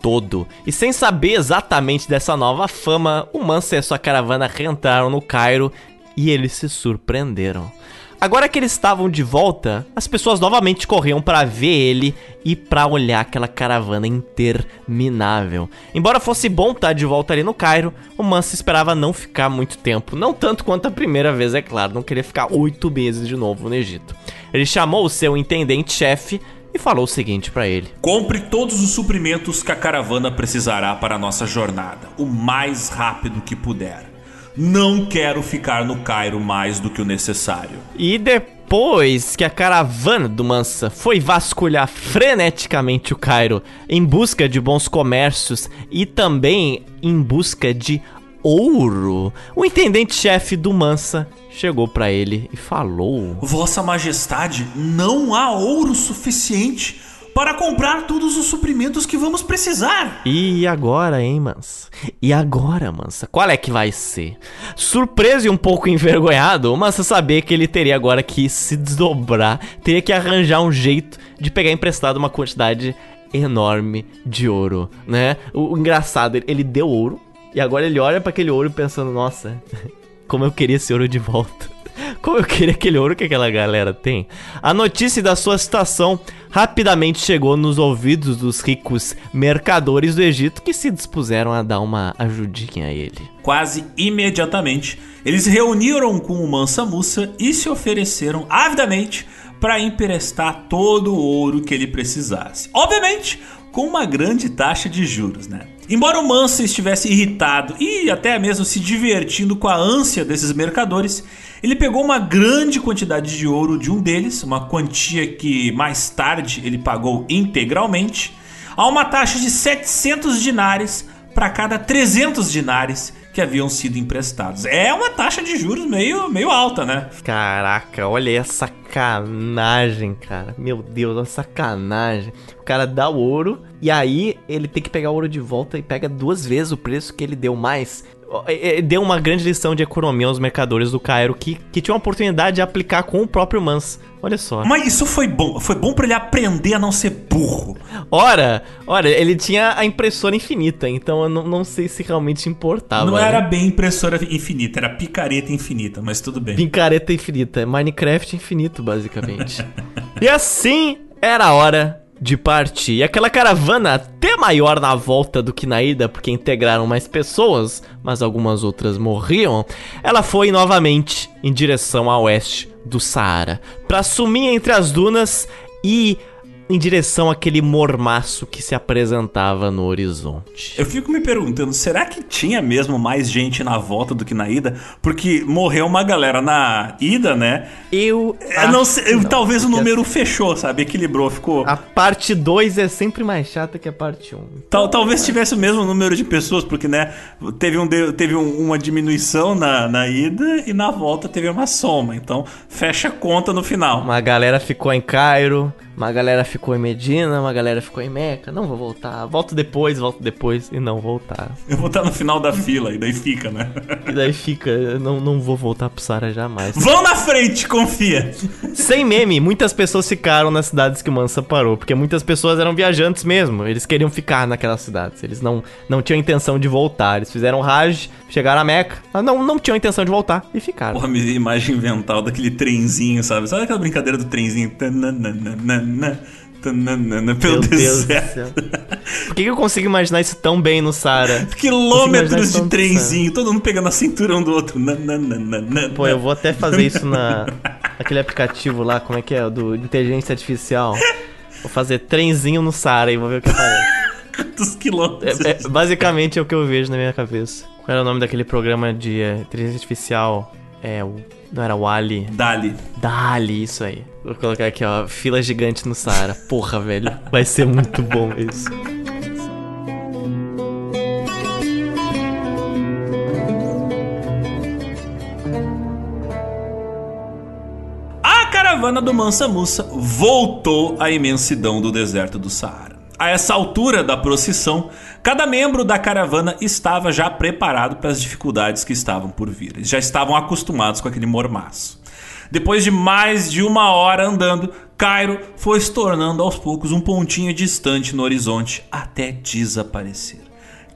S2: todo. E sem saber exatamente dessa nova fama, o Mansa e sua caravana reentraram no Cairo e eles se surpreenderam. Agora que eles estavam de volta, as pessoas novamente corriam para ver ele e para olhar aquela caravana interminável. Embora fosse bom estar tá de volta ali no Cairo, o Mansa esperava não ficar muito tempo, não tanto quanto a primeira vez, é claro, não queria ficar oito meses de novo no Egito. Ele chamou o seu intendente-chefe e falou o seguinte para ele:
S1: Compre todos os suprimentos que a caravana precisará para a nossa jornada, o mais rápido que puder. Não quero ficar no Cairo mais do que o necessário.
S2: E depois que a caravana do Mansa foi vasculhar freneticamente o Cairo em busca de bons comércios e também em busca de ouro, o intendente-chefe do Mansa chegou para ele e falou:
S1: Vossa Majestade, não há ouro suficiente para comprar todos os suprimentos que vamos precisar.
S2: E agora, hein, Mansa? E agora, Mansa? Qual é que vai ser? Surpreso e um pouco envergonhado, o Mansa sabia que ele teria agora que se desdobrar, teria que arranjar um jeito de pegar emprestado uma quantidade enorme de ouro, né? O, o engraçado, ele, ele deu ouro e agora ele olha para aquele ouro pensando, nossa, como eu queria esse ouro de volta. [laughs] Como eu queria aquele ouro que aquela galera tem. A notícia da sua situação rapidamente chegou nos ouvidos dos ricos mercadores do Egito que se dispuseram a dar uma ajudinha a ele.
S1: Quase imediatamente, eles reuniram com o Mansa Musa e se ofereceram avidamente para emprestar todo o ouro que ele precisasse. Obviamente, com uma grande taxa de juros, né? Embora o Mansa estivesse irritado e até mesmo se divertindo com a ânsia desses mercadores, ele pegou uma grande quantidade de ouro de um deles, uma quantia que mais tarde ele pagou integralmente, a uma taxa de 700 dinares para cada 300 dinares que haviam sido emprestados. É uma taxa de juros meio, meio alta, né?
S2: Caraca, olha essa sacanagem, cara. Meu Deus, uma sacanagem. O cara dá o ouro e aí ele tem que pegar o ouro de volta e pega duas vezes o preço que ele deu mais. É, é, deu uma grande lição de economia aos mercadores do Cairo que, que tinham a oportunidade de aplicar com o próprio Mans. Olha só.
S1: Mas isso foi bom. Foi bom para ele aprender a não ser burro.
S2: Ora, ora, ele tinha a impressora infinita, então eu não, não sei se realmente importava.
S1: Não né? era bem impressora infinita, era picareta infinita, mas tudo bem.
S2: Picareta infinita, Minecraft infinito, basicamente. [laughs] e assim era a hora de partir. E aquela caravana até maior na volta do que na ida, porque integraram mais pessoas, mas algumas outras morriam, ela foi novamente em direção a oeste do Saara, para sumir entre as dunas e em direção àquele mormaço que se apresentava no horizonte.
S1: Eu fico me perguntando, será que tinha mesmo mais gente na volta do que na ida? Porque morreu uma galera na ida, né?
S2: Eu.
S1: eu não sei, eu, não, talvez o número assim, fechou, sabe? Equilibrou, ficou.
S2: A parte 2 é sempre mais chata que a parte 1. Um.
S1: Tal, talvez tivesse o mesmo número de pessoas, porque, né? Teve, um, teve um, uma diminuição na, na ida e na volta teve uma soma. Então, fecha a conta no final.
S2: Uma galera ficou em Cairo. Uma galera ficou em Medina, uma galera ficou em Meca. Não vou voltar. Volto depois, volto depois e não voltar.
S1: Eu vou estar no final da fila e daí fica, né?
S2: E daí fica. Não, não vou voltar pro Sara jamais.
S1: Vão na frente, confia!
S2: Sem meme, muitas pessoas ficaram nas cidades que o Mansa parou. Porque muitas pessoas eram viajantes mesmo. Eles queriam ficar naquelas cidades. Eles não, não tinham intenção de voltar. Eles fizeram Raj, chegaram a Meca, mas não, não tinham intenção de voltar e ficaram.
S1: Porra, me imagem mental daquele trenzinho, sabe? Sabe aquela brincadeira do trenzinho?
S2: Meu Deus do céu. [laughs] Por que, eu consigo imaginar isso tão bem no Sara?
S1: Quilômetros de trenzinho, todo mundo pegando a cintura um do outro.
S2: Pô, eu vou até fazer isso na [laughs] aquele aplicativo lá, como é que é? Do inteligência artificial. Vou fazer trenzinho no Sara e vou ver o que aparece.
S1: Quantos quilômetros?
S2: É, é, basicamente é o que eu vejo na minha cabeça. Qual era o nome daquele programa de é, inteligência artificial? É, o não era Wally?
S1: Dali.
S2: Dali, isso aí. Vou colocar aqui, ó. Fila gigante no Saara. Porra, velho. Vai ser muito bom isso.
S1: A caravana do Mansa Musa voltou à imensidão do deserto do Saara. A essa altura da procissão, cada membro da caravana estava já preparado para as dificuldades que estavam por vir. Eles já estavam acostumados com aquele mormaço. Depois de mais de uma hora andando, Cairo foi se tornando aos poucos um pontinho distante no horizonte até desaparecer.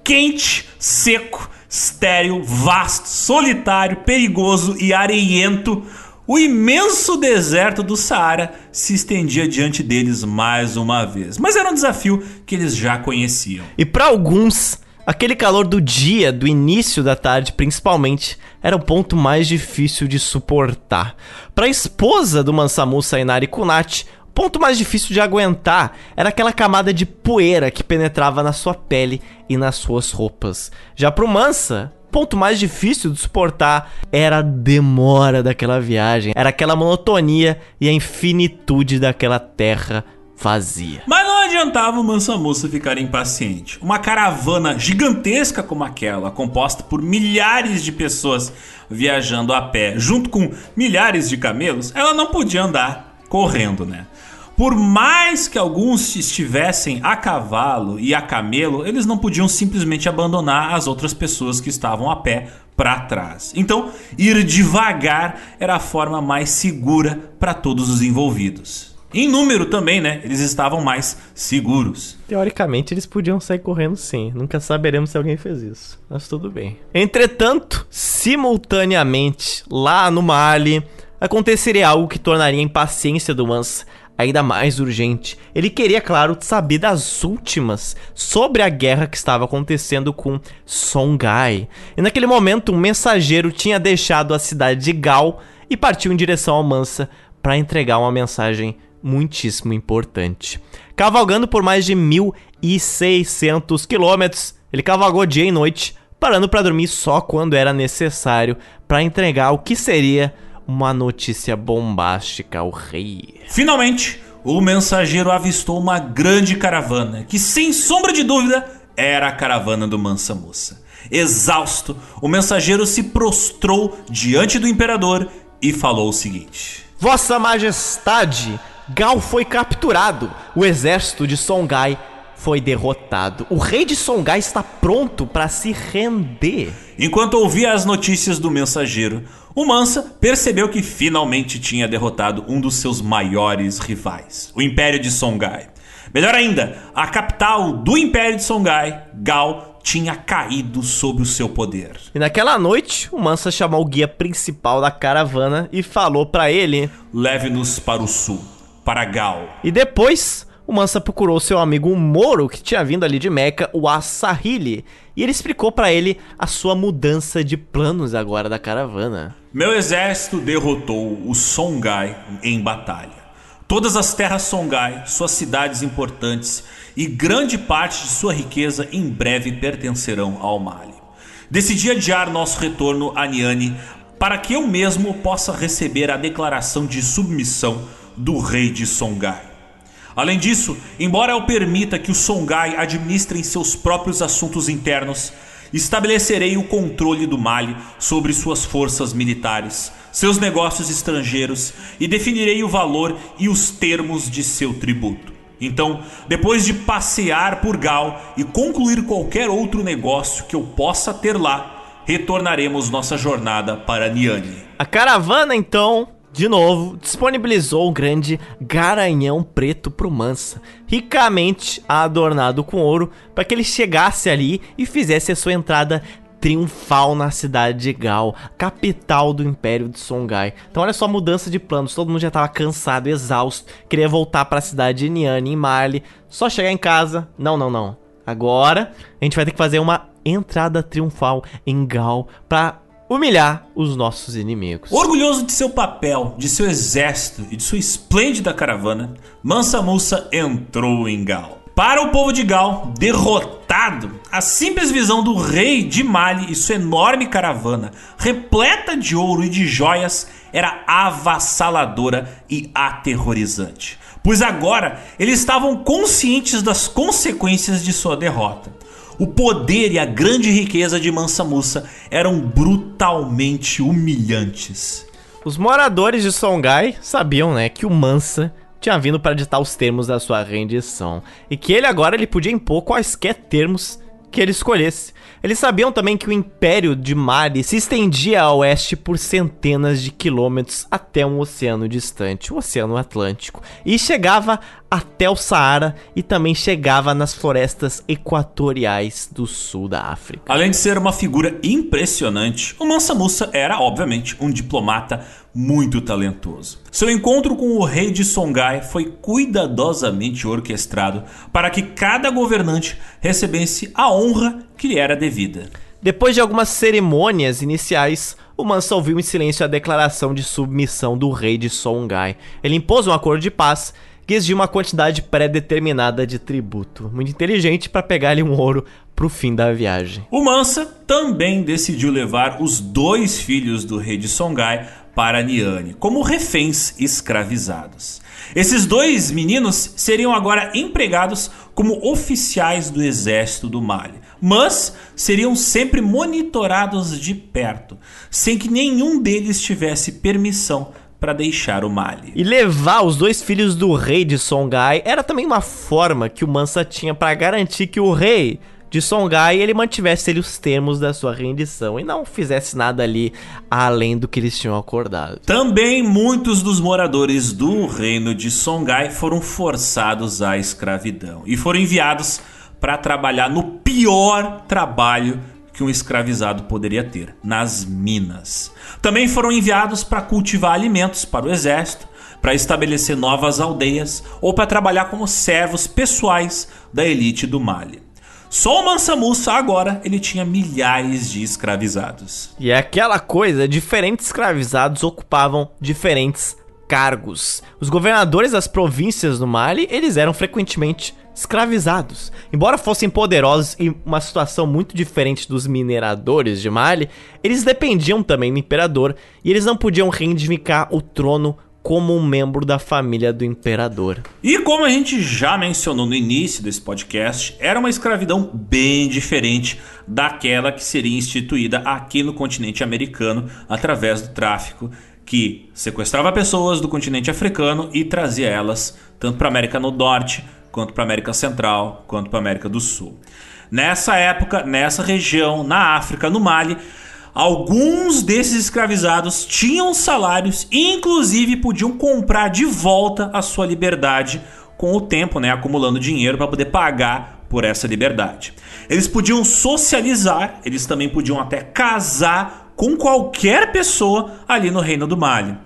S1: Quente, seco, estéril, vasto, solitário, perigoso e areiento, o imenso deserto do Saara se estendia diante deles mais uma vez, mas era um desafio que eles já conheciam.
S2: E para alguns, aquele calor do dia, do início da tarde principalmente, era o ponto mais difícil de suportar. Para a esposa do Mansamu Sainari Kunati, o ponto mais difícil de aguentar era aquela camada de poeira que penetrava na sua pele e nas suas roupas. Já pro Mansa, ponto mais difícil de suportar era a demora daquela viagem, era aquela monotonia e a infinitude daquela terra vazia.
S1: Mas não adiantava o Mansa Musa ficar impaciente. Uma caravana gigantesca como aquela, composta por milhares de pessoas viajando a pé, junto com milhares de camelos, ela não podia andar correndo, né? Por mais que alguns estivessem a cavalo e a camelo, eles não podiam simplesmente abandonar as outras pessoas que estavam a pé para trás. Então, ir devagar era a forma mais segura para todos os envolvidos. Em número também, né? Eles estavam mais seguros.
S2: Teoricamente, eles podiam sair correndo sim. Nunca saberemos se alguém fez isso. Mas tudo bem. Entretanto, simultaneamente, lá no Mali, aconteceria algo que tornaria a impaciência do Mans ainda mais urgente. Ele queria, claro, saber das últimas sobre a guerra que estava acontecendo com Songhai. E naquele momento, um mensageiro tinha deixado a cidade de Gal e partiu em direção ao Mansa para entregar uma mensagem muitíssimo importante. Cavalgando por mais de 1.600 quilômetros, ele cavalgou dia e noite, parando para dormir só quando era necessário para entregar o que seria uma notícia bombástica ao rei.
S1: Finalmente, o mensageiro avistou uma grande caravana, que sem sombra de dúvida era a caravana do Mansa Moça. Exausto, o mensageiro se prostrou diante do imperador e falou o seguinte:
S2: Vossa Majestade, Gal foi capturado. O exército de Songhai foi derrotado. O rei de Songhai está pronto para se render.
S1: Enquanto ouvia as notícias do mensageiro, o Mansa percebeu que finalmente tinha derrotado um dos seus maiores rivais, o Império de Songhai. Melhor ainda, a capital do Império de Songhai, Gal, tinha caído sob o seu poder.
S2: E naquela noite, o Mansa chamou o guia principal da caravana e falou para ele:
S1: Leve-nos para o sul, para Gal.
S2: E depois, o Mansa procurou seu amigo Moro, que tinha vindo ali de Meca, o Assahili, e ele explicou para ele a sua mudança de planos agora da caravana.
S1: Meu exército derrotou o Songhai em batalha. Todas as terras Songhai, suas cidades importantes e grande parte de sua riqueza em breve pertencerão ao Mali. Decidi adiar nosso retorno a Niani para que eu mesmo possa receber a declaração de submissão do rei de Songhai. Além disso, embora eu permita que os Songhai administrem seus próprios assuntos internos, estabelecerei o controle do Mali sobre suas forças militares, seus negócios estrangeiros e definirei o valor e os termos de seu tributo. Então, depois de passear por Gal e concluir qualquer outro negócio que eu possa ter lá, retornaremos nossa jornada para Niani.
S2: A caravana então de novo, disponibilizou o grande garanhão preto pro Mansa, ricamente adornado com ouro, para que ele chegasse ali e fizesse a sua entrada triunfal na cidade de Gal, capital do Império de Songhai. Então olha só a mudança de planos, todo mundo já estava cansado, exausto, queria voltar para a cidade de Niani, em Marley, só chegar em casa. Não, não, não. Agora a gente vai ter que fazer uma entrada triunfal em Gal para humilhar os nossos inimigos.
S1: Orgulhoso de seu papel, de seu exército e de sua esplêndida caravana, Mansa Musa entrou em Gal. Para o povo de Gal, derrotado, a simples visão do rei de Mali e sua enorme caravana, repleta de ouro e de joias, era avassaladora e aterrorizante. Pois agora eles estavam conscientes das consequências de sua derrota. O poder e a grande riqueza de Mansa Musa eram brutalmente humilhantes.
S2: Os moradores de Songhai sabiam, né, que o Mansa tinha vindo para ditar os termos da sua rendição e que ele agora ele podia impor quaisquer termos que ele escolhesse. Eles sabiam também que o Império de Mali se estendia a oeste por centenas de quilômetros até um oceano distante, o Oceano Atlântico, e chegava até o Saara e também chegava nas florestas equatoriais do sul da África.
S1: Além de ser uma figura impressionante, o Mansa Musa era, obviamente, um diplomata muito talentoso. Seu encontro com o rei de Songhai foi cuidadosamente orquestrado para que cada governante recebesse a honra que lhe era devida.
S2: Depois de algumas cerimônias iniciais, o Mansa ouviu em silêncio a declaração de submissão do rei de Songhai. Ele impôs um acordo de paz que exigia uma quantidade pré-determinada de tributo. Muito inteligente para pegar ali um ouro pro fim da viagem.
S1: O Mansa também decidiu levar os dois filhos do rei de Songhai para Niane, como reféns escravizados. Esses dois meninos seriam agora empregados como oficiais do exército do Mali, mas seriam sempre monitorados de perto, sem que nenhum deles tivesse permissão para deixar o Mali.
S2: E levar os dois filhos do rei de Songhai era também uma forma que o Mansa tinha para garantir que o rei de Songhai ele mantivesse ele os termos da sua rendição e não fizesse nada ali além do que eles tinham acordado.
S1: Também muitos dos moradores do reino de Songhai foram forçados à escravidão e foram enviados para trabalhar no pior trabalho que um escravizado poderia ter, nas minas. Também foram enviados para cultivar alimentos para o exército, para estabelecer novas aldeias ou para trabalhar como servos pessoais da elite do Mali. Só o Mansa Musa agora ele tinha milhares de escravizados.
S2: E é aquela coisa, diferentes escravizados ocupavam diferentes cargos. Os governadores das províncias do Mali, eles eram frequentemente escravizados. Embora fossem poderosos e uma situação muito diferente dos mineradores de Mali, eles dependiam também do imperador e eles não podiam reivindicar o trono como um membro da família do imperador.
S1: E como a gente já mencionou no início desse podcast, era uma escravidão bem diferente daquela que seria instituída aqui no continente americano através do tráfico que sequestrava pessoas do continente africano e trazia elas tanto para a América do Norte, quanto para a América Central, quanto para a América do Sul. Nessa época, nessa região, na África, no Mali, alguns desses escravizados tinham salários e inclusive podiam comprar de volta a sua liberdade com o tempo, né, acumulando dinheiro para poder pagar por essa liberdade. Eles podiam socializar, eles também podiam até casar com qualquer pessoa ali no Reino do Mali.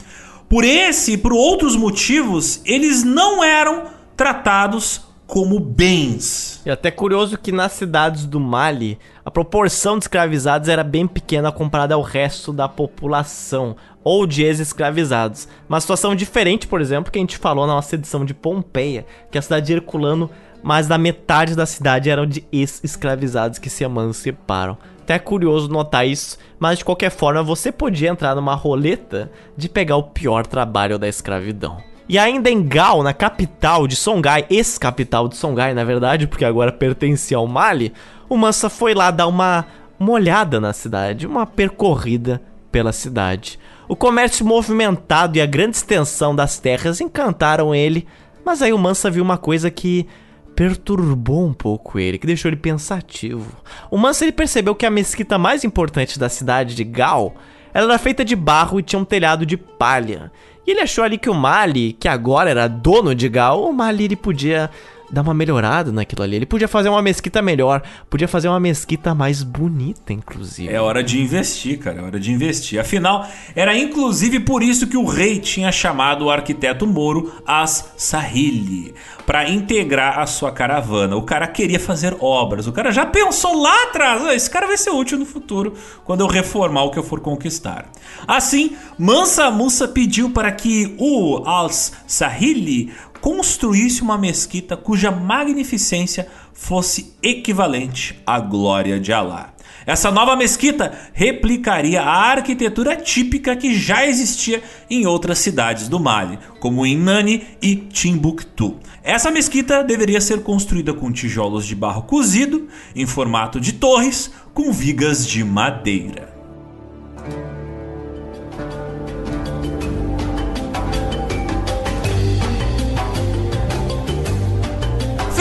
S1: Por esse e por outros motivos, eles não eram tratados como bens.
S2: E até curioso que nas cidades do Mali, a proporção de escravizados era bem pequena comparada ao resto da população ou de ex-escravizados. Uma situação diferente, por exemplo, que a gente falou na nossa edição de Pompeia, que a cidade de Herculano, mais da metade da cidade eram de ex-escravizados que se emanciparam. Até é curioso notar isso, mas de qualquer forma você podia entrar numa roleta de pegar o pior trabalho da escravidão. E ainda em Gao, na capital de Songhai, ex-capital de Songhai, na verdade, porque agora pertencia ao Mali, o Mansa foi lá dar uma, uma olhada na cidade, uma percorrida pela cidade. O comércio movimentado e a grande extensão das terras encantaram ele, mas aí o Mansa viu uma coisa que perturbou um pouco ele, que deixou ele pensativo. O Mansa ele percebeu que a mesquita mais importante da cidade de Gao era feita de barro e tinha um telhado de palha. E ele achou ali que o Mali, que agora era dono de Gal, o Mali ele podia dar uma melhorada naquilo ali. Ele podia fazer uma mesquita melhor, podia fazer uma mesquita mais bonita, inclusive.
S1: É hora de investir, cara, é hora de investir. Afinal, era inclusive por isso que o rei tinha chamado o arquiteto Moro As Sahili para integrar a sua caravana. O cara queria fazer obras, o cara já pensou lá atrás, ah, esse cara vai ser útil no futuro quando eu reformar o que eu for conquistar. Assim, Mansa Musa pediu para que o As Sahili construísse uma mesquita cuja magnificência fosse equivalente à glória de Alá. Essa nova mesquita replicaria a arquitetura típica que já existia em outras cidades do Mali, como em Nani e Timbuktu. Essa mesquita deveria ser construída com tijolos de barro cozido, em formato de torres, com vigas de madeira.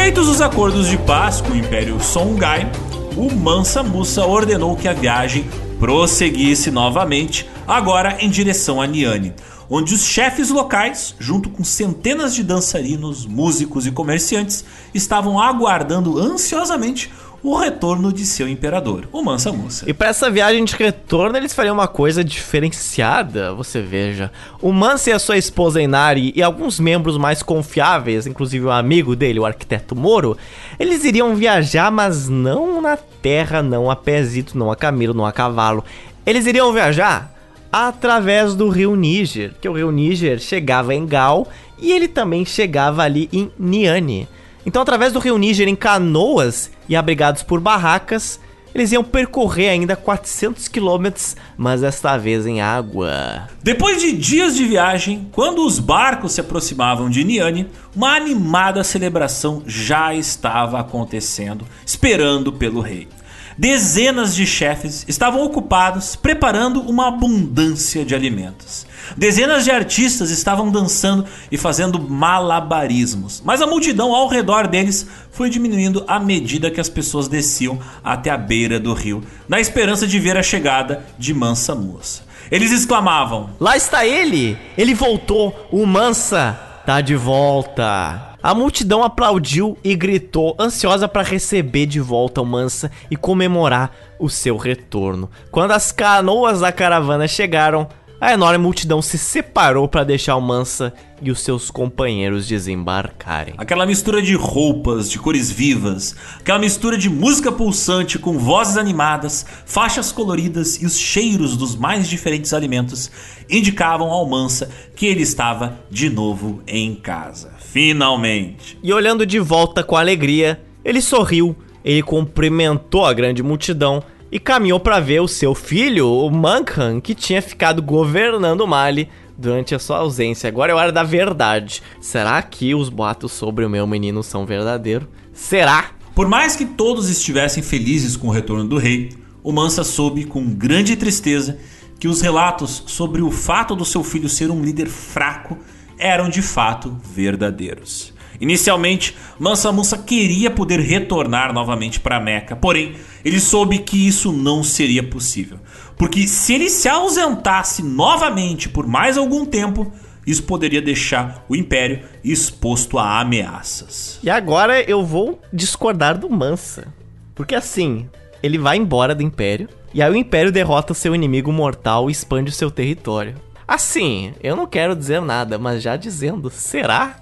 S1: Feitos os acordos de paz com o Império Songhai, o Mansa Musa ordenou que a viagem prosseguisse novamente, agora em direção a Niane, onde os chefes locais, junto com centenas de dançarinos, músicos e comerciantes, estavam aguardando ansiosamente o retorno de seu imperador, o Mansa Musa.
S2: E para essa viagem de retorno, eles fariam uma coisa diferenciada, você veja. O Mansa e a sua esposa Inari e alguns membros mais confiáveis, inclusive o amigo dele, o arquiteto Moro, eles iriam viajar, mas não na terra, não a pezito, não a camelo, não a cavalo. Eles iriam viajar através do rio Níger, que o rio Níger chegava em Gal e ele também chegava ali em Niane. Então, através do rio Níger em canoas e abrigados por barracas, eles iam percorrer ainda 400 quilômetros, mas desta vez em água.
S1: Depois de dias de viagem, quando os barcos se aproximavam de Niane, uma animada celebração já estava acontecendo, esperando pelo rei. Dezenas de chefes estavam ocupados preparando uma abundância de alimentos. Dezenas de artistas estavam dançando e fazendo malabarismos, mas a multidão ao redor deles foi diminuindo à medida que as pessoas desciam até a beira do rio, na esperança de ver a chegada de Mansa Musa. Eles exclamavam:
S2: Lá está ele! Ele voltou! O Mansa tá de volta! A multidão aplaudiu e gritou, ansiosa para receber de volta o Mansa e comemorar o seu retorno. Quando as canoas da caravana chegaram, a enorme multidão se separou para deixar o Mansa e os seus companheiros desembarcarem.
S1: Aquela mistura de roupas, de cores vivas, aquela mistura de música pulsante com vozes animadas, faixas coloridas e os cheiros dos mais diferentes alimentos indicavam ao Mansa que ele estava de novo em casa. Finalmente.
S2: E olhando de volta com alegria, ele sorriu, ele cumprimentou a grande multidão e caminhou para ver o seu filho, o Mankan, que tinha ficado governando Mali durante a sua ausência. Agora é hora da verdade. Será que os boatos sobre o meu menino são verdadeiros? Será?
S1: Por mais que todos estivessem felizes com o retorno do rei, o Mansa soube com grande tristeza que os relatos sobre o fato do seu filho ser um líder fraco eram de fato verdadeiros. Inicialmente, Mansa Musa queria poder retornar novamente para Meca, porém, ele soube que isso não seria possível, porque se ele se ausentasse novamente por mais algum tempo, isso poderia deixar o império exposto a ameaças.
S2: E agora eu vou discordar do Mansa, porque assim, ele vai embora do império, e aí o império derrota seu inimigo mortal e expande o seu território. Assim, eu não quero dizer nada, mas já dizendo, será?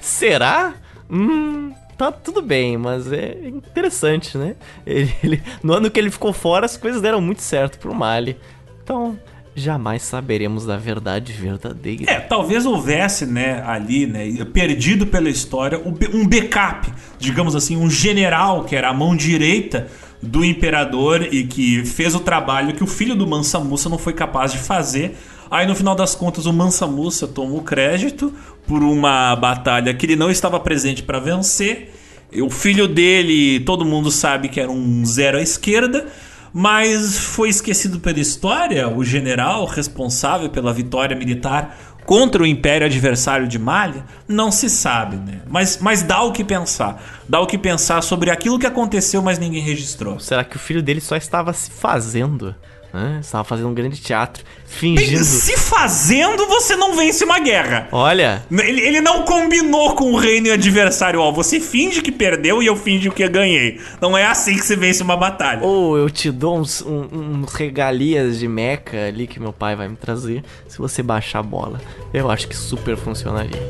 S2: Será? Hum, tá tudo bem, mas é interessante, né? Ele, ele, no ano que ele ficou fora, as coisas deram muito certo pro Mali. Então, jamais saberemos da verdade verdadeira.
S1: É, talvez houvesse, né, ali, né, perdido pela história, um backup, digamos assim, um general que era a mão direita do imperador e que fez o trabalho que o filho do Mansa Musa não foi capaz de fazer. Aí no final das contas o Mansa Musa toma o crédito por uma batalha que ele não estava presente para vencer. O filho dele, todo mundo sabe que era um zero à esquerda, mas foi esquecido pela história o general responsável pela vitória militar contra o império adversário de Malha, não se sabe, né? Mas, mas dá o que pensar. Dá o que pensar sobre aquilo que aconteceu, mas ninguém registrou.
S2: Será que o filho dele só estava se fazendo? Né? Estava fazendo um grande teatro, fingindo.
S1: Se fazendo, você não vence uma guerra.
S2: Olha.
S1: Ele, ele não combinou com o reino adversário. Ó, você finge que perdeu e eu finge que ganhei. Não é assim que você vence uma batalha.
S2: Ou eu te dou uns, um, uns regalias de meca ali que meu pai vai me trazer se você baixar a bola. Eu acho que super funcionaria.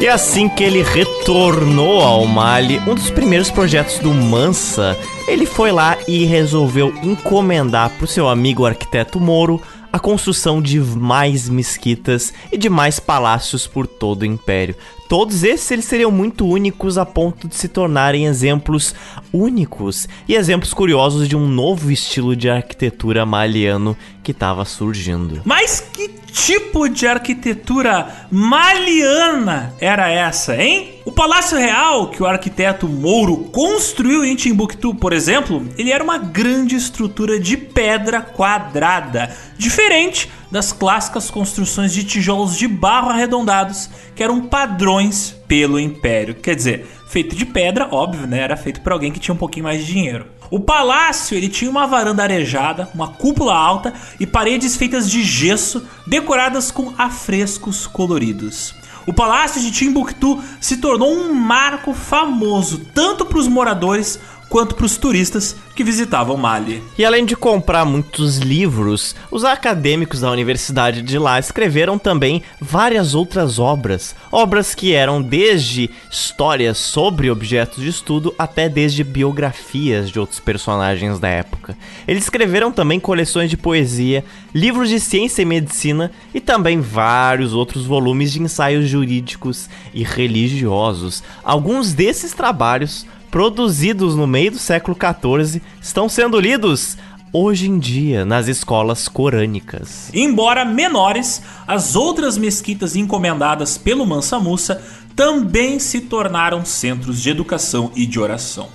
S2: E assim que ele retornou ao Mali, um dos primeiros projetos do Mansa, ele foi lá e resolveu encomendar para o seu amigo arquiteto Moro a construção de mais mesquitas e de mais palácios por todo o império. Todos esses eles seriam muito únicos a ponto de se tornarem exemplos únicos e exemplos curiosos de um novo estilo de arquitetura maliano que estava surgindo.
S1: Mas que tipo de arquitetura maliana era essa, hein? O Palácio Real que o arquiteto Mouro construiu em Timbuktu, por exemplo, ele era uma grande estrutura de pedra quadrada, diferente das clássicas construções de tijolos de barro arredondados, que eram padrões pelo Império. Quer dizer, feito de pedra, óbvio, né? Era feito por alguém que tinha um pouquinho mais de dinheiro. O palácio ele tinha uma varanda arejada, uma cúpula alta e paredes feitas de gesso decoradas com afrescos coloridos. O palácio de Timbuktu se tornou um marco famoso tanto para os moradores quanto para os turistas que visitavam Mali.
S2: E além de comprar muitos livros, os acadêmicos da Universidade de lá escreveram também várias outras obras. Obras que eram desde histórias sobre objetos de estudo até desde biografias de outros personagens da época. Eles escreveram também coleções de poesia, livros de ciência e medicina e também vários outros volumes de ensaios jurídicos e religiosos. Alguns desses trabalhos produzidos no meio do século XIV, estão sendo lidos hoje em dia nas escolas corânicas.
S1: Embora menores, as outras mesquitas encomendadas pelo Mansa Musa também se tornaram centros de educação e de oração.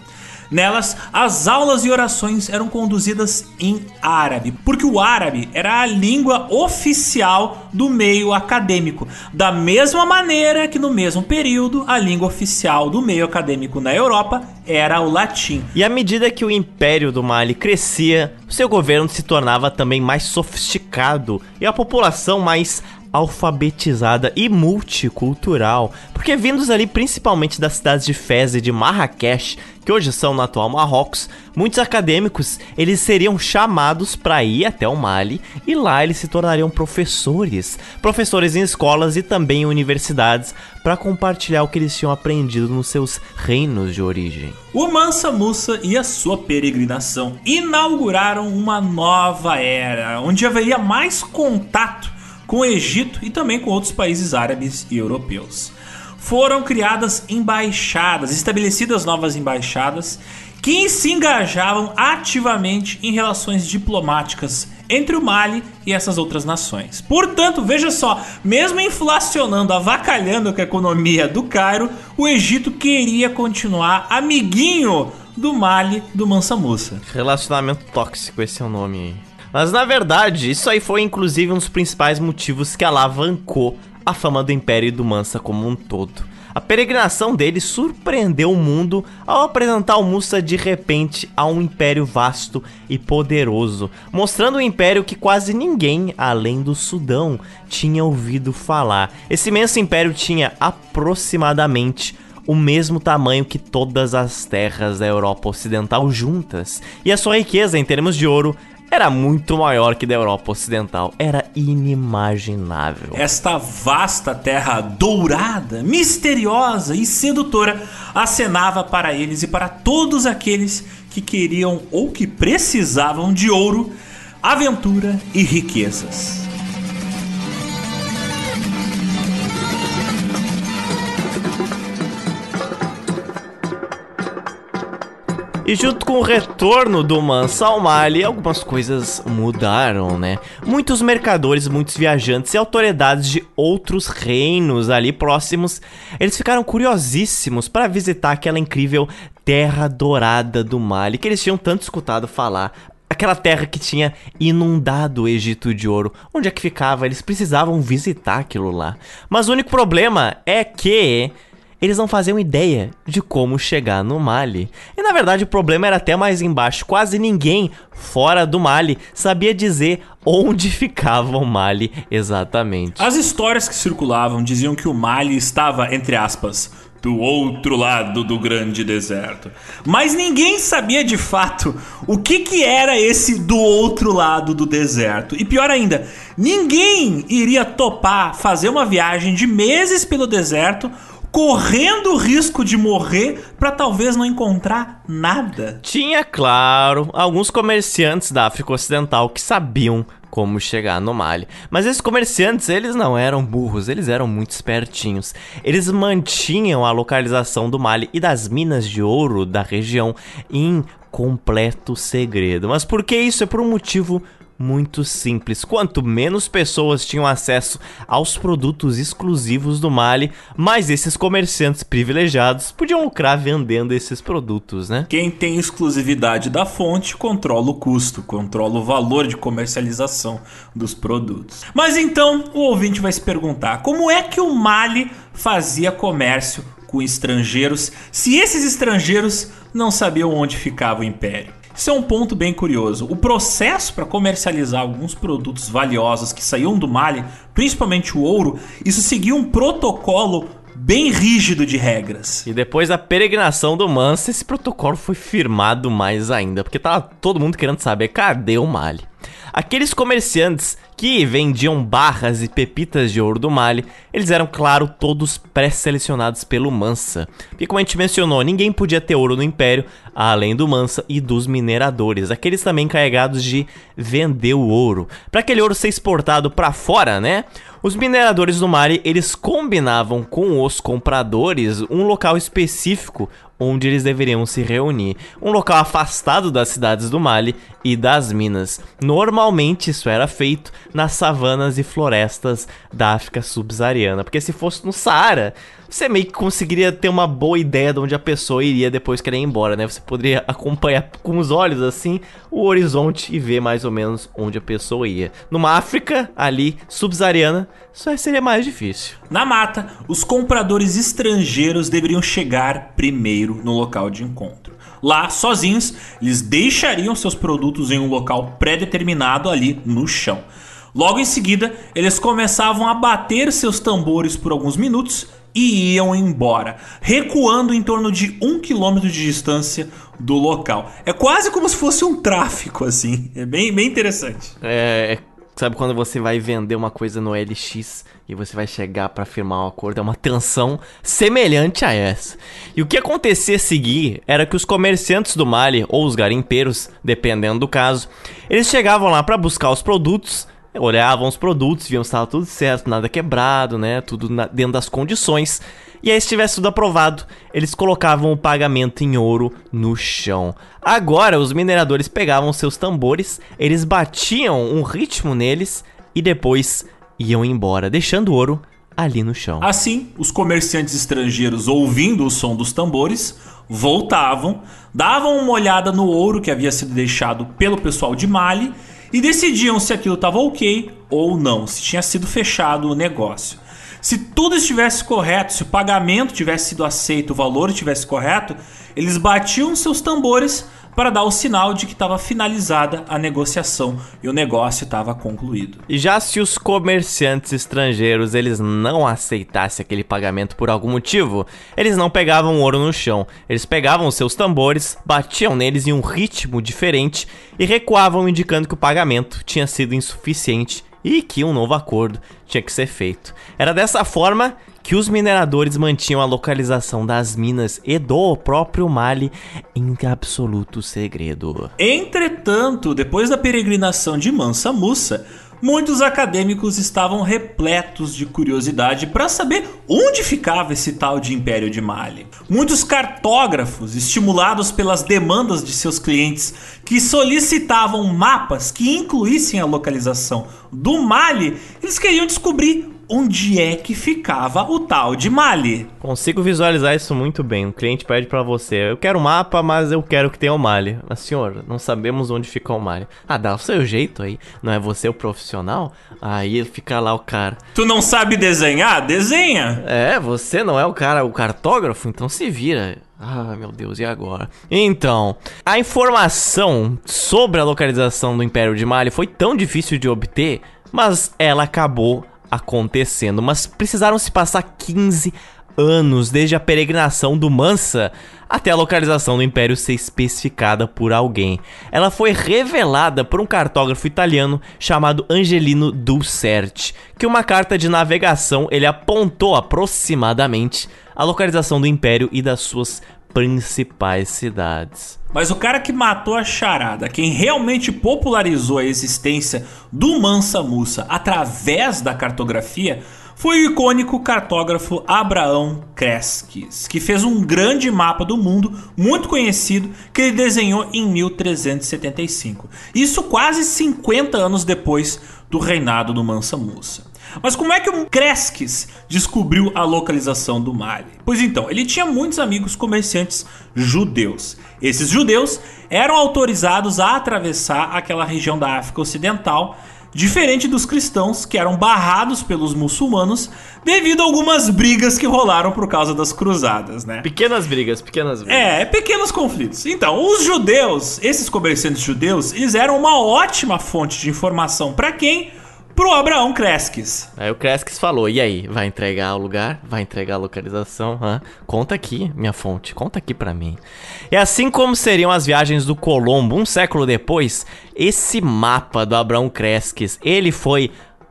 S1: Nelas, as aulas e orações eram conduzidas em árabe, porque o árabe era a língua oficial do meio acadêmico, da mesma maneira que no mesmo período a língua oficial do meio acadêmico na Europa era o latim.
S2: E à medida que o império do Mali crescia, seu governo se tornava também mais sofisticado e a população mais alfabetizada e multicultural, porque vindos ali principalmente das cidades de Fez e de Marrakech, que hoje são no atual Marrocos, muitos acadêmicos eles seriam chamados para ir até o Mali e lá eles se tornariam professores, professores em escolas e também em universidades para compartilhar o que eles tinham aprendido nos seus reinos de origem.
S1: O Mansa Musa e a sua peregrinação inauguraram uma nova era, onde haveria mais contato com o Egito e também com outros países árabes e europeus. Foram criadas embaixadas, estabelecidas novas embaixadas, que se engajavam ativamente em relações diplomáticas entre o Mali e essas outras nações. Portanto, veja só, mesmo inflacionando, avacalhando a economia do Cairo, o Egito queria continuar amiguinho do Mali do Mansa Musa.
S2: Relacionamento tóxico, esse é o nome aí. Mas na verdade, isso aí foi inclusive um dos principais motivos que alavancou a fama do Império e do Mansa como um todo. A peregrinação dele surpreendeu o mundo ao apresentar o Musa de repente a um império vasto e poderoso, mostrando um império que quase ninguém, além do Sudão, tinha ouvido falar. Esse imenso império tinha aproximadamente o mesmo tamanho que todas as terras da Europa Ocidental juntas, e a sua riqueza em termos de ouro era muito maior que da Europa Ocidental. Era inimaginável.
S1: Esta vasta terra dourada, misteriosa e sedutora acenava para eles e para todos aqueles que queriam ou que precisavam de ouro, aventura e riquezas.
S2: E junto com o retorno do Mansa ao Mali, algumas coisas mudaram, né? Muitos mercadores, muitos viajantes e autoridades de outros reinos ali próximos, eles ficaram curiosíssimos para visitar aquela incrível Terra Dourada do Mali, que eles tinham tanto escutado falar. Aquela terra que tinha inundado o Egito de ouro. Onde é que ficava? Eles precisavam visitar aquilo lá. Mas o único problema é que eles não faziam ideia de como chegar no Mali. E na verdade o problema era até mais embaixo. Quase ninguém fora do Mali sabia dizer onde [laughs] ficava o Mali exatamente.
S1: As histórias que circulavam diziam que o Mali estava, entre aspas, do outro lado do grande deserto. Mas ninguém sabia de fato o que, que era esse do outro lado do deserto. E pior ainda, ninguém iria topar fazer uma viagem de meses pelo deserto correndo o risco de morrer para talvez não encontrar nada.
S2: Tinha, claro, alguns comerciantes da África Ocidental que sabiam como chegar no Mali. Mas esses comerciantes, eles não eram burros, eles eram muito espertinhos. Eles mantinham a localização do Mali e das minas de ouro da região em completo segredo. Mas por que isso? É por um motivo muito simples. Quanto menos pessoas tinham acesso aos produtos exclusivos do Mali, mais esses comerciantes privilegiados podiam lucrar vendendo esses produtos, né?
S1: Quem tem exclusividade da fonte controla o custo, controla o valor de comercialização dos produtos. Mas então o ouvinte vai se perguntar: como é que o Mali fazia comércio com estrangeiros se esses estrangeiros não sabiam onde ficava o império? Isso é um ponto bem curioso. O processo para comercializar alguns produtos valiosos que saíam do Mali, principalmente o ouro, isso seguia um protocolo bem rígido de regras.
S2: E depois da peregrinação do Mansa, esse protocolo foi firmado mais ainda, porque tava todo mundo querendo saber cadê o Mali. Aqueles comerciantes que vendiam barras e pepitas de ouro do Mali, eles eram, claro, todos pré-selecionados pelo Mansa. Porque, como a gente mencionou, ninguém podia ter ouro no Império, além do Mansa e dos mineradores, aqueles também encarregados de vender o ouro. Para aquele ouro ser exportado para fora, né? Os mineradores do Mali, eles combinavam com os compradores um local específico onde eles deveriam se reunir, um local afastado das cidades do Mali e das minas. Normalmente isso era feito nas savanas e florestas da África subsaariana, porque se fosse no Saara, você meio que conseguiria ter uma boa ideia de onde a pessoa iria depois querer ir embora, né? Você poderia acompanhar com os olhos assim o horizonte e ver mais ou menos onde a pessoa ia. Numa África ali subsaariana, isso seria mais difícil.
S1: Na mata, os compradores estrangeiros deveriam chegar primeiro no local de encontro. Lá, sozinhos, eles deixariam seus produtos em um local pré-determinado ali no chão. Logo em seguida, eles começavam a bater seus tambores por alguns minutos e iam embora, recuando em torno de um quilômetro de distância do local. É quase como se fosse um tráfico, assim. É bem, bem interessante.
S2: É, é sabe quando você vai vender uma coisa no LX e você vai chegar para firmar um acordo? É uma tensão semelhante a essa. E o que acontecia a seguir era que os comerciantes do Mali, ou os garimpeiros, dependendo do caso, eles chegavam lá para buscar os produtos olhavam os produtos, viam se estava tudo certo, nada quebrado, né? Tudo na, dentro das condições. E aí, se tivesse tudo aprovado, eles colocavam o pagamento em ouro no chão. Agora, os mineradores pegavam seus tambores, eles batiam um ritmo neles e depois iam embora, deixando o ouro ali no chão.
S1: Assim, os comerciantes estrangeiros, ouvindo o som dos tambores, voltavam, davam uma olhada no ouro que havia sido deixado pelo pessoal de Mali e decidiam se aquilo estava ok ou não, se tinha sido fechado o negócio. Se tudo estivesse correto, se o pagamento tivesse sido aceito, o valor estivesse correto, eles batiam seus tambores para dar o sinal de que estava finalizada a negociação e o negócio estava concluído.
S2: E já se os comerciantes estrangeiros eles não aceitassem aquele pagamento por algum motivo, eles não pegavam ouro no chão. Eles pegavam seus tambores, batiam neles em um ritmo diferente e recuavam indicando que o pagamento tinha sido insuficiente e que um novo acordo tinha que ser feito. Era dessa forma que os mineradores mantinham a localização das minas e do próprio Mali em absoluto segredo.
S1: Entretanto, depois da peregrinação de Mansa Musa, muitos acadêmicos estavam repletos de curiosidade para saber onde ficava esse tal de Império de Mali. Muitos cartógrafos, estimulados pelas demandas de seus clientes, que solicitavam mapas que incluíssem a localização do Mali, eles queriam descobrir onde é que ficava o tal de Mali.
S2: Consigo visualizar isso muito bem. O cliente pede para você: "Eu quero um mapa, mas eu quero que tenha o Mali". Mas senhor, não sabemos onde fica o Mali. Ah, dá o seu jeito aí. Não é você o profissional? Aí fica lá o cara.
S1: Tu não sabe desenhar? Desenha.
S2: É, você não é o cara, o cartógrafo, então se vira. Ah, meu Deus, e agora? Então, a informação sobre a localização do Império de Mali foi tão difícil de obter, mas ela acabou acontecendo, mas precisaram se passar 15 anos desde a peregrinação do Mansa até a localização do império ser especificada por alguém. Ela foi revelada por um cartógrafo italiano chamado Angelino Dulcerti, que uma carta de navegação ele apontou aproximadamente a localização do império e das suas principais cidades.
S1: Mas o cara que matou a charada, quem realmente popularizou a existência do Mansa Musa através da cartografia, foi o icônico cartógrafo Abraão Kreskis, que fez um grande mapa do mundo, muito conhecido, que ele desenhou em 1375. Isso quase 50 anos depois do reinado do Mansa Musa. Mas como é que o Kreskis descobriu a localização do Mali? Pois então, ele tinha muitos amigos comerciantes judeus. Esses judeus eram autorizados a atravessar aquela região da África Ocidental, diferente dos cristãos que eram barrados pelos muçulmanos devido a algumas brigas que rolaram por causa das cruzadas, né?
S2: Pequenas brigas, pequenas brigas.
S1: É, pequenos conflitos. Então, os judeus, esses comerciantes judeus, eles eram uma ótima fonte de informação para quem pro Abraão Kreskis.
S2: Aí o Kreskis falou: e aí, vai entregar o lugar? Vai entregar a localização? Hã? Conta aqui, minha fonte, conta aqui para mim. E assim como seriam as viagens do Colombo um século depois, esse mapa do Abraão Kreskis, ele foi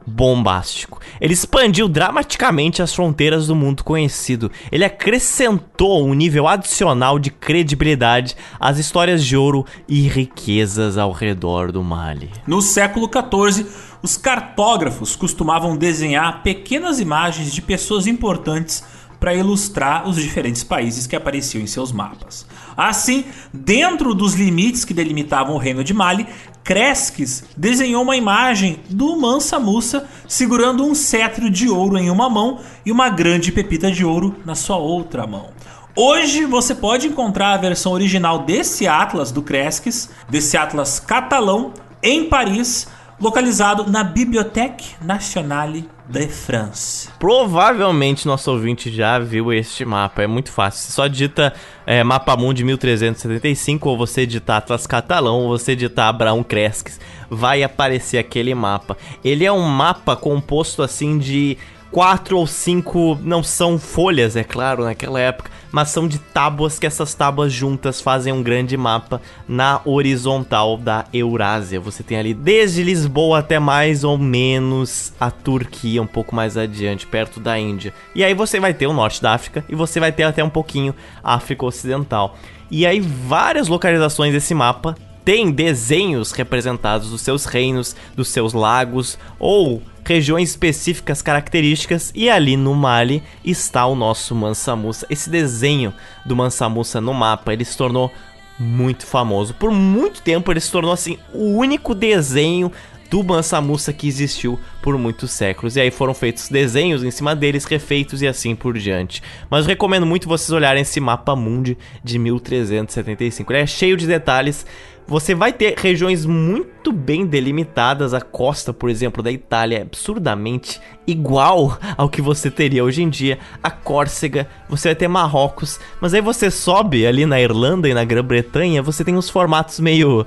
S2: bombástico. Ele expandiu dramaticamente as fronteiras do mundo conhecido. Ele acrescentou um nível adicional de credibilidade às histórias de ouro e riquezas ao redor do Mali.
S1: No século XIV, os cartógrafos costumavam desenhar pequenas imagens de pessoas importantes para ilustrar os diferentes países que apareciam em seus mapas. Assim, dentro dos limites que delimitavam o reino de Mali, Kreskis desenhou uma imagem do Mansa Musa segurando um cetro de ouro em uma mão e uma grande pepita de ouro na sua outra mão. Hoje você pode encontrar a versão original desse atlas do Kreskis, desse atlas catalão, em Paris, localizado na Bibliothèque Nationale de France.
S2: Provavelmente nosso ouvinte já viu este mapa, é muito fácil. Você só digita é, Mapa Mundi 1375, ou você digitar Atlas Catalão, ou você digitar Abraão Cresques, vai aparecer aquele mapa. Ele é um mapa composto assim de quatro ou cinco, não são folhas, é claro, naquela época, mas são de tábuas que essas tábuas juntas fazem um grande mapa na horizontal da Eurásia. Você tem ali desde Lisboa até mais ou menos a Turquia, um pouco mais adiante, perto da Índia. E aí você vai ter o norte da África e você vai ter até um pouquinho a África Ocidental. E aí várias localizações desse mapa tem desenhos representados dos seus reinos, dos seus lagos ou regiões específicas características e ali no Mali está o nosso Mansa Musa. Esse desenho do Mansa Musa no mapa, ele se tornou muito famoso. Por muito tempo ele se tornou assim o único desenho do Mansa Musa que existiu por muitos séculos. E aí foram feitos desenhos em cima deles, refeitos e assim por diante. Mas recomendo muito vocês olharem esse mapa mundi de 1375. Ele é cheio de detalhes. Você vai ter regiões muito bem delimitadas. A costa, por exemplo, da Itália é absurdamente igual ao que você teria hoje em dia. A Córcega, você vai ter Marrocos. Mas aí você sobe ali na Irlanda e na Grã-Bretanha, você tem uns formatos meio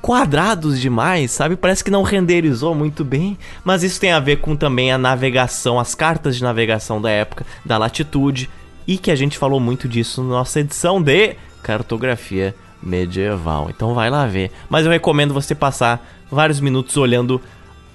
S2: quadrados demais, sabe? Parece que não renderizou muito bem, mas isso tem a ver com também a navegação, as cartas de navegação da época, da latitude, e que a gente falou muito disso na nossa edição de cartografia medieval. Então vai lá ver. Mas eu recomendo você passar vários minutos olhando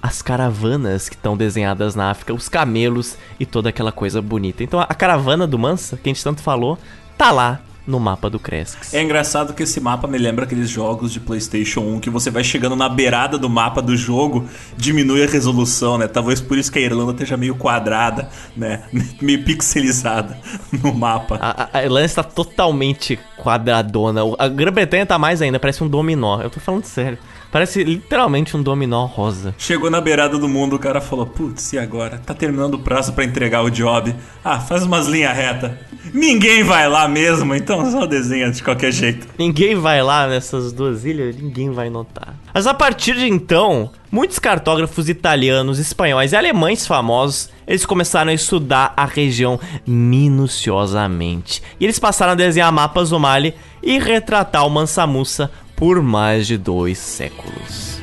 S2: as caravanas que estão desenhadas na África, os camelos e toda aquela coisa bonita. Então a caravana do Mansa, que a gente tanto falou, tá lá no mapa do Cresques.
S1: É engraçado que esse mapa me lembra aqueles jogos de PlayStation 1 que você vai chegando na beirada do mapa do jogo, diminui a resolução, né? Talvez por isso que a Irlanda esteja meio quadrada, né? [laughs] meio pixelizada [laughs] no mapa.
S2: A, a Irlanda está totalmente quadradona. A Grã-Bretanha tá mais ainda, parece um dominó. Eu tô falando sério. Parece literalmente um dominó rosa.
S1: Chegou na beirada do mundo, o cara falou: Putz, e agora? Tá terminando o prazo para entregar o job. Ah, faz umas linhas retas. Ninguém vai lá mesmo, então só desenha de qualquer jeito.
S2: Ninguém vai lá nessas duas ilhas, ninguém vai notar. Mas a partir de então, muitos cartógrafos italianos, espanhóis e alemães famosos eles começaram a estudar a região minuciosamente. E eles passaram a desenhar mapas do Mali e retratar o Mansa Musa por mais de dois séculos.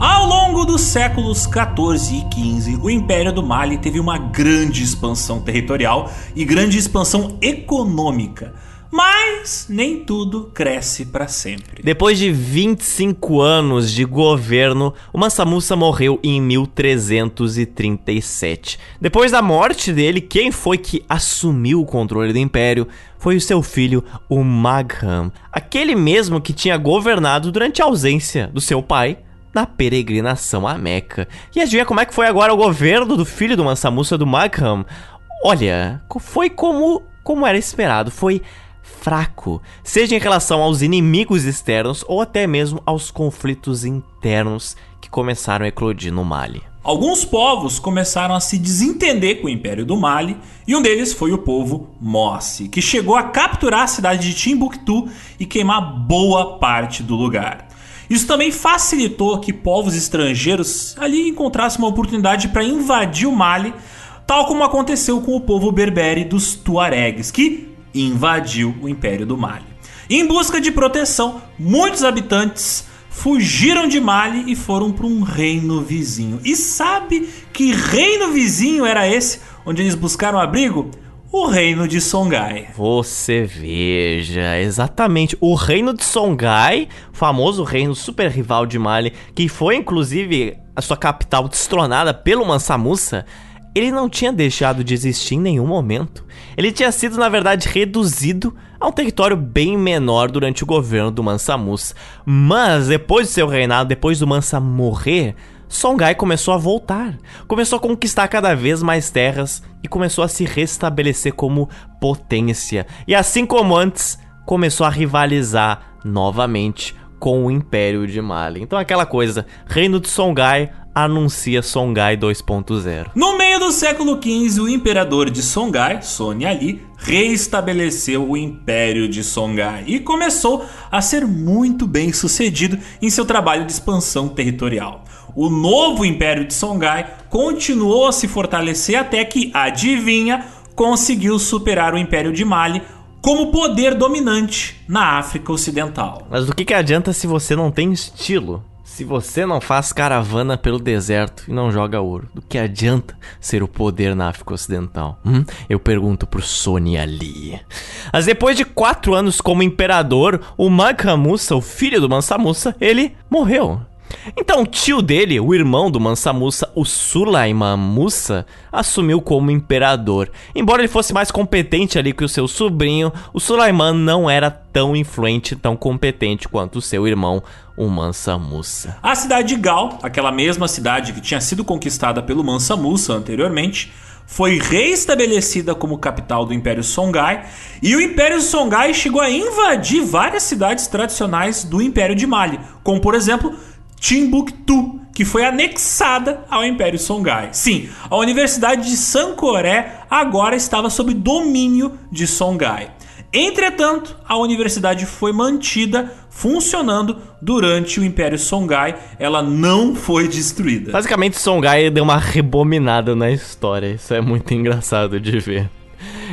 S1: Ao longo dos séculos 14 e 15, o Império do Mali teve uma grande expansão territorial e grande expansão econômica. Mas nem tudo cresce para sempre.
S2: Depois de 25 anos de governo, o Mansa Musa morreu em 1337. Depois da morte dele, quem foi que assumiu o controle do império foi o seu filho, o Magham, aquele mesmo que tinha governado durante a ausência do seu pai na peregrinação à Meca. E adivinha como é que foi agora o governo do filho do Mansa Musa do Magham? Olha, foi como como era esperado, foi fraco, seja em relação aos inimigos externos ou até mesmo aos conflitos internos que começaram a eclodir no Mali.
S1: Alguns povos começaram a se desentender com o Império do Mali, e um deles foi o povo Mossi, que chegou a capturar a cidade de Timbuktu e queimar boa parte do lugar. Isso também facilitou que povos estrangeiros ali encontrassem uma oportunidade para invadir o Mali, tal como aconteceu com o povo berbere dos Tuaregs, que invadiu o Império do Mali. Em busca de proteção, muitos habitantes fugiram de Mali e foram para um reino vizinho. E sabe que reino vizinho era esse onde eles buscaram abrigo? O reino de Songhai.
S2: Você veja, exatamente. O reino de Songhai, famoso reino super rival de Mali, que foi inclusive a sua capital destronada pelo Mansa Musa, ele não tinha deixado de existir em nenhum momento. Ele tinha sido, na verdade, reduzido a um território bem menor durante o governo do Mansa Musa. Mas depois do seu reinado, depois do Mansa morrer, Songhai começou a voltar, começou a conquistar cada vez mais terras e começou a se restabelecer como potência. E assim como antes, começou a rivalizar novamente com o Império de Mali. Então aquela coisa, Reino de Songhai anuncia Songhai 2.0.
S1: No meio do século XV, o imperador de Songhai, Soni Ali, reestabeleceu o Império de Songhai e começou a ser muito bem sucedido em seu trabalho de expansão territorial. O novo Império de Songhai continuou a se fortalecer até que, adivinha, conseguiu superar o Império de Mali como poder dominante na África Ocidental.
S2: Mas do que, que adianta se você não tem estilo? Se você não faz caravana pelo deserto e não joga ouro, do que adianta ser o poder na África Ocidental? Hum? Eu pergunto pro Sony Ali. Mas depois de quatro anos como imperador, o Magha o filho do Mansa Musa, ele morreu. Então, o tio dele, o irmão do Mansa Musa, o Sulaiman Musa, assumiu como imperador. Embora ele fosse mais competente ali que o seu sobrinho, o Sulaiman não era tão influente, tão competente quanto o seu irmão, o Mansa Musa.
S1: A cidade de Gal, aquela mesma cidade que tinha sido conquistada pelo Mansa Musa anteriormente, foi reestabelecida como capital do Império Songhai, e o Império Songhai chegou a invadir várias cidades tradicionais do Império de Mali, como por exemplo Timbuktu, que foi anexada ao Império Songhai. Sim, a Universidade de Sankoré agora estava sob domínio de Songhai. Entretanto, a universidade foi mantida funcionando durante o Império Songhai, ela não foi destruída.
S2: Basicamente, Songhai deu uma rebominada na história, isso é muito engraçado de ver.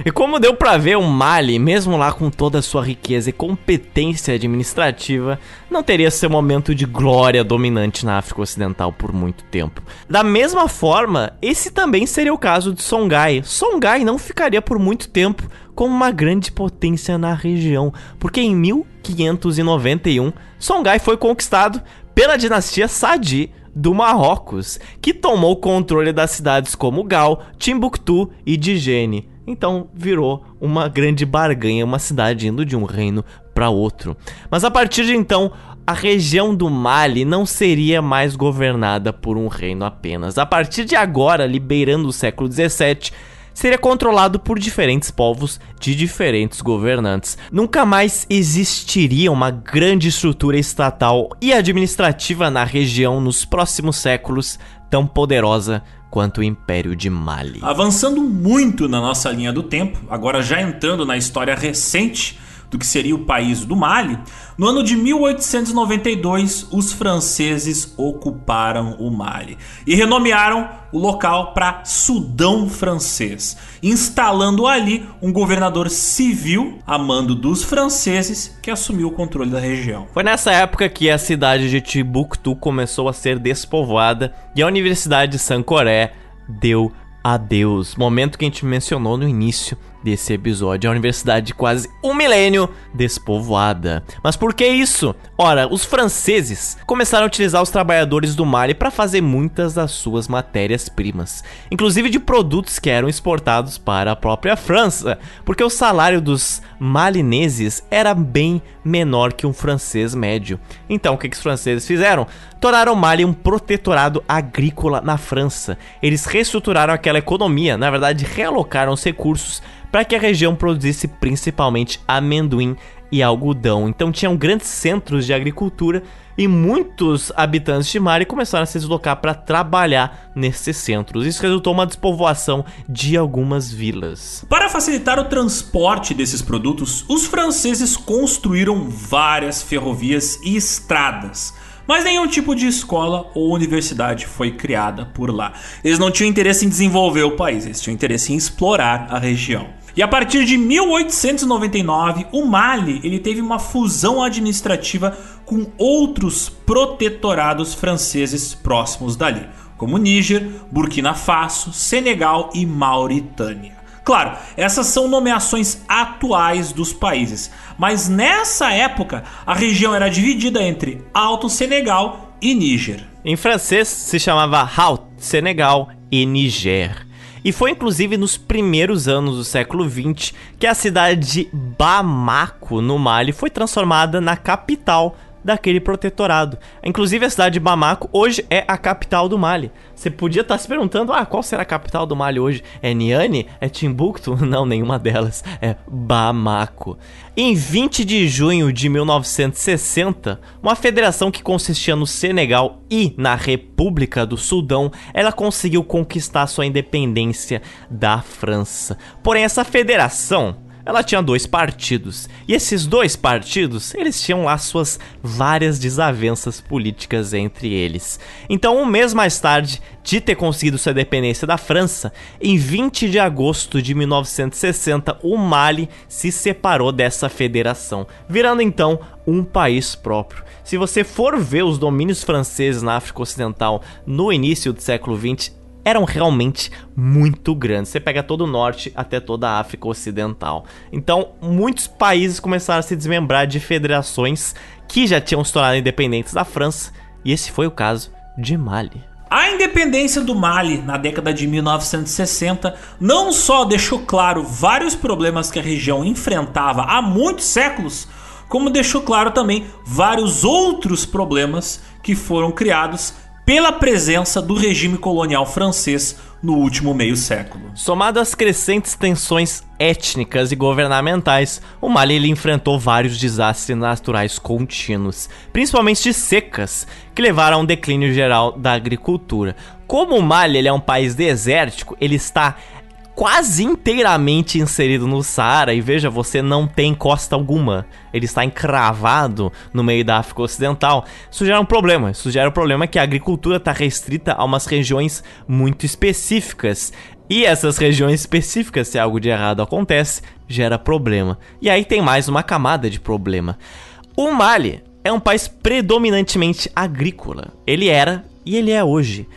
S2: E como deu pra ver, o Mali, mesmo lá com toda a sua riqueza e competência administrativa, não teria seu momento de glória dominante na África Ocidental por muito tempo. Da mesma forma, esse também seria o caso de Songhai. Songhai não ficaria por muito tempo como uma grande potência na região, porque em 1591 Songhai foi conquistado pela dinastia Sadi do Marrocos, que tomou controle das cidades como Gal, Timbuktu e Digene. Então virou uma grande barganha, uma cidade indo de um reino para outro. Mas a partir de então, a região do Mali não seria mais governada por um reino apenas. A partir de agora, liberando o século 17, seria controlado por diferentes povos de diferentes governantes. Nunca mais existiria uma grande estrutura estatal e administrativa na região nos próximos séculos tão poderosa quanto o Império de Mali.
S1: Avançando muito na nossa linha do tempo, agora já entrando na história recente do que seria o país do Mali, no ano de 1892 os franceses ocuparam o Mali e renomearam o local para Sudão Francês, instalando ali um governador civil a mando dos franceses que assumiu o controle da região.
S2: Foi nessa época que a cidade de Timbuktu começou a ser despovoada e a Universidade de Sankoré deu adeus. Momento que a gente mencionou no início desse episódio. A universidade de quase um milênio despovoada. Mas por que isso? Ora, os franceses começaram a utilizar os trabalhadores do Mali para fazer muitas das suas matérias-primas, inclusive de produtos que eram exportados para a própria França, porque o salário dos malineses era bem menor que um francês médio. Então, o que, que os franceses fizeram? Tornaram Mali um protetorado agrícola na França. Eles reestruturaram aquela economia, na verdade, realocaram os recursos para que a região produzisse principalmente amendoim e algodão. Então tinham grandes centros de agricultura e muitos habitantes de Mali começaram a se deslocar para trabalhar nesses centros. Isso resultou uma despovoação de algumas vilas.
S1: Para facilitar o transporte desses produtos, os franceses construíram várias ferrovias e estradas. Mas nenhum tipo de escola ou universidade foi criada por lá. Eles não tinham interesse em desenvolver o país, eles tinham interesse em explorar a região. E a partir de 1899, o Mali ele teve uma fusão administrativa com outros protetorados franceses próximos dali, como Níger, Burkina Faso, Senegal e Mauritânia. Claro, essas são nomeações atuais dos países, mas nessa época a região era dividida entre Alto Senegal e Níger.
S2: Em francês se chamava Haut Senegal e Niger. E foi inclusive nos primeiros anos do século XX que a cidade de Bamako, no Mali, foi transformada na capital daquele protetorado. Inclusive a cidade de Bamako hoje é a capital do Mali. Você podia estar se perguntando, ah, qual será a capital do Mali hoje? É Niani? É Timbuktu? [laughs] Não, nenhuma delas. É Bamako. Em 20 de junho de 1960, uma federação que consistia no Senegal e na República do Sudão, ela conseguiu conquistar sua independência da França. Porém, essa federação ela tinha dois partidos. E esses dois partidos, eles tinham lá suas várias desavenças políticas entre eles. Então, um mês mais tarde de ter conseguido sua independência da França, em 20 de agosto de 1960, o Mali se separou dessa federação, virando então um país próprio. Se você for ver os domínios franceses na África Ocidental no início do século XX, eram realmente muito grandes. Você pega todo o norte até toda a África Ocidental. Então, muitos países começaram a se desmembrar de federações que já tinham se tornado independentes da França E esse foi o caso de Mali.
S1: A independência do Mali na década de 1960 não só deixou claro vários problemas que a região enfrentava há muitos séculos, como deixou claro também vários outros problemas que foram criados pela presença do regime colonial francês no último meio século.
S2: Somado às crescentes tensões étnicas e governamentais, o Mali ele enfrentou vários desastres naturais contínuos, principalmente de secas, que levaram a um declínio geral da agricultura. Como o Mali ele é um país desértico, ele está quase inteiramente inserido no Saara e veja, você não tem costa alguma. Ele está encravado no meio da África Ocidental. Isso gera um problema. Isso gera um problema que a agricultura está restrita a umas regiões muito específicas. E essas regiões específicas, se algo de errado acontece, gera problema. E aí tem mais uma camada de problema. O Mali é um país predominantemente agrícola. Ele era e ele é hoje.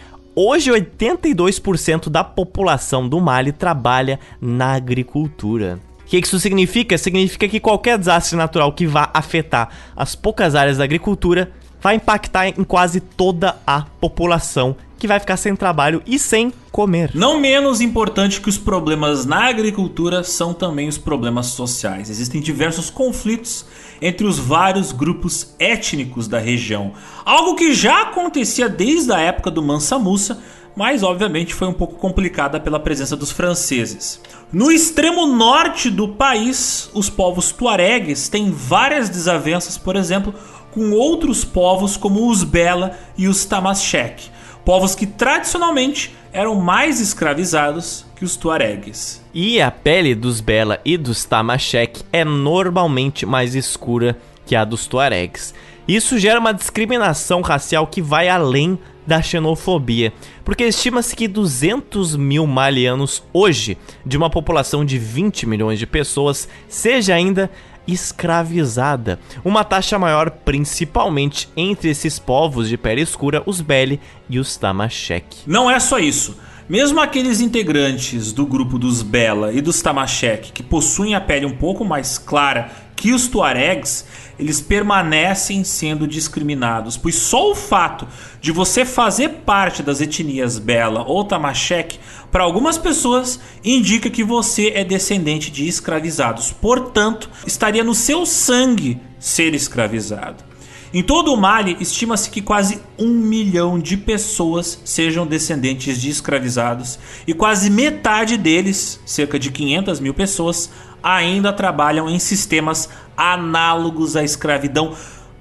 S2: Hoje, 82% da população do Mali trabalha na agricultura. O que isso significa? Significa que qualquer desastre natural que vá afetar as poucas áreas da agricultura vai impactar em quase toda a população que vai ficar sem trabalho e sem comer.
S1: Não menos importante que os problemas na agricultura são também os problemas sociais. Existem diversos conflitos entre os vários grupos étnicos da região, algo que já acontecia desde a época do Mansa Musa, mas obviamente foi um pouco complicada pela presença dos franceses. No extremo norte do país, os povos tuaregues têm várias desavenças, por exemplo, com outros povos como os Bela e os Tamashek povos que tradicionalmente eram mais escravizados que os tuaregues.
S2: E a pele dos Bela e dos Tamashek é normalmente mais escura que a dos tuaregues. Isso gera uma discriminação racial que vai além da xenofobia, porque estima-se que 200 mil malianos hoje, de uma população de 20 milhões de pessoas, seja ainda escravizada, uma taxa maior principalmente entre esses povos de pele escura, os Beli e os Tamashek.
S1: Não é só isso. Mesmo aqueles integrantes do grupo dos Bela e dos Tamashek que possuem a pele um pouco mais clara que os Tuaregs, eles permanecem sendo discriminados, pois só o fato de você fazer parte das etnias Bela ou Tamashek, para algumas pessoas, indica que você é descendente de escravizados. Portanto, estaria no seu sangue ser escravizado. Em todo o Mali, estima-se que quase um milhão de pessoas sejam descendentes de escravizados e quase metade deles, cerca de 500 mil pessoas, ainda trabalham em sistemas análogos à escravidão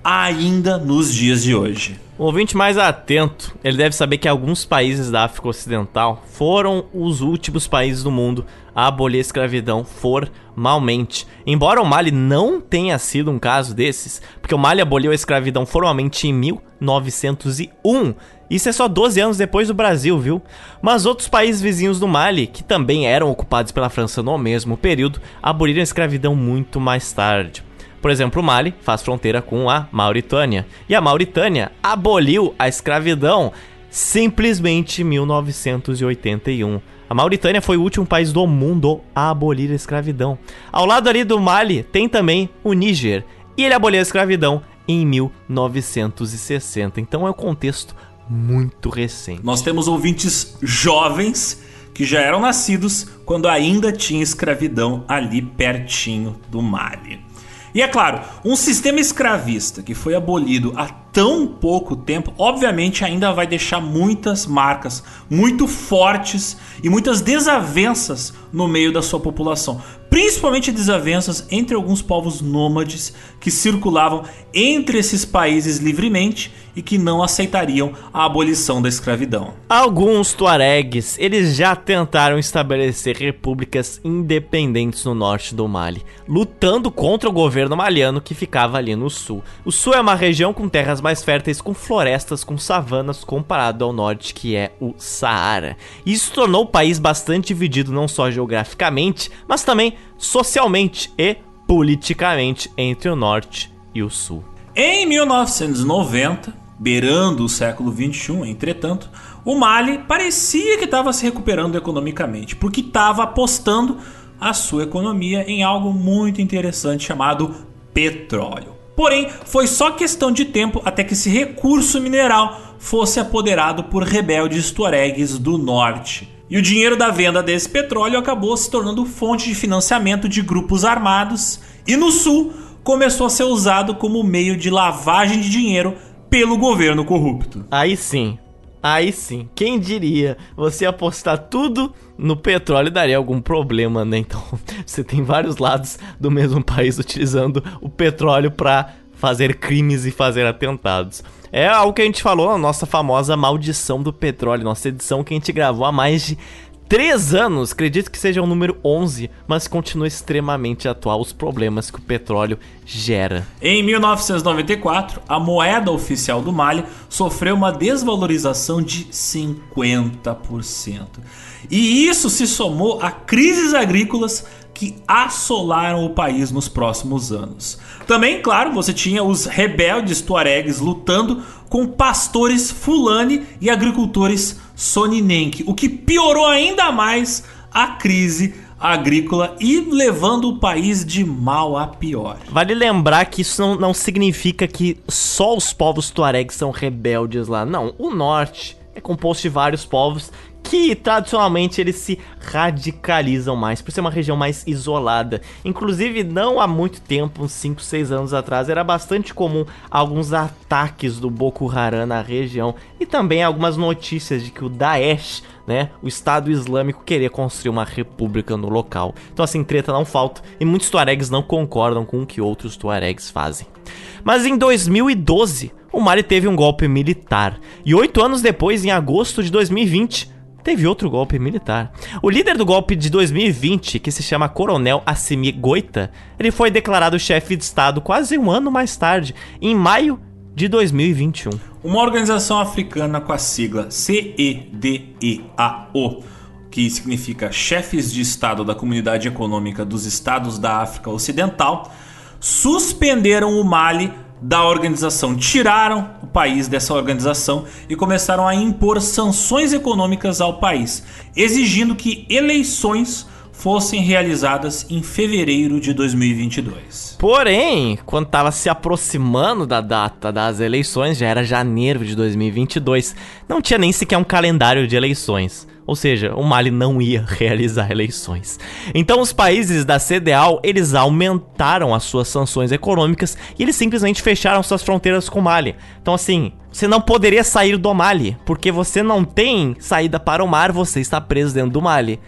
S1: ainda nos dias de hoje.
S2: O ouvinte mais atento, ele deve saber que alguns países da África Ocidental foram os últimos países do mundo a abolir a escravidão formalmente. Embora o Mali não tenha sido um caso desses, porque o Mali aboliu a escravidão formalmente em 1901. Isso é só 12 anos depois do Brasil, viu? Mas outros países vizinhos do Mali, que também eram ocupados pela França no mesmo período, aboliram a escravidão muito mais tarde. Por exemplo, o Mali faz fronteira com a Mauritânia. E a Mauritânia aboliu a escravidão simplesmente em 1981. A Mauritânia foi o último país do mundo a abolir a escravidão. Ao lado ali do Mali tem também o Níger, e ele aboliu a escravidão em 1960. Então é um contexto muito recente.
S1: Nós temos ouvintes jovens que já eram nascidos quando ainda tinha escravidão ali pertinho do Mali. E é claro, um sistema escravista que foi abolido há tão pouco tempo, obviamente ainda vai deixar muitas marcas muito fortes e muitas desavenças no meio da sua população principalmente desavenças entre alguns povos nômades que circulavam entre esses países livremente e que não aceitariam a abolição da escravidão.
S2: Alguns tuaregs, eles já tentaram estabelecer repúblicas independentes no norte do Mali, lutando contra o governo maliano que ficava ali no sul. O sul é uma região com terras mais férteis, com florestas, com savanas, comparado ao norte que é o Saara. Isso tornou o país bastante dividido não só geograficamente, mas também socialmente e politicamente entre o norte e o sul.
S1: Em 1990, beirando o século 21, entretanto, o Mali parecia que estava se recuperando economicamente, porque estava apostando a sua economia em algo muito interessante chamado petróleo. Porém, foi só questão de tempo até que esse recurso mineral fosse apoderado por rebeldes tuaregues do norte. E o dinheiro da venda desse petróleo acabou se tornando fonte de financiamento de grupos armados, e no sul começou a ser usado como meio de lavagem de dinheiro pelo governo corrupto.
S2: Aí sim, Aí sim, quem diria? Você apostar tudo no petróleo daria algum problema, né? Então, [laughs] você tem vários lados do mesmo país utilizando o petróleo para fazer crimes e fazer atentados. É algo que a gente falou na nossa famosa maldição do petróleo, nossa edição que a gente gravou há mais de Três anos, acredito que seja o número 11, mas continua extremamente atual os problemas que o petróleo gera.
S1: Em 1994, a moeda oficial do Mali sofreu uma desvalorização de 50%. E isso se somou a crises agrícolas que assolaram o país nos próximos anos. Também, claro, você tinha os rebeldes tuaregues lutando com pastores fulani e agricultores soninenque, o que piorou ainda mais a crise agrícola e levando o país de mal a pior.
S2: Vale lembrar que isso não, não significa que só os povos tuaregs são rebeldes lá. Não, o norte é composto de vários povos que tradicionalmente eles se radicalizam mais, por ser uma região mais isolada. Inclusive, não há muito tempo, uns 5, 6 anos atrás, era bastante comum alguns ataques do Boko Haram na região e também algumas notícias de que o Daesh, né, o Estado Islâmico, queria construir uma república no local. Então, assim, treta não falta e muitos tuaregs não concordam com o que outros tuaregs fazem. Mas em 2012, o Mali teve um golpe militar e oito anos depois, em agosto de 2020, teve outro golpe militar. O líder do golpe de 2020, que se chama Coronel Assimi Goita, ele foi declarado chefe de estado quase um ano mais tarde, em maio de 2021.
S1: Uma organização africana com a sigla CEDEAO, que significa Chefes de Estado da Comunidade Econômica dos Estados da África Ocidental, suspenderam o Mali da organização, tiraram o país dessa organização e começaram a impor sanções econômicas ao país, exigindo que eleições fossem realizadas em fevereiro de 2022.
S2: Porém, quando estava se aproximando da data das eleições, já era janeiro de 2022, não tinha nem sequer um calendário de eleições. Ou seja, o Mali não ia [laughs] realizar eleições. Então os países da CDAO, eles aumentaram as suas sanções econômicas e eles simplesmente fecharam suas fronteiras com o Mali. Então assim, você não poderia sair do Mali, porque você não tem saída para o mar, você está preso dentro do Mali.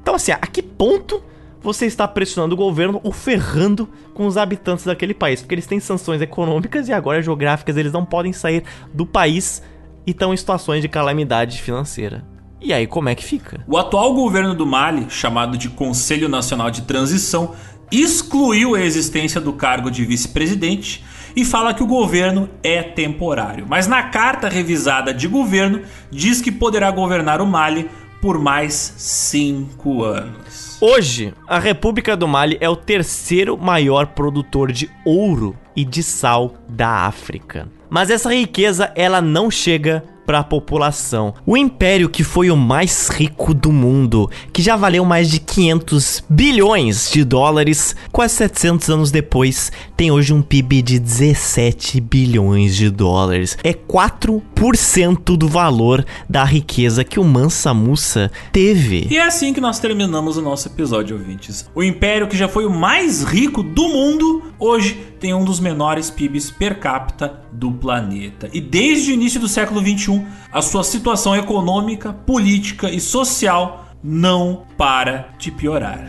S2: Então assim, a que ponto você está pressionando o governo ou ferrando com os habitantes daquele país? Porque eles têm sanções econômicas e agora geográficas, eles não podem sair do país e estão em situações de calamidade financeira. E aí, como é que fica?
S1: O atual governo do Mali, chamado de Conselho Nacional de Transição, excluiu a existência do cargo de vice-presidente e fala que o governo é temporário. Mas na carta revisada de governo, diz que poderá governar o Mali por mais cinco anos.
S2: Hoje, a República do Mali é o terceiro maior produtor de ouro e de sal da África. Mas essa riqueza ela não chega para a população. O império que foi o mais rico do mundo, que já valeu mais de 500 bilhões de dólares, quase 700 anos depois, tem hoje um PIB de 17 bilhões de dólares. É 4% do valor da riqueza que o Mansa Musa teve.
S1: E é assim que nós terminamos o nosso episódio, ouvintes. O império que já foi o mais rico do mundo, hoje tem um dos menores PIBs per capita do planeta. E desde o início do século 21, a sua situação econômica, política e social não para de piorar.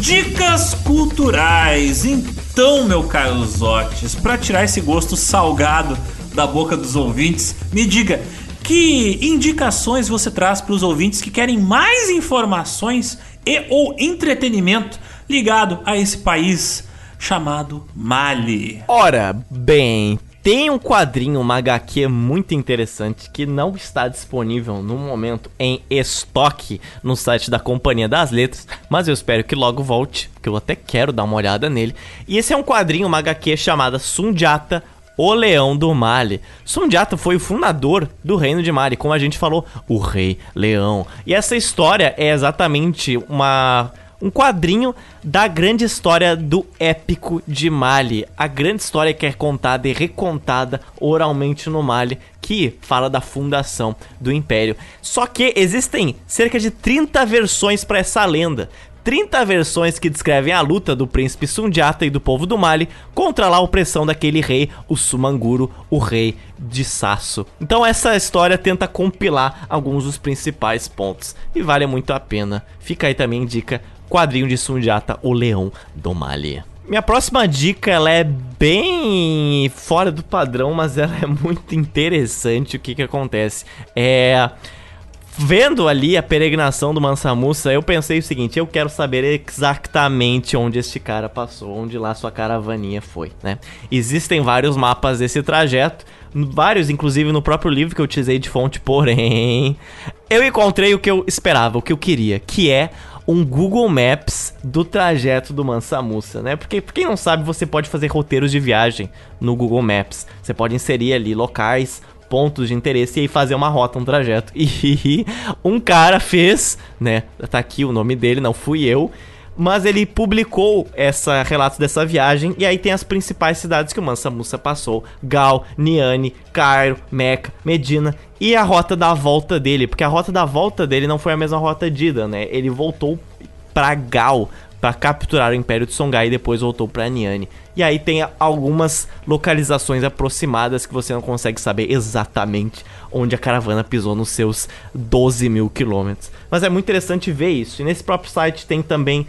S1: Dicas culturais. Então, meu caro Zotes, para tirar esse gosto salgado da boca dos ouvintes, me diga que indicações você traz para os ouvintes que querem mais informações e ou entretenimento ligado a esse país chamado Mali.
S2: Ora, bem, tem um quadrinho, uma HQ muito interessante que não está disponível no momento em estoque no site da Companhia das Letras, mas eu espero que logo volte, que eu até quero dar uma olhada nele. E esse é um quadrinho, uma HQ chamada Sundiata o Leão do Mali. Sundiata foi o fundador do Reino de Mali, como a gente falou, o Rei Leão. E essa história é exatamente uma um quadrinho da grande história do épico de Mali. A grande história que é contada e recontada oralmente no Mali, que fala da fundação do império. Só que existem cerca de 30 versões para essa lenda. 30 versões que descrevem a luta do príncipe Sundiata e do povo do Mali contra a opressão daquele rei, o Sumanguro, o rei de Sasso. Então essa história tenta compilar alguns dos principais pontos e vale muito a pena. Fica aí também dica quadrinho de Sundiata, o Leão do Mali. Minha próxima dica, ela é bem fora do padrão, mas ela é muito interessante o que que acontece. É vendo ali a peregrinação do Mansa Musa, eu pensei o seguinte: eu quero saber exatamente onde este cara passou, onde lá sua caravaninha foi, né? Existem vários mapas desse trajeto, vários, inclusive no próprio livro que eu utilizei de fonte, porém, eu encontrei o que eu esperava, o que eu queria, que é um Google Maps do trajeto do Mansa Musa, né? Porque, quem não sabe, você pode fazer roteiros de viagem no Google Maps. Você pode inserir ali locais, pontos de interesse e aí fazer uma rota, um trajeto. [laughs] E um cara fez, né? Tá aqui o nome dele, não fui eu. Mas ele publicou essa relato dessa viagem e aí tem as principais cidades que o Mansa Musa passou: Gal, Niane, Cairo, Meca, Medina e a rota da volta dele, porque a rota da volta dele não foi a mesma rota de ida, né? Ele voltou para Gal para capturar o Império de Songhai e depois voltou para Niane. E aí tem algumas localizações aproximadas que você não consegue saber exatamente onde a caravana pisou nos seus 12 mil quilômetros. Mas é muito interessante ver isso. E nesse próprio site tem também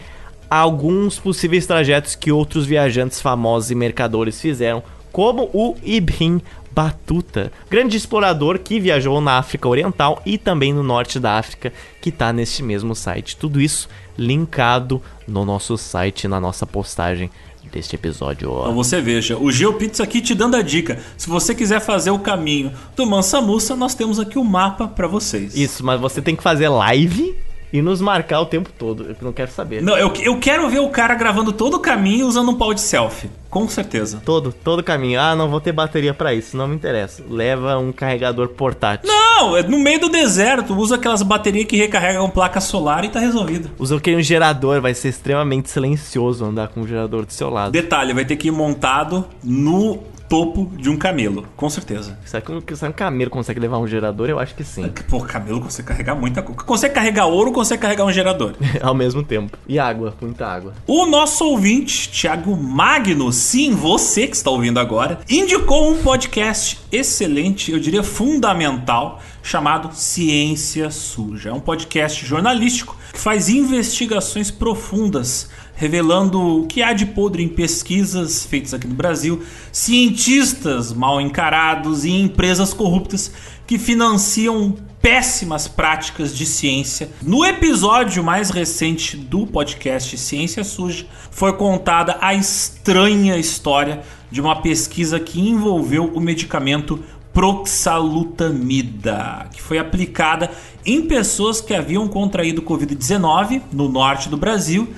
S2: alguns possíveis trajetos que outros viajantes famosos e mercadores fizeram, como o Ibn Batuta, grande explorador que viajou na África Oriental e também no norte da África, que está neste mesmo site. Tudo isso linkado no nosso site, na nossa postagem deste episódio.
S1: Então você veja, o GeoPizza aqui te dando a dica. Se você quiser fazer o caminho do Mansa Musa, nós temos aqui o um mapa para vocês.
S2: Isso, mas você tem que fazer live e nos marcar o tempo todo. Eu não quero saber.
S1: Não, eu, eu quero ver o cara gravando todo o caminho usando um pau de selfie. Com certeza.
S2: Todo, todo caminho. Ah, não vou ter bateria para isso, não me interessa. Leva um carregador portátil.
S1: Não, é no meio do deserto. Usa aquelas baterias que recarregam placa solar e tá resolvido.
S2: Usa o que? Um gerador. Vai ser extremamente silencioso andar com um gerador do seu lado.
S1: Detalhe, vai ter que ir montado no topo de um camelo, com certeza.
S2: Será que, um, será que um camelo consegue levar um gerador? Eu acho que sim.
S1: Pô, camelo consegue carregar muita coisa. Consegue carregar ouro, consegue carregar um gerador. [laughs]
S2: Ao mesmo tempo. E água, muita água.
S1: O nosso ouvinte, Thiago Magno, sim, você que está ouvindo agora, indicou um podcast excelente, eu diria fundamental, chamado Ciência Suja. É um podcast jornalístico que faz investigações profundas revelando o que há de podre em pesquisas feitas aqui no Brasil, cientistas mal encarados e empresas corruptas que financiam péssimas práticas de ciência. No episódio mais recente do podcast Ciência Suja, foi contada a estranha história de uma pesquisa que envolveu o medicamento proxalutamida, que foi aplicada em pessoas que haviam contraído Covid-19 no norte do Brasil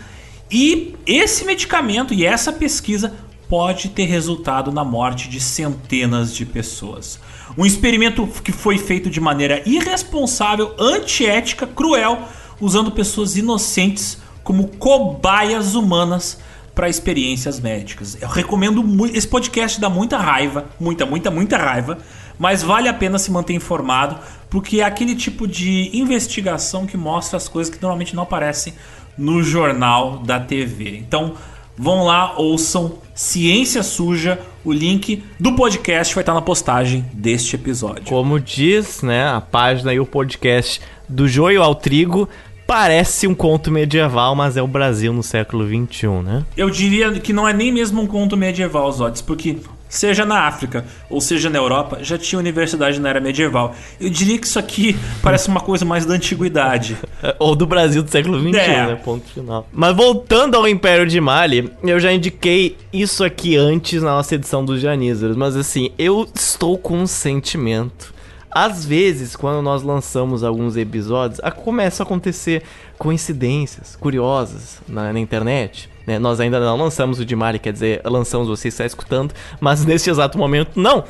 S1: e esse medicamento e essa pesquisa pode ter resultado na morte de centenas de pessoas. Um experimento que foi feito de maneira irresponsável, antiética, cruel, usando pessoas inocentes como cobaias humanas para experiências médicas. Eu recomendo muito. Esse podcast dá muita raiva, muita, muita, muita raiva, mas vale a pena se manter informado, porque é aquele tipo de investigação que mostra as coisas que normalmente não aparecem no jornal da TV. Então, vão lá, ouçam Ciência Suja. O link do podcast vai estar na postagem deste episódio.
S2: Como diz, né, a página e o podcast do Joio ao Trigo, parece um conto medieval, mas é o Brasil no século XXI, né?
S1: Eu diria que não é nem mesmo um conto medieval, Zotes, porque seja na África ou seja na Europa, já tinha universidade na era medieval. Eu diria que isso aqui parece uma coisa mais da antiguidade. [laughs]
S2: ou do Brasil do século XXI, é. né? Ponto final. Mas voltando ao Império de Mali, eu já indiquei isso aqui antes na nossa edição dos Janízaros, mas assim, eu estou com um sentimento. Às vezes, quando nós lançamos alguns episódios, começa a acontecer coincidências curiosas na, na internet né? Nós ainda não lançamos o de Mali, quer dizer, lançamos, você está escutando, mas neste exato momento não.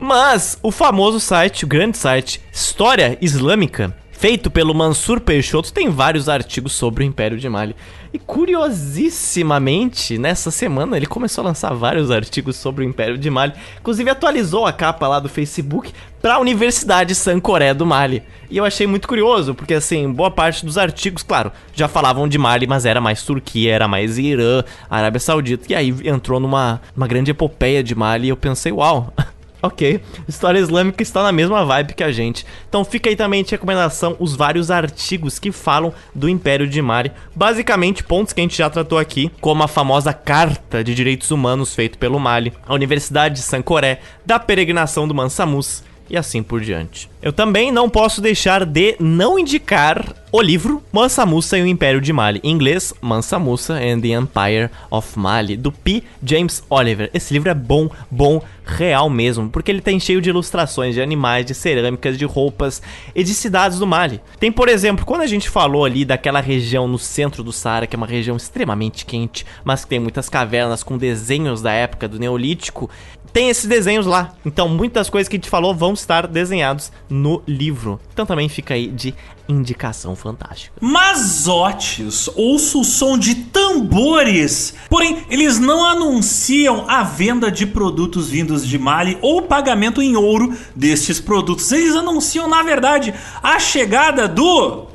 S2: Mas o famoso site, o grande site História Islâmica, feito pelo Mansur Peixoto, tem vários artigos sobre o Império de Mali. E curiosissimamente, nessa semana ele começou a lançar vários artigos sobre o Império de Mali. Inclusive atualizou a capa lá do Facebook para a Universidade Sancoré do Mali. E eu achei muito curioso, porque assim, boa parte dos artigos, claro, já falavam de Mali, mas era mais Turquia, era mais Irã, Arábia Saudita. E aí entrou numa uma grande epopeia de Mali e eu pensei, uau, [laughs] Ok, história islâmica está na mesma vibe que a gente. Então fica aí também de recomendação os vários artigos que falam do Império de Mari. Basicamente, pontos que a gente já tratou aqui, como a famosa Carta de Direitos Humanos feito pelo Mali, a Universidade de Sancoré, da peregrinação do Mansa Mus e assim por diante. Eu também não posso deixar de não indicar o livro Mansa Musa e o Império de Mali, em inglês Mansa Musa and the Empire of Mali, do P. James Oliver. Esse livro é bom, bom, real mesmo, porque ele tem cheio de ilustrações de animais, de cerâmicas, de roupas e de cidades do Mali. Tem, por exemplo, quando a gente falou ali daquela região no centro do Saara, que é uma região extremamente quente, mas que tem muitas cavernas com desenhos da época do Neolítico, tem esses desenhos lá. Então, muitas coisas que a gente falou vão estar desenhados no livro. Então, também fica aí de indicação fantástica.
S1: Mazotes, ouço o som de tambores. Porém, eles não anunciam a venda de produtos vindos de Mali ou pagamento em ouro destes produtos. Eles anunciam, na verdade, a chegada do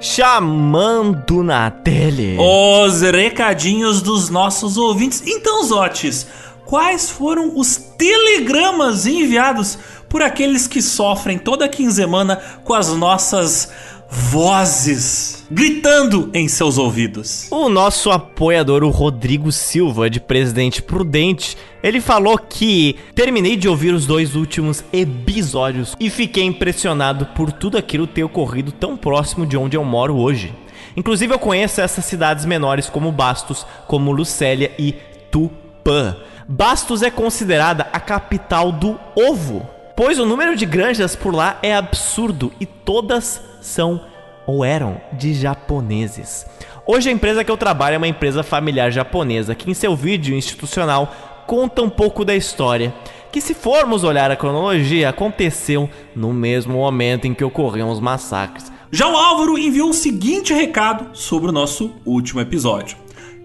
S2: chamando na tele.
S1: Os recadinhos dos nossos ouvintes. Então, Zotes, quais foram os telegramas enviados por aqueles que sofrem toda quinzena com as nossas vozes gritando em seus ouvidos.
S2: O nosso apoiador, o Rodrigo Silva, de Presidente Prudente, ele falou que terminei de ouvir os dois últimos episódios e fiquei impressionado por tudo aquilo ter ocorrido tão próximo de onde eu moro hoje. Inclusive eu conheço essas cidades menores como Bastos, como Lucélia e Tupã. Bastos é considerada a capital do ovo, pois o número de granjas por lá é absurdo e todas são ou eram de japoneses. Hoje a empresa que eu trabalho é uma empresa familiar japonesa que em seu vídeo institucional conta um pouco da história, que se formos olhar a cronologia, aconteceu no mesmo momento em que ocorreram os massacres.
S1: Já o Álvaro enviou o seguinte recado sobre o nosso último episódio.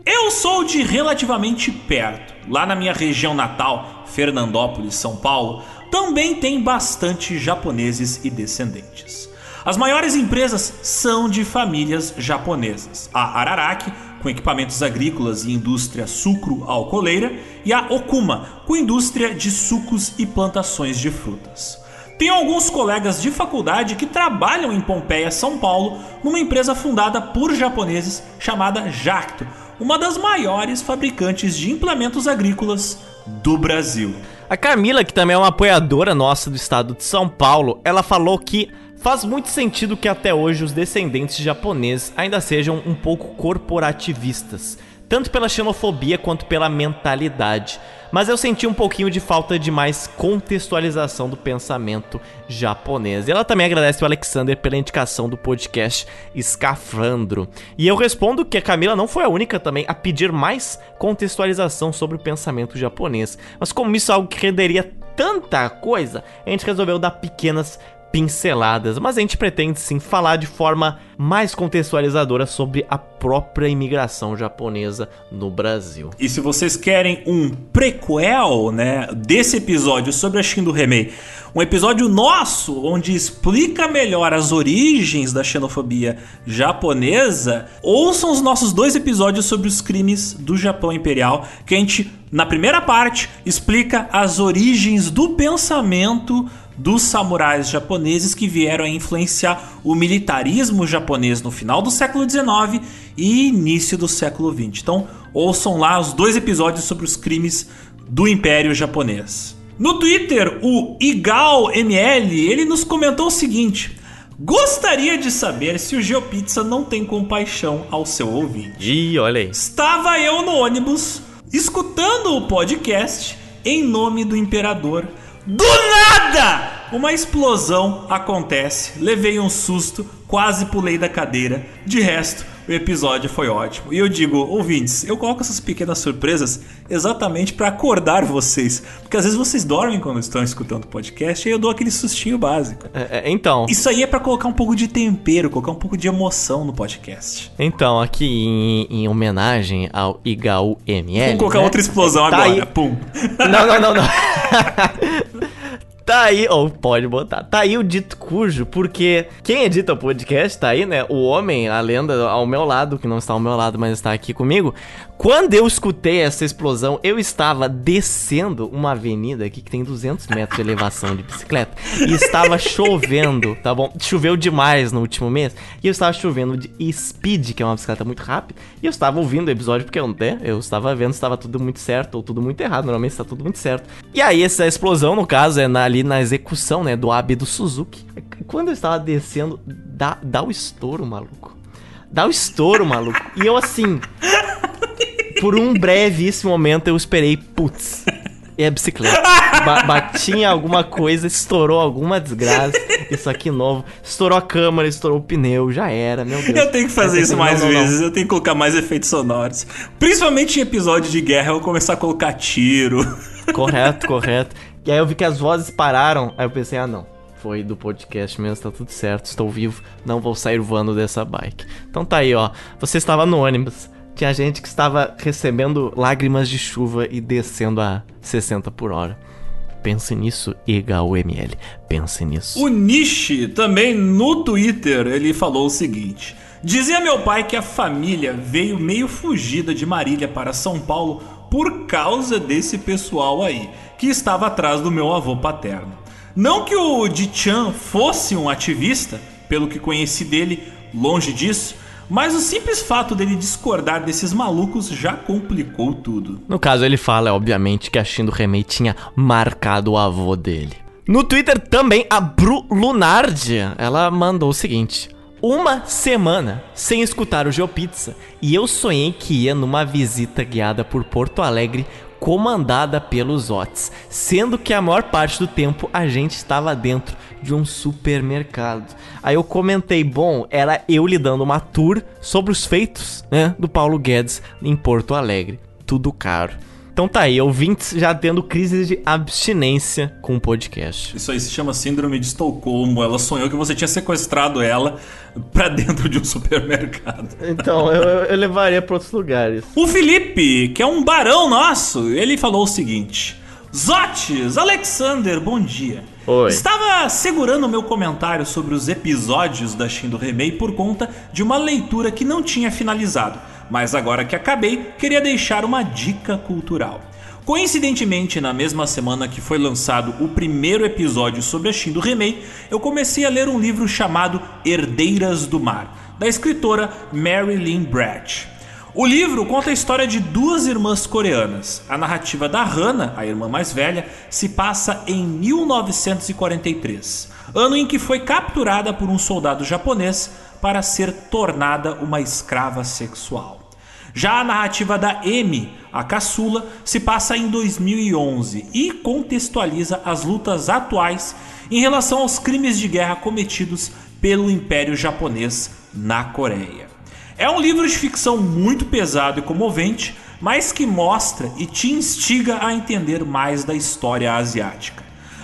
S1: Eu sou de relativamente perto. Lá na minha região natal, Fernandópolis, São Paulo, também tem bastante japoneses e descendentes. As maiores empresas são de famílias japonesas. A Araraki, com equipamentos agrícolas e indústria sucro-alcooleira, e a Okuma, com indústria de sucos e plantações de frutas. Tenho alguns colegas de faculdade que trabalham em Pompeia, São Paulo, numa empresa fundada por japoneses chamada Jacto, uma das maiores fabricantes de implementos agrícolas do Brasil.
S2: A Camila, que também é uma apoiadora nossa do estado de São Paulo, ela falou que Faz muito sentido que até hoje os descendentes japoneses ainda sejam um pouco corporativistas, tanto pela xenofobia quanto pela mentalidade. Mas eu senti um pouquinho de falta de mais contextualização do pensamento japonês. E ela também agradece o Alexander pela indicação do podcast Escafandro. E eu respondo que a Camila não foi a única também a pedir mais contextualização sobre o pensamento japonês. Mas como isso é algo que renderia tanta coisa, a gente resolveu dar pequenas pinceladas, mas a gente pretende sim falar de forma mais contextualizadora sobre a própria imigração japonesa no Brasil.
S1: E se vocês querem um prequel, né, desse episódio sobre a Shindo Remei, um episódio nosso onde explica melhor as origens da xenofobia japonesa, ouçam os nossos dois episódios sobre os crimes do Japão Imperial, que a gente na primeira parte explica as origens do pensamento dos samurais japoneses que vieram a influenciar o militarismo japonês no final do século XIX e início do século XX. Então, ouçam lá os dois episódios sobre os crimes do Império Japonês. No Twitter, o IgalML, ele nos comentou o seguinte: Gostaria de saber se o GeoPizza não tem compaixão ao seu ouvinte.
S2: Ih, olha aí.
S1: Estava eu no ônibus, escutando o podcast em nome do imperador do nada Uma explosão acontece, levei um susto, quase pulei da cadeira. De resto, o episódio foi ótimo. E eu digo, ouvintes, eu coloco essas pequenas surpresas exatamente para acordar vocês. Porque às vezes vocês dormem quando estão escutando o podcast e eu dou aquele sustinho básico.
S2: É, é, então.
S1: Isso aí é para colocar um pouco de tempero, colocar um pouco de emoção no podcast.
S2: Então, aqui em, em homenagem ao Igaú ML.
S1: Vamos colocar
S2: né?
S1: outra explosão
S2: Tá
S1: agora.
S2: aí.
S1: Pum.
S2: Não, não, não, não. [laughs] Tá aí, ou pode botar. Tá aí o dito cujo, porque quem edita o podcast tá aí, né? O homem, a lenda ao meu lado, que não está ao meu lado, mas está aqui comigo. Quando eu escutei essa explosão, eu estava descendo uma avenida aqui que tem 200 metros de elevação de bicicleta e estava chovendo, tá bom? Choveu demais no último mês e eu estava chovendo de speed, que é uma bicicleta muito rápida, e eu estava ouvindo o episódio porque eu, né, eu estava vendo se estava tudo muito certo ou tudo muito errado. Normalmente está tudo muito certo. E aí essa explosão, no caso, é na, ali na execução, né, do AB do Suzuki. Quando eu estava descendo, dá, dá o estouro, maluco. Dá o estouro, maluco. E eu assim, por um brevíssimo momento eu esperei, putz. É a bicicleta. Ba bati em alguma coisa, estourou alguma desgraça. Isso aqui novo. Estourou a câmera, estourou o pneu, já era, meu Deus.
S1: Eu tenho que fazer isso
S2: pensei,
S1: mais
S2: não, não, não.
S1: vezes, eu tenho que colocar mais efeitos sonoros. Principalmente em episódio de guerra, eu vou começar a colocar tiro.
S2: Correto, correto. E aí eu vi que as vozes pararam. Aí eu pensei, ah não. Foi do podcast mesmo, tá tudo certo, estou vivo, não vou sair voando dessa bike. Então tá aí, ó. Você estava no ônibus. Tinha gente que estava recebendo lágrimas de chuva e descendo a 60 por hora. Pense nisso, EGAUML. Pense nisso.
S1: O Nishi também no Twitter ele falou o seguinte: Dizia meu pai que a família veio meio fugida de Marília para São Paulo por causa desse pessoal aí, que estava atrás do meu avô paterno. Não que o Dichan fosse um ativista, pelo que conheci dele, longe disso, mas o simples fato dele discordar desses malucos já complicou tudo.
S2: No caso, ele fala, obviamente, que a Shin do Remei tinha marcado o avô dele. No Twitter também, a Bru Lunardi, ela mandou o seguinte. Uma semana sem escutar o GeoPizza e eu sonhei que ia numa visita guiada por Porto Alegre comandada pelos Otis, sendo que a maior parte do tempo a gente estava dentro de um supermercado. Aí eu comentei, bom, era eu lhe dando uma tour sobre os feitos, né, do Paulo Guedes em Porto Alegre. Tudo caro. Então tá aí, ouvintes já tendo crise de abstinência com o podcast.
S1: Isso aí se chama Síndrome de Estocolmo. Ela sonhou que você tinha sequestrado ela pra dentro de um [laughs] supermercado.
S2: Então, eu, eu levaria para outros lugares.
S1: O Felipe, que é um barão nosso, ele falou o seguinte: Zotes, Alexander, bom dia.
S2: Oi.
S1: Estava segurando o meu comentário sobre os episódios da Shin do Remei por conta de uma leitura que não tinha finalizado, mas agora que acabei, queria deixar uma dica cultural. Coincidentemente, na mesma semana que foi lançado o primeiro episódio sobre a Shin do Remei, eu comecei a ler um livro chamado Herdeiras do Mar, da escritora Mary Lynn Brett. O livro conta a história de duas irmãs coreanas. A narrativa da Hana, a irmã mais velha, se passa em 1943, ano em que foi capturada por um soldado japonês para ser tornada uma escrava sexual. Já a narrativa da Amy, a caçula, se passa em 2011 e contextualiza as lutas atuais em relação aos crimes de guerra cometidos pelo Império Japonês na Coreia. É um livro de ficção muito pesado e comovente, mas que mostra e te instiga a entender mais da história asiática.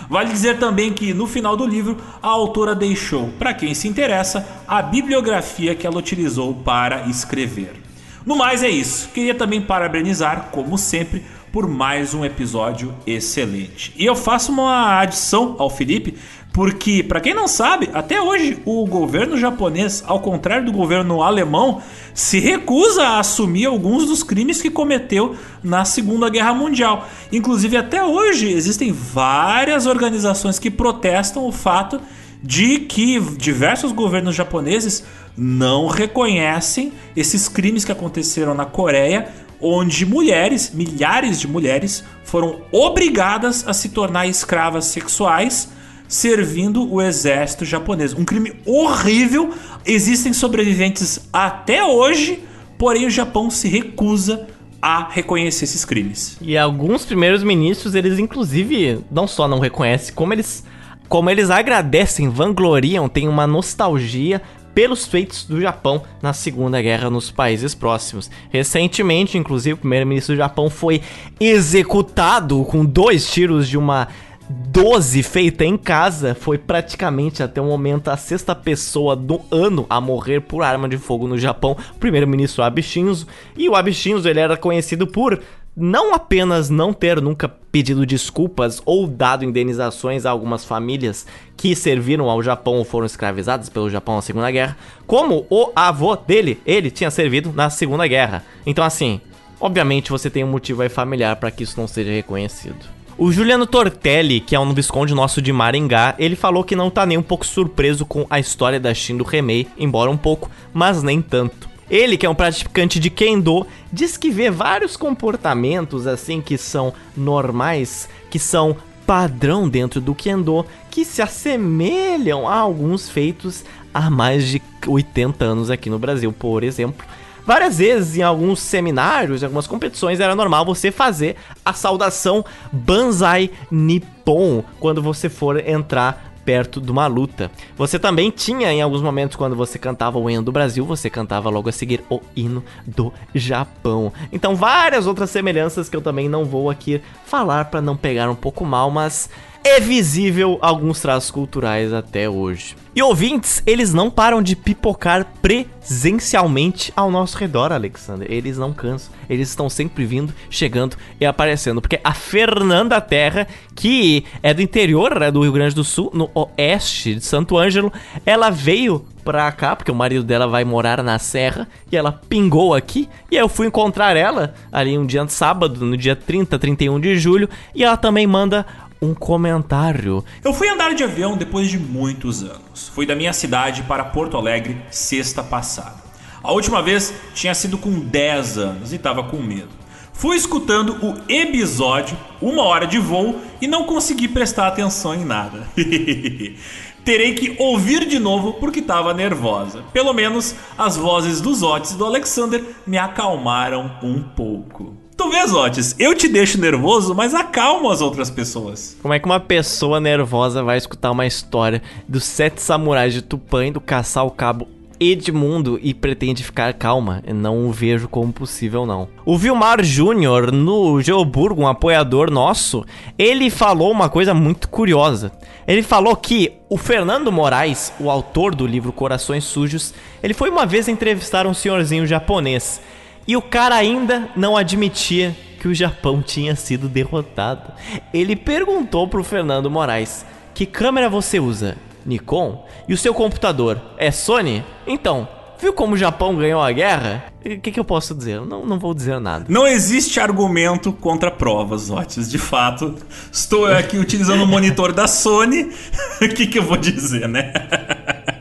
S1: Vale dizer também que no final do livro a autora deixou, para quem se interessa, a bibliografia que ela utilizou para escrever. No mais é isso. Queria também parabenizar, como sempre, por mais um episódio excelente. E eu faço uma adição ao Felipe, porque, para quem não sabe, até hoje o governo japonês, ao contrário do governo alemão, se recusa a assumir alguns dos crimes que cometeu na Segunda Guerra Mundial. Inclusive, até hoje existem várias organizações que protestam o fato de que diversos governos japoneses não reconhecem esses crimes que aconteceram na Coreia, onde mulheres, milhares de mulheres, foram obrigadas a se tornar escravas sexuais servindo o exército japonês. Um crime horrível. Existem sobreviventes até hoje, porém o Japão se recusa a reconhecer esses crimes.
S2: E alguns primeiros ministros, eles inclusive não só não reconhecem, como eles como eles agradecem, vangloriam, têm uma nostalgia pelos feitos do Japão na Segunda Guerra nos países próximos. Recentemente, inclusive, o primeiro-ministro do Japão foi executado com dois tiros de uma 12 feita em casa, foi praticamente até o momento a sexta pessoa do ano a morrer por arma de fogo no Japão, primeiro-ministro Abe Shinzo. E o Abe Shinzo ele era conhecido por não apenas não ter nunca pedido desculpas ou dado indenizações a algumas famílias que serviram ao Japão ou foram escravizadas pelo Japão na Segunda Guerra, como o avô dele, ele tinha servido na Segunda Guerra. Então assim, obviamente você tem um motivo aí familiar para que isso não seja reconhecido. O Juliano Tortelli, que é um visconde nosso de Maringá, ele falou que não tá nem um pouco surpreso com a história da Shin do Remei, embora um pouco, mas nem tanto. Ele, que é um praticante de Kendo, diz que vê vários comportamentos assim que são normais, que são padrão dentro do Kendo, que se assemelham a alguns feitos há mais de 80 anos aqui no Brasil, por exemplo. Várias vezes em alguns seminários, em algumas competições, era normal você fazer a saudação Banzai Nippon quando você for entrar perto de uma luta. Você também tinha em alguns momentos quando você cantava o hino do Brasil, você cantava logo a seguir o hino do Japão. Então várias outras semelhanças que eu também não vou aqui falar para não pegar um pouco mal, mas é visível alguns traços culturais até hoje. E ouvintes, eles não param de pipocar presencialmente ao nosso redor, Alexander. Eles não cansam. Eles estão sempre vindo, chegando e aparecendo. Porque a Fernanda Terra, que é do interior né, do Rio Grande do Sul, no oeste de Santo Ângelo, ela veio pra cá, porque o marido dela vai morar na Serra, e ela pingou aqui, e aí eu fui encontrar ela ali um dia sábado, no dia 30, 31 de julho, e ela também manda um comentário.
S1: Eu fui andar de avião depois de muitos anos. Fui da minha cidade para Porto Alegre sexta passada. A última vez tinha sido com 10 anos e estava com medo. Fui escutando o episódio, uma hora de voo, e não consegui prestar atenção em nada. [laughs] Terei que ouvir de novo porque estava nervosa. Pelo menos as vozes dos Otis e do Alexander me acalmaram um pouco. Tu vês, Otis, eu te deixo nervoso, mas acalmo as outras pessoas.
S2: Como é que uma pessoa nervosa vai escutar uma história dos sete samurais de Tupã e do caçar o cabo Edmundo e pretende ficar calma. Não o vejo como possível, não. O Vilmar Júnior, no Geoburgo, um apoiador nosso, ele falou uma coisa muito curiosa. Ele falou que o Fernando Moraes, o autor do livro Corações Sujos, ele foi uma vez entrevistar um senhorzinho japonês. E o cara ainda não admitia que o Japão tinha sido derrotado. Ele perguntou pro Fernando Moraes: "Que câmera você usa? Nikon? E o seu computador é Sony? Então, viu como o Japão ganhou a guerra? O que, que, eu posso dizer? Não, não vou dizer nada.
S1: Não existe argumento contra provas, Otis. De fato, estou aqui utilizando o monitor da Sony. [laughs] O que, que eu vou dizer, né? [laughs]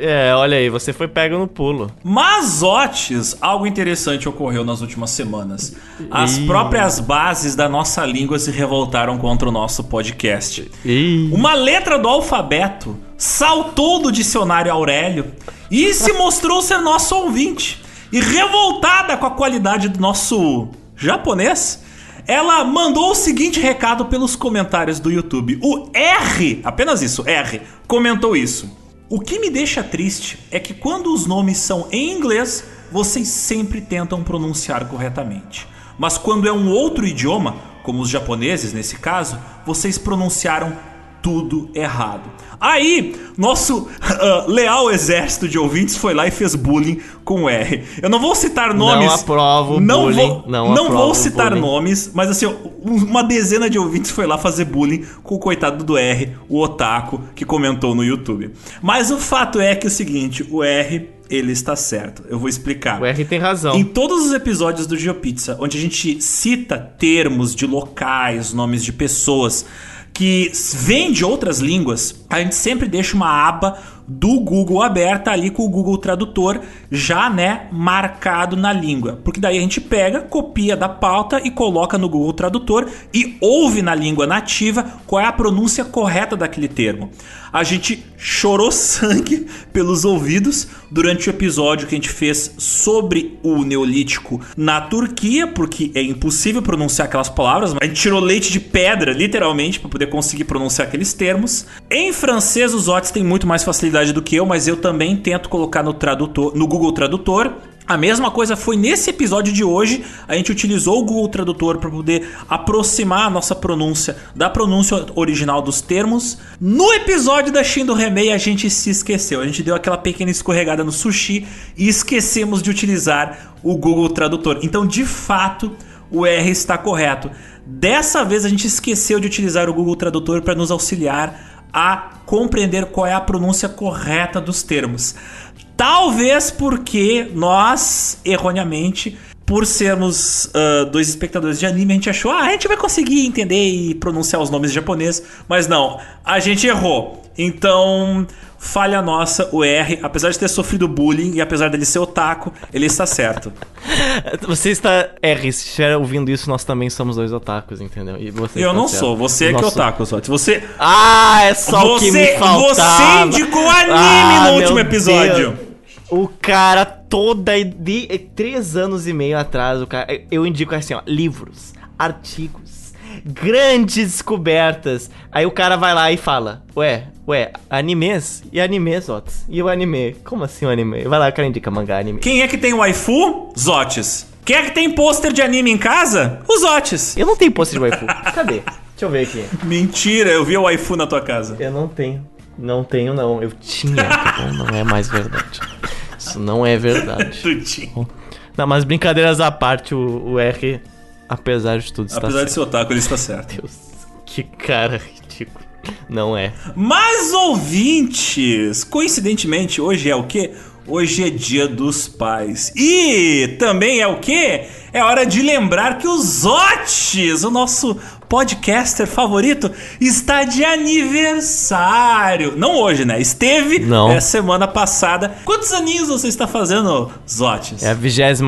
S2: É, olha aí, você foi pego no pulo.
S1: Mas, Otis, algo interessante ocorreu nas últimas semanas. As Ih. próprias bases da nossa língua se revoltaram contra o nosso podcast. Ih. Uma letra do alfabeto saltou do dicionário Aurélio e se mostrou ser nosso ouvinte. E revoltada com a qualidade do nosso japonês, ela mandou o seguinte recado pelos comentários do YouTube. O R, apenas isso, R, comentou isso. O que me deixa triste é que quando os nomes são em inglês, vocês sempre tentam pronunciar corretamente. Mas quando é um outro idioma, como os japoneses nesse caso, vocês pronunciaram tudo errado. Aí, nosso uh, [laughs] leal exército de ouvintes foi lá e fez bullying com o R. Eu não vou citar nomes.
S2: Não aprovo
S1: não
S2: bullying.
S1: Vou, não não vou citar bullying. nomes, mas assim, uma dezena de ouvintes foi lá fazer bullying com o coitado do R, o otaku, que comentou no YouTube. Mas o fato é que é o seguinte, o R ele está certo. Eu vou explicar.
S2: O R tem razão.
S1: Em todos os episódios do GeoPizza, onde a gente cita termos de locais, nomes de pessoas, que vem de outras línguas, a gente sempre deixa uma aba do Google aberta ali com o Google Tradutor já, né, marcado na língua. Porque daí a gente pega, copia da pauta e coloca no Google Tradutor e ouve na língua nativa qual é a pronúncia correta daquele termo. A gente chorou sangue [laughs] pelos ouvidos durante o episódio que a gente fez sobre o Neolítico na Turquia, porque é impossível pronunciar aquelas palavras. A gente tirou leite de pedra, literalmente, para poder conseguir pronunciar aqueles termos. Em francês, os Otis têm muito mais facilidade do que eu, mas eu também tento colocar no tradutor, no Google Tradutor. A mesma coisa foi nesse episódio de hoje. A gente utilizou o Google Tradutor para poder aproximar a nossa pronúncia da pronúncia original dos termos. No episódio da Shindo Remei, a gente se esqueceu. A gente deu aquela pequena escorregada no sushi e esquecemos de utilizar o Google Tradutor. Então, de fato, o R está correto. Dessa vez, a gente esqueceu de utilizar o Google Tradutor para nos auxiliar a compreender qual é a pronúncia correta dos termos. Talvez porque nós, erroneamente, por sermos uh, dois espectadores de anime, a gente achou, ah, a gente vai conseguir entender e pronunciar os nomes japoneses, mas não, a gente errou. Então, falha nossa, o R, apesar de ter sofrido bullying e apesar dele ser otaku, ele está certo. [laughs]
S2: Você está. R, se estiver ouvindo isso, nós também somos dois otakus, entendeu? E você
S1: Eu não
S2: certo.
S1: sou, você é que é otaku, Sote. Você,
S2: Ah, é só o que me
S1: você,
S2: faltava.
S1: você indicou anime
S2: Ah,
S1: no último episódio.
S2: Deus. O cara, toda de três anos e meio atrás, o cara, eu indico assim, ó, livros, artigos, grandes descobertas. Aí o cara vai lá e fala, ué, ué, animes? E animes, Otis? E o anime? Como assim o anime? Vai lá, o cara indica mangá, anime.
S1: Quem é que tem waifu? Zotes. Quem é que tem pôster de anime em casa? Os Zotes.
S2: Eu não tenho post de waifu. [laughs] Cadê? Deixa eu ver aqui.
S1: Mentira, eu vi o waifu na tua casa.
S2: Eu não tenho. Não tenho, não. Eu tinha, bom? Não é mais verdade. Isso não é verdade. [laughs]
S1: Tu tinha.
S2: Não, mas brincadeiras à parte, o, o R, apesar de tudo, está
S1: Apesar de
S2: certo.
S1: ser otaku, ele está certo.
S2: Deus, que cara ridículo. Não é.
S1: Mas ouvintes, coincidentemente, hoje é o quê? Hoje é dia dos pais. E também é o quê? É hora de lembrar que o Zotes, o nosso podcaster favorito, está de aniversário. Não hoje, né? Esteve
S2: Não.
S1: é, semana passada. Quantos aninhos você está fazendo, Zotes?
S2: É a 26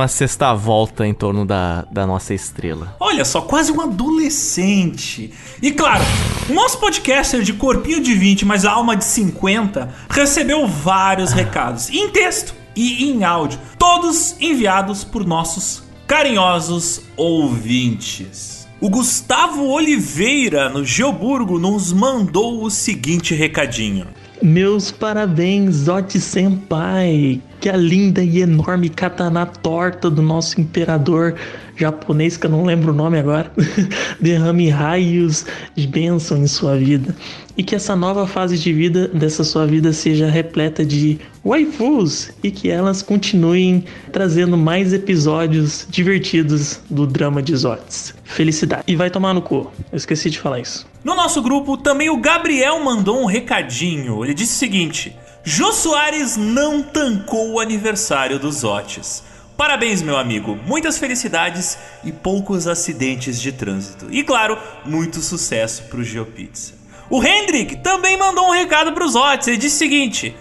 S2: volta em torno da, da nossa estrela.
S1: Olha só, quase um adolescente. E claro, o nosso podcaster de corpinho de 20, mas alma de 50, recebeu vários recados em texto e em áudio, todos enviados por nossos carinhosos ouvintes. O Gustavo Oliveira, no Geoburgo, nos mandou o seguinte recadinho.
S3: Meus parabéns, Zot Senpai! Que a linda e enorme katana torta do nosso imperador japonês, que eu não lembro o nome agora, [laughs] derrame raios de bênção em sua vida. E que essa nova fase de vida dessa sua vida seja repleta de waifus e que elas continuem trazendo mais episódios divertidos do drama de Zots. Felicidade. E vai tomar no cu. Eu esqueci de falar isso.
S1: No nosso grupo, também o Gabriel mandou um recadinho. Ele disse o seguinte: Jô Soares não tancou o aniversário dos Otis. Parabéns, meu amigo. Muitas felicidades e poucos acidentes de trânsito. E claro, muito sucesso pro GeoPizza. O Hendrik também mandou um recado pros Otis. Ele disse o seguinte: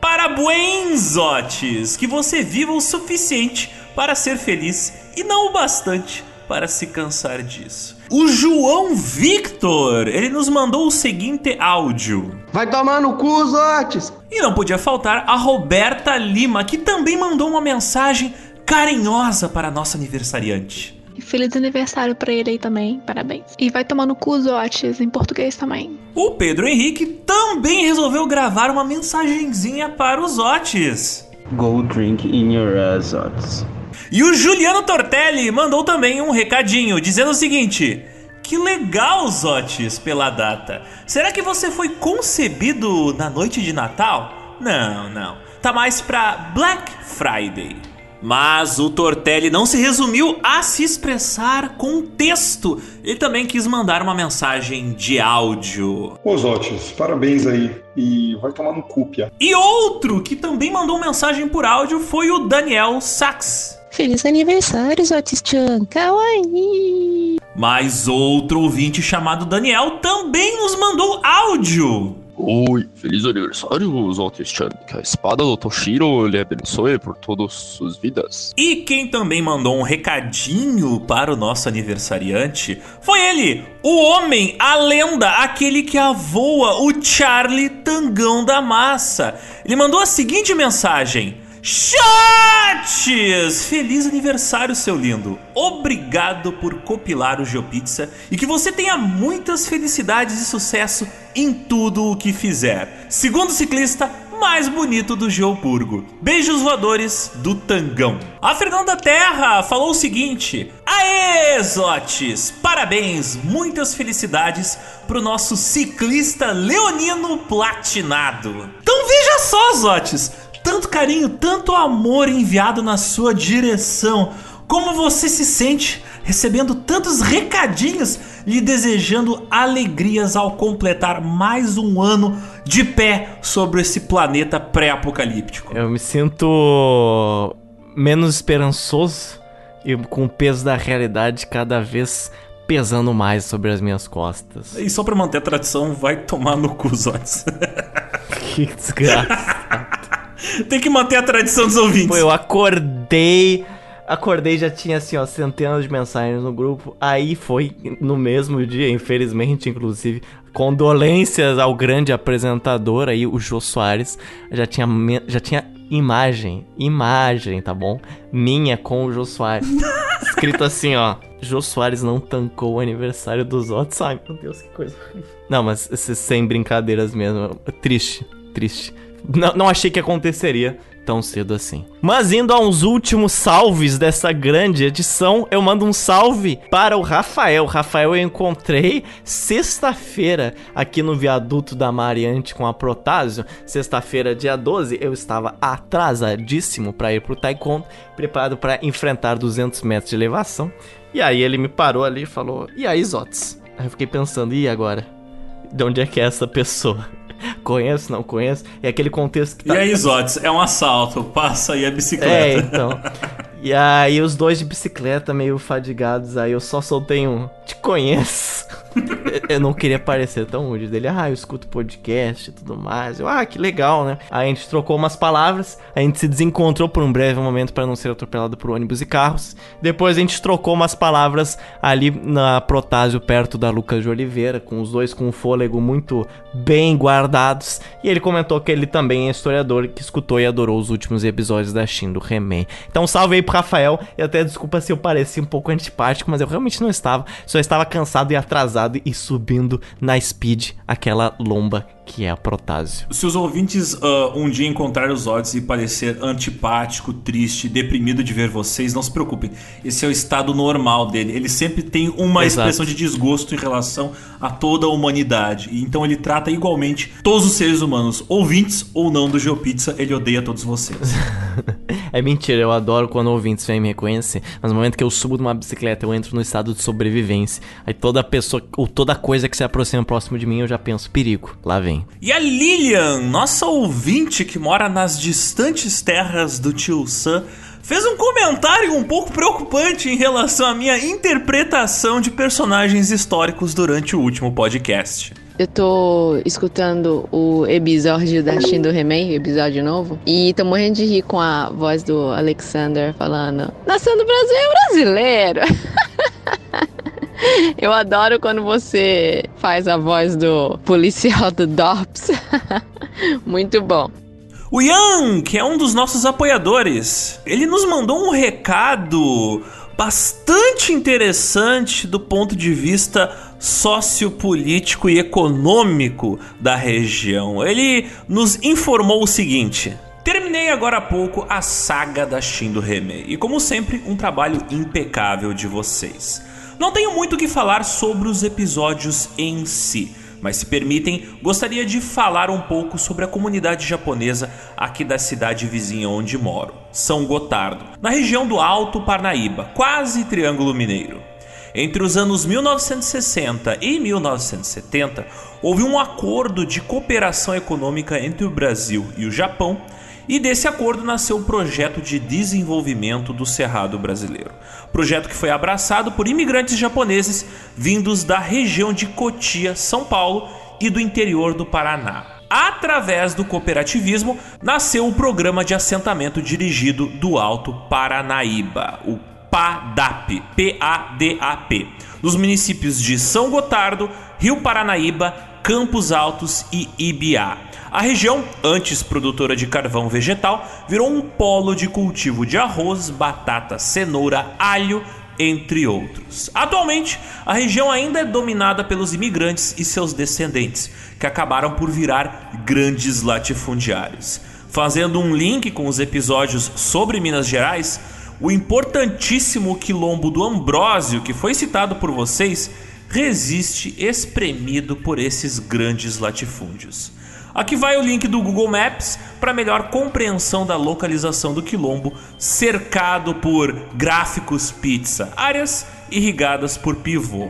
S1: Parabéns, Otis! Que você viva o suficiente para ser feliz e não o bastante para se cansar disso. O João Victor, ele nos mandou o seguinte áudio.
S4: Vai tomar no cu, Zotes!
S1: E não podia faltar a Roberta Lima, que também mandou uma mensagem carinhosa para a nossa aniversariante.
S5: Feliz aniversário pra ele aí também, parabéns. E vai tomar no cu, Zotes, em português também.
S1: O Pedro Henrique também resolveu gravar uma mensagenzinha para os Otis.
S4: Go drink in your ass, Zotes.
S1: E o Juliano Tortelli mandou também um recadinho dizendo o seguinte: Que legal, Zotes, pela data. Será que você foi concebido na noite de Natal? Não, não. Tá mais pra Black Friday. Mas o Tortelli não se resumiu a se expressar com texto. Ele também quis mandar uma mensagem de áudio.
S6: Ô Zotes, parabéns aí. E vai tomar no cu, Pia.
S1: E outro que também mandou mensagem por áudio foi o Daniel Sachs.
S7: Feliz aniversário, Zotis-chan. Kawaii.
S1: Mas outro ouvinte chamado Daniel também nos mandou áudio.
S8: Oi, feliz aniversário, Zotis-chan. Que a espada do Toshiro lhe abençoe por todas suas vidas.
S1: E quem também mandou um recadinho para o nosso aniversariante foi ele, o homem, a lenda, aquele que avoa, o Charlie Tangão da Massa. Ele mandou a seguinte mensagem. Shots! Feliz aniversário, seu lindo! Obrigado por copilar o GeoPizza e que você tenha muitas felicidades e sucesso em tudo o que fizer. Segundo ciclista mais bonito do Geoburgo. Beijos voadores do Tangão. A Fernanda Terra falou o seguinte: Aê, Zotes! Parabéns, muitas felicidades pro nosso ciclista leonino platinado. Então veja só, Zotes! Tanto carinho, tanto amor enviado na sua direção. Como você se sente recebendo tantos recadinhos lhe desejando alegrias ao completar mais um ano de pé sobre esse planeta pré-apocalíptico?
S2: Eu me sinto menos esperançoso e com o peso da realidade cada vez pesando mais sobre as minhas costas.
S1: E só pra manter a tradição, vai tomar no cu, Zotes. [laughs]
S2: que desgraça. [laughs]
S1: Tem que manter a tradição dos ouvintes.
S2: Pô, eu acordei. Acordei já tinha assim, ó, centenas de mensagens no grupo. Aí foi no mesmo dia, infelizmente, inclusive, condolências ao grande apresentador aí, o Jô Soares. Já tinha, já tinha imagem, imagem, tá bom? Minha com o Jô Soares. [laughs] Escrito assim, ó. Jô Soares não tancou o aniversário dos outros. Ai, meu Deus, que coisa horrível. Não, mas sem brincadeiras mesmo. Triste, triste. Não, não achei que aconteceria tão cedo assim. Mas indo a uns últimos salves dessa grande edição, eu mando um salve para o Rafael. Rafael eu encontrei sexta-feira aqui no viaduto da Mariante com a Protásio. Sexta-feira, dia 12, eu estava atrasadíssimo para ir pro Taekwondo, preparado para enfrentar 200 metros de elevação. E aí ele me parou ali e falou: "E aí, Zotes?" Aí eu fiquei pensando: "E agora? De onde é que é essa pessoa?" Conheço, não conheço. É aquele contexto que
S1: tá... E aí, Zotes, é um assalto, passa aí a bicicleta.
S2: É, então. E aí os dois de bicicleta meio fadigados, aí eu só soltei um te conheço. [laughs] eu não queria parecer tão rude dele. Ah, eu escuto podcast e tudo mais. Eu, ah, que legal, né? Aí a gente trocou umas palavras, a gente se desencontrou por um breve momento para não ser atropelado por ônibus e carros. Depois a gente trocou umas palavras ali na Protásio, perto da Lucas de Oliveira, com os dois com o fôlego muito bem guardados. E ele comentou que ele também é historiador que escutou e adorou os últimos episódios da Shin do He-Man. Então salve aí pro Rafael. E até desculpa se eu parecia um pouco antipático, mas eu realmente não estava. Só estava cansado e atrasado e subindo na speed aquela lomba que é a Protásio.
S1: Se os ouvintes uh, um dia encontrar os odds e parecer antipático, triste, deprimido de ver vocês, não se preocupem. Esse é o estado normal dele. Ele sempre tem uma Exato. expressão de desgosto em relação a toda a humanidade. Então ele trata igualmente todos os seres humanos, ouvintes ou não do GeoPizza, ele odeia todos vocês. [laughs]
S2: é mentira, eu adoro quando ouvintes vêm me reconhecer. Mas no momento que eu subo de uma bicicleta, eu entro no estado de sobrevivência. Aí toda pessoa, ou toda coisa que se aproxima próximo de mim, eu já penso, perigo, lá vem.
S1: E a Lilian, nossa ouvinte que mora nas distantes terras do tio Sam, fez um comentário um pouco preocupante em relação à minha interpretação de personagens históricos durante o último podcast.
S9: Eu tô escutando o episódio da Shin do He-Man, episódio novo, e tô morrendo de rir com a voz do Alexander falando: Nação do Brasil é brasileiro! [laughs] [laughs] Eu adoro quando você faz a voz do policial do DOPS. [laughs] Muito bom.
S1: O Ian, que é um dos nossos apoiadores, ele nos mandou um recado bastante interessante do ponto de vista sociopolítico e econômico da região. Ele nos informou o seguinte: Terminei agora há pouco a saga da Shindo Reme e, como sempre, um trabalho impecável de vocês. Não tenho muito o que falar sobre os episódios em si, mas se permitem, gostaria de falar um pouco sobre a comunidade japonesa aqui da cidade vizinha onde moro, São Gotardo, na região do Alto Parnaíba, quase Triângulo Mineiro. Entre os anos 1960 e 1970, houve um acordo de cooperação econômica entre o Brasil e o Japão e desse acordo nasceu o projeto de desenvolvimento do Cerrado brasileiro. Projeto que foi abraçado por imigrantes japoneses vindos da região de Cotia, São Paulo, e do interior do Paraná. Através do cooperativismo, nasceu o programa de assentamento dirigido do Alto Paranaíba, o PADAP, P-A-D-A-P, nos municípios de São Gotardo, Rio Paranaíba, Campos Altos e Ibiá. A região, antes produtora de carvão vegetal, virou um polo de cultivo de arroz, batata, cenoura, alho, entre outros. Atualmente, a região ainda é dominada pelos imigrantes e seus descendentes, que acabaram por virar grandes latifundiários. Fazendo um link com os episódios sobre Minas Gerais, o importantíssimo quilombo do Ambrósio, que foi citado por vocês, resiste espremido por esses grandes latifúndios. Aqui vai o link do Google Maps para melhor compreensão da localização do quilombo, cercado por gráficos pizza, áreas irrigadas por pivô.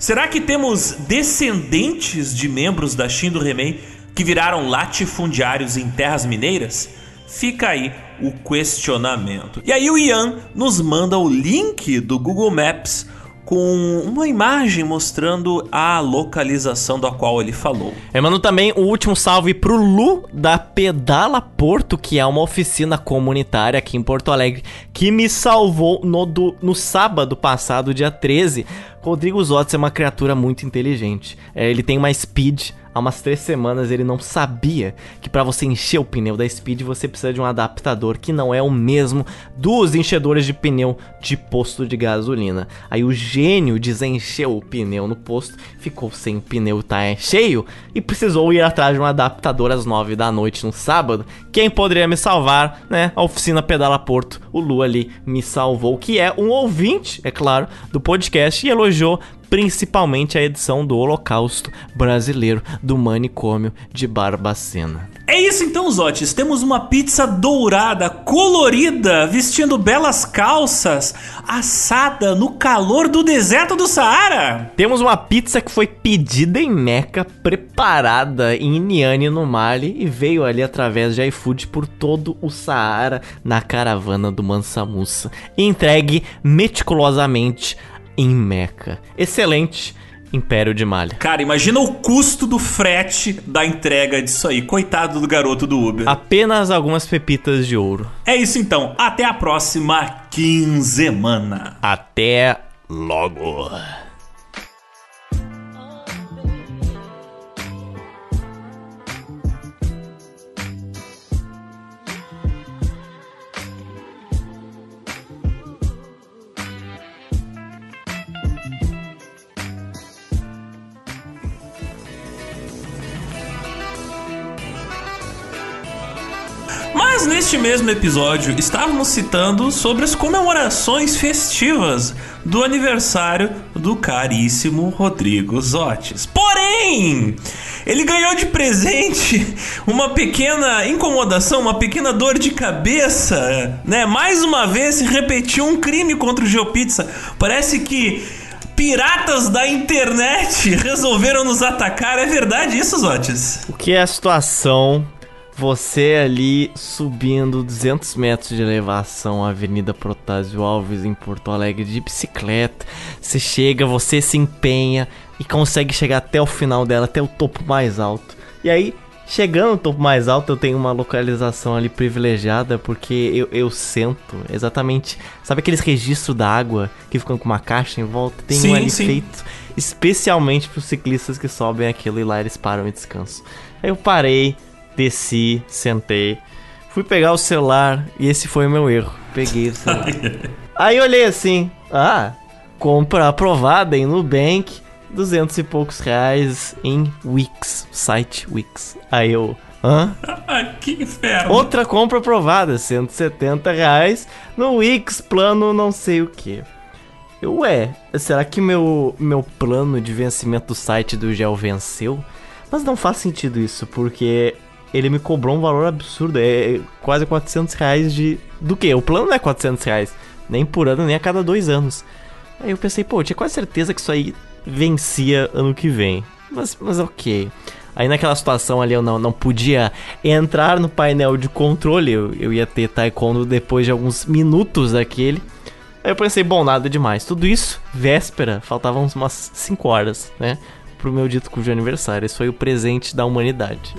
S1: Será que temos descendentes de membros da Shin do Remei que viraram latifundiários em terras mineiras? Fica aí o questionamento. E aí o Ian nos manda o link do Google Maps com uma imagem mostrando a localização da qual ele falou.
S2: Eu mando também o último salve pro Lu da Pedala Porto, que é uma oficina comunitária aqui em Porto Alegre, que me salvou no, do, no sábado passado, dia 13. Rodrigo Zotz é uma criatura muito inteligente. É, ele tem uma speed há umas três semanas ele não sabia que para você encher o pneu da Speed você precisa de um adaptador que não é o mesmo dos enchedores de pneu de posto de gasolina. Aí o gênio desencheu o pneu no posto, ficou sem o pneu tá cheio e precisou ir atrás de um adaptador às nove da noite no sábado. Quem poderia me salvar, né? A oficina Pedala Porto, o Lu ali me salvou, que é um ouvinte, é claro, do podcast e elogiou principalmente a edição do Holocausto Brasileiro do Manicômio de Barbacena.
S1: É isso então, Zotes. Temos uma pizza dourada, colorida, vestindo belas calças, assada no calor do deserto do Saara.
S2: Temos uma pizza que foi pedida em Meca, preparada em Niane no Mali e veio ali através de iFood por todo o Saara na caravana do Mansa Musa, entregue meticulosamente em Meca. Excelente Império de Malha.
S1: Cara, imagina o custo do frete da entrega disso aí. Coitado do garoto do Uber.
S2: Apenas algumas pepitas de ouro.
S1: É isso então. Até a próxima quinzemana.
S2: Até logo.
S1: Neste mesmo episódio estávamos citando sobre as comemorações festivas do aniversário do caríssimo Rodrigo Zotes. Porém, ele ganhou de presente uma pequena incomodação, uma pequena dor de cabeça, né? Mais uma vez se repetiu um crime contra o GeoPizza. Parece que piratas da internet [laughs] resolveram nos atacar. É verdade isso, Zotes?
S2: O que é a situação você ali subindo 200 metros de elevação Avenida Protásio Alves em Porto Alegre de bicicleta. Você chega, você se empenha e consegue chegar até o final dela, até o topo mais alto. E aí, chegando no topo mais alto, eu tenho uma localização ali privilegiada porque eu, eu sento exatamente. Sabe aqueles registros da água que ficam com uma caixa em volta? Tem
S1: Sim,
S2: um ali
S1: sim.
S2: feito especialmente para os ciclistas que sobem aquilo e lá eles param e descansam. Aí eu parei, desci, sentei, fui pegar o celular e esse foi o meu erro. Peguei o celular. [laughs] Aí olhei assim, ah, compra aprovada em Nubank, 200 e poucos reais em Wix, site Wix. Aí eu, hã? [laughs]
S1: que inferno.
S2: Outra compra aprovada, 170 reais no Wix, plano não sei o que. Eu, ué, será que meu, meu plano de vencimento do site do Gel venceu? Mas não faz sentido isso, porque ele me cobrou um valor absurdo, é quase 400 reais de... Do que? O plano não é 400 reais, nem por ano, nem a cada dois anos. Aí eu pensei, pô, eu tinha quase certeza que isso aí vencia ano que vem. Mas, mas ok. Aí naquela situação ali eu não, não podia entrar no painel de controle, eu, eu ia ter taekwondo depois de alguns minutos daquele. Aí eu pensei, bom, nada demais. Tudo isso, véspera, faltavam umas 5 horas, né? Pro meu dito cujo aniversário. Esse foi o presente da humanidade.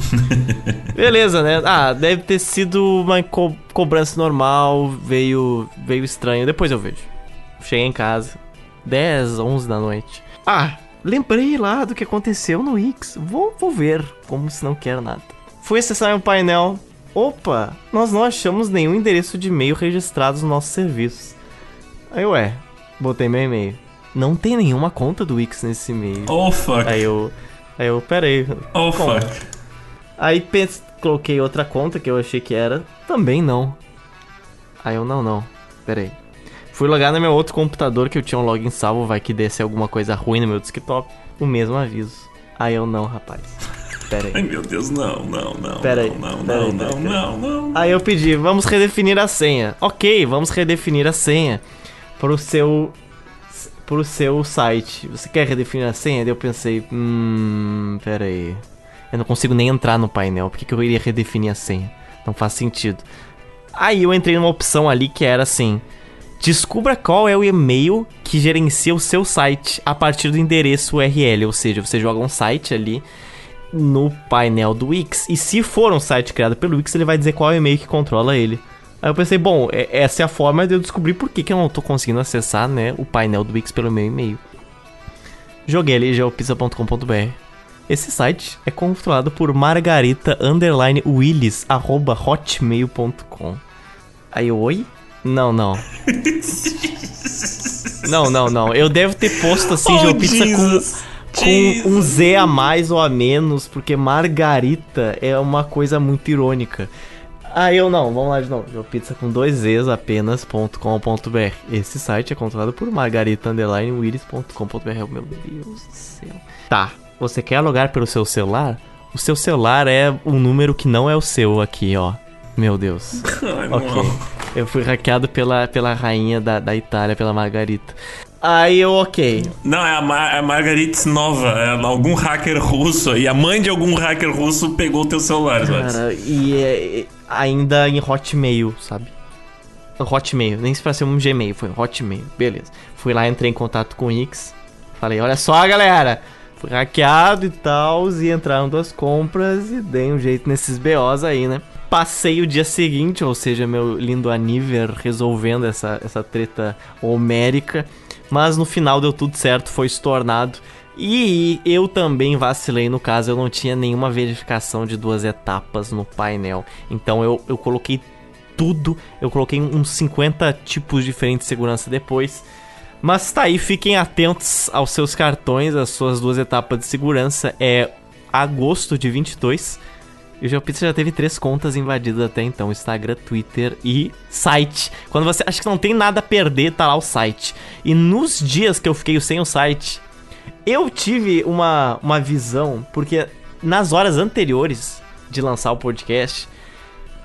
S2: [laughs] Beleza, né? Ah, deve ter sido uma co cobrança normal, veio, veio estranho. Depois eu vejo. Cheguei em casa, 10, 11 da noite. Ah, lembrei lá do que aconteceu no X. Vou, vou ver, como se não quer nada. Fui acessar meu painel. Opa, nós não achamos nenhum endereço de e-mail registrado no nosso serviço. Aí, ué, botei meu e-mail. Não tem nenhuma conta do Wix nesse e-mail.
S1: Oh, fuck.
S2: Aí eu. Aí eu, pera aí.
S1: Oh,
S2: como?
S1: fuck.
S2: Aí pens- coloquei outra conta que eu achei que era. Também não. Aí eu, não, não. Pera aí. Fui logar no meu outro computador que eu tinha um login salvo, vai que desse alguma coisa ruim no meu desktop. O mesmo aviso. Aí eu, não, rapaz. Pera [laughs]
S1: Ai,
S2: aí.
S1: meu Deus, não, não, não.
S2: Pera aí,
S1: Não, não,
S2: pera aí,
S1: não,
S2: pera
S1: não,
S2: aí.
S1: não, não.
S2: Aí eu pedi, vamos redefinir a senha. Ok, vamos redefinir a senha pro seu pro seu site. Você quer redefinir a senha? Daí eu pensei, hum, pera aí. Eu não consigo nem entrar no painel. Por que, que eu iria redefinir a senha? Não faz sentido. Aí eu entrei numa opção ali que era assim: descubra qual é o e-mail que gerencia o seu site a partir do endereço URL, ou seja, você joga um site ali no painel do Wix. E se for um site criado pelo Wix, ele vai dizer qual é o e-mail que controla ele. Aí eu pensei, bom, é- essa é a forma de eu descobrir por que, que eu não tô conseguindo acessar, né, o painel do Wix pelo meu e-mail. Joguei ali geopizza.com.br. Esse site é controlado por margarita underline willis arroba hotmail.com. Aí eu, oi? Não, não. [laughs] não, não, não. Eu devo ter posto assim,
S1: Oh,
S2: geopizza com
S1: Jesus.
S2: com um Z a mais ou a menos, porque Margarita é uma coisa muito irônica. Aí eu não, vamos lá de novo. Pizza com dois Zs apenas.com.br. Esse site é controlado por margarita_willis.com.br. Oh, Meu Deus do céu. Tá, você quer logar pelo seu celular? O seu celular é um número que não é o seu aqui, ó. Meu Deus. [laughs]
S1: Ai,
S2: Ok.
S1: não.
S2: Eu fui hackeado pela, pela rainha da, da Itália, pela Margarita. Aí eu, ok.
S1: Não, é a, Mar a Margaritz Nova. É algum hacker russo. E a mãe de algum hacker russo pegou o teu celular.
S2: Cara, e é, é, ainda em Hotmail, sabe? Hotmail, nem se pra ser um Gmail, foi Hotmail, beleza. Fui lá, entrei em contato com o X, falei, olha só galera, fui hackeado e tal, e entraram duas compras e dei um jeito nesses BOs aí, né? Passei o dia seguinte, ou seja, meu lindo Aniver resolvendo essa, essa treta homérica, mas no final deu tudo certo, foi estornado. E eu também vacilei no caso, eu não tinha nenhuma verificação de duas etapas no painel. Então eu, eu coloquei tudo, eu coloquei uns 50 tipos diferentes de segurança depois. Mas tá aí, fiquem atentos aos seus cartões, às suas duas etapas de segurança. É agosto de 22. E o GeoPizza já teve três contas invadidas até então: Instagram, Twitter e site. Quando você acha que não tem nada a perder, tá lá o site. E nos dias que eu fiquei sem o site, eu tive uma, uma visão, porque nas horas anteriores de lançar o podcast,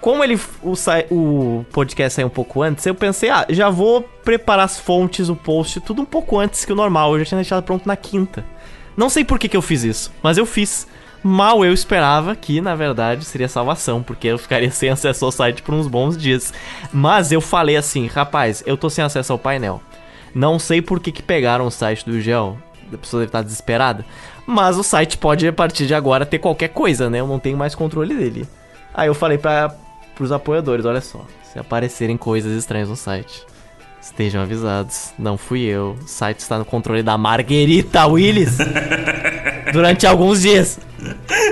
S2: como ele o, o podcast saiu um pouco antes, eu pensei, ah, já vou preparar as fontes, o post, tudo um pouco antes que o normal. Eu já tinha deixado pronto na quinta. Não sei por que, que eu fiz isso, mas eu fiz. Mal eu esperava que, na verdade, seria salvação, porque eu ficaria sem acesso ao site por uns bons dias. Mas eu falei assim, rapaz, eu tô sem acesso ao painel. Não sei por que, que pegaram o site do Gel. A pessoa deve estar desesperada. Mas o site pode, a partir de agora, ter qualquer coisa, né? Eu não tenho mais controle dele. Aí eu falei para pros apoiadores, olha só. Se aparecerem coisas estranhas no site, estejam avisados. Não fui eu. O site está no controle da Marguerita Willis. [laughs] durante alguns dias.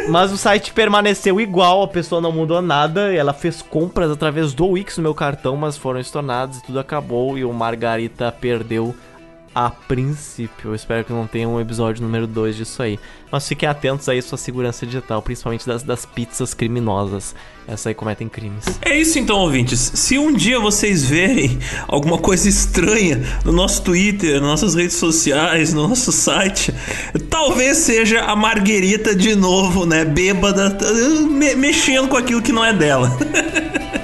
S2: Mas o site permaneceu igual, a pessoa não mudou nada. Ela fez compras através do Wix no meu cartão, mas foram estornadas e tudo acabou. E o Margarita perdeu a princípio. Eu espero que não tenha um episódio número 2 disso aí. Mas fiquem atentos aí à sua segurança digital, principalmente das, das pizzas criminosas. Essas aí cometem crimes.
S1: É isso então, ouvintes. Se um dia vocês verem alguma coisa estranha no nosso Twitter, nas nossas redes sociais, no nosso site, talvez seja a Marguerita de novo, né? Bêbada, me- mexendo com aquilo que não é dela. [laughs]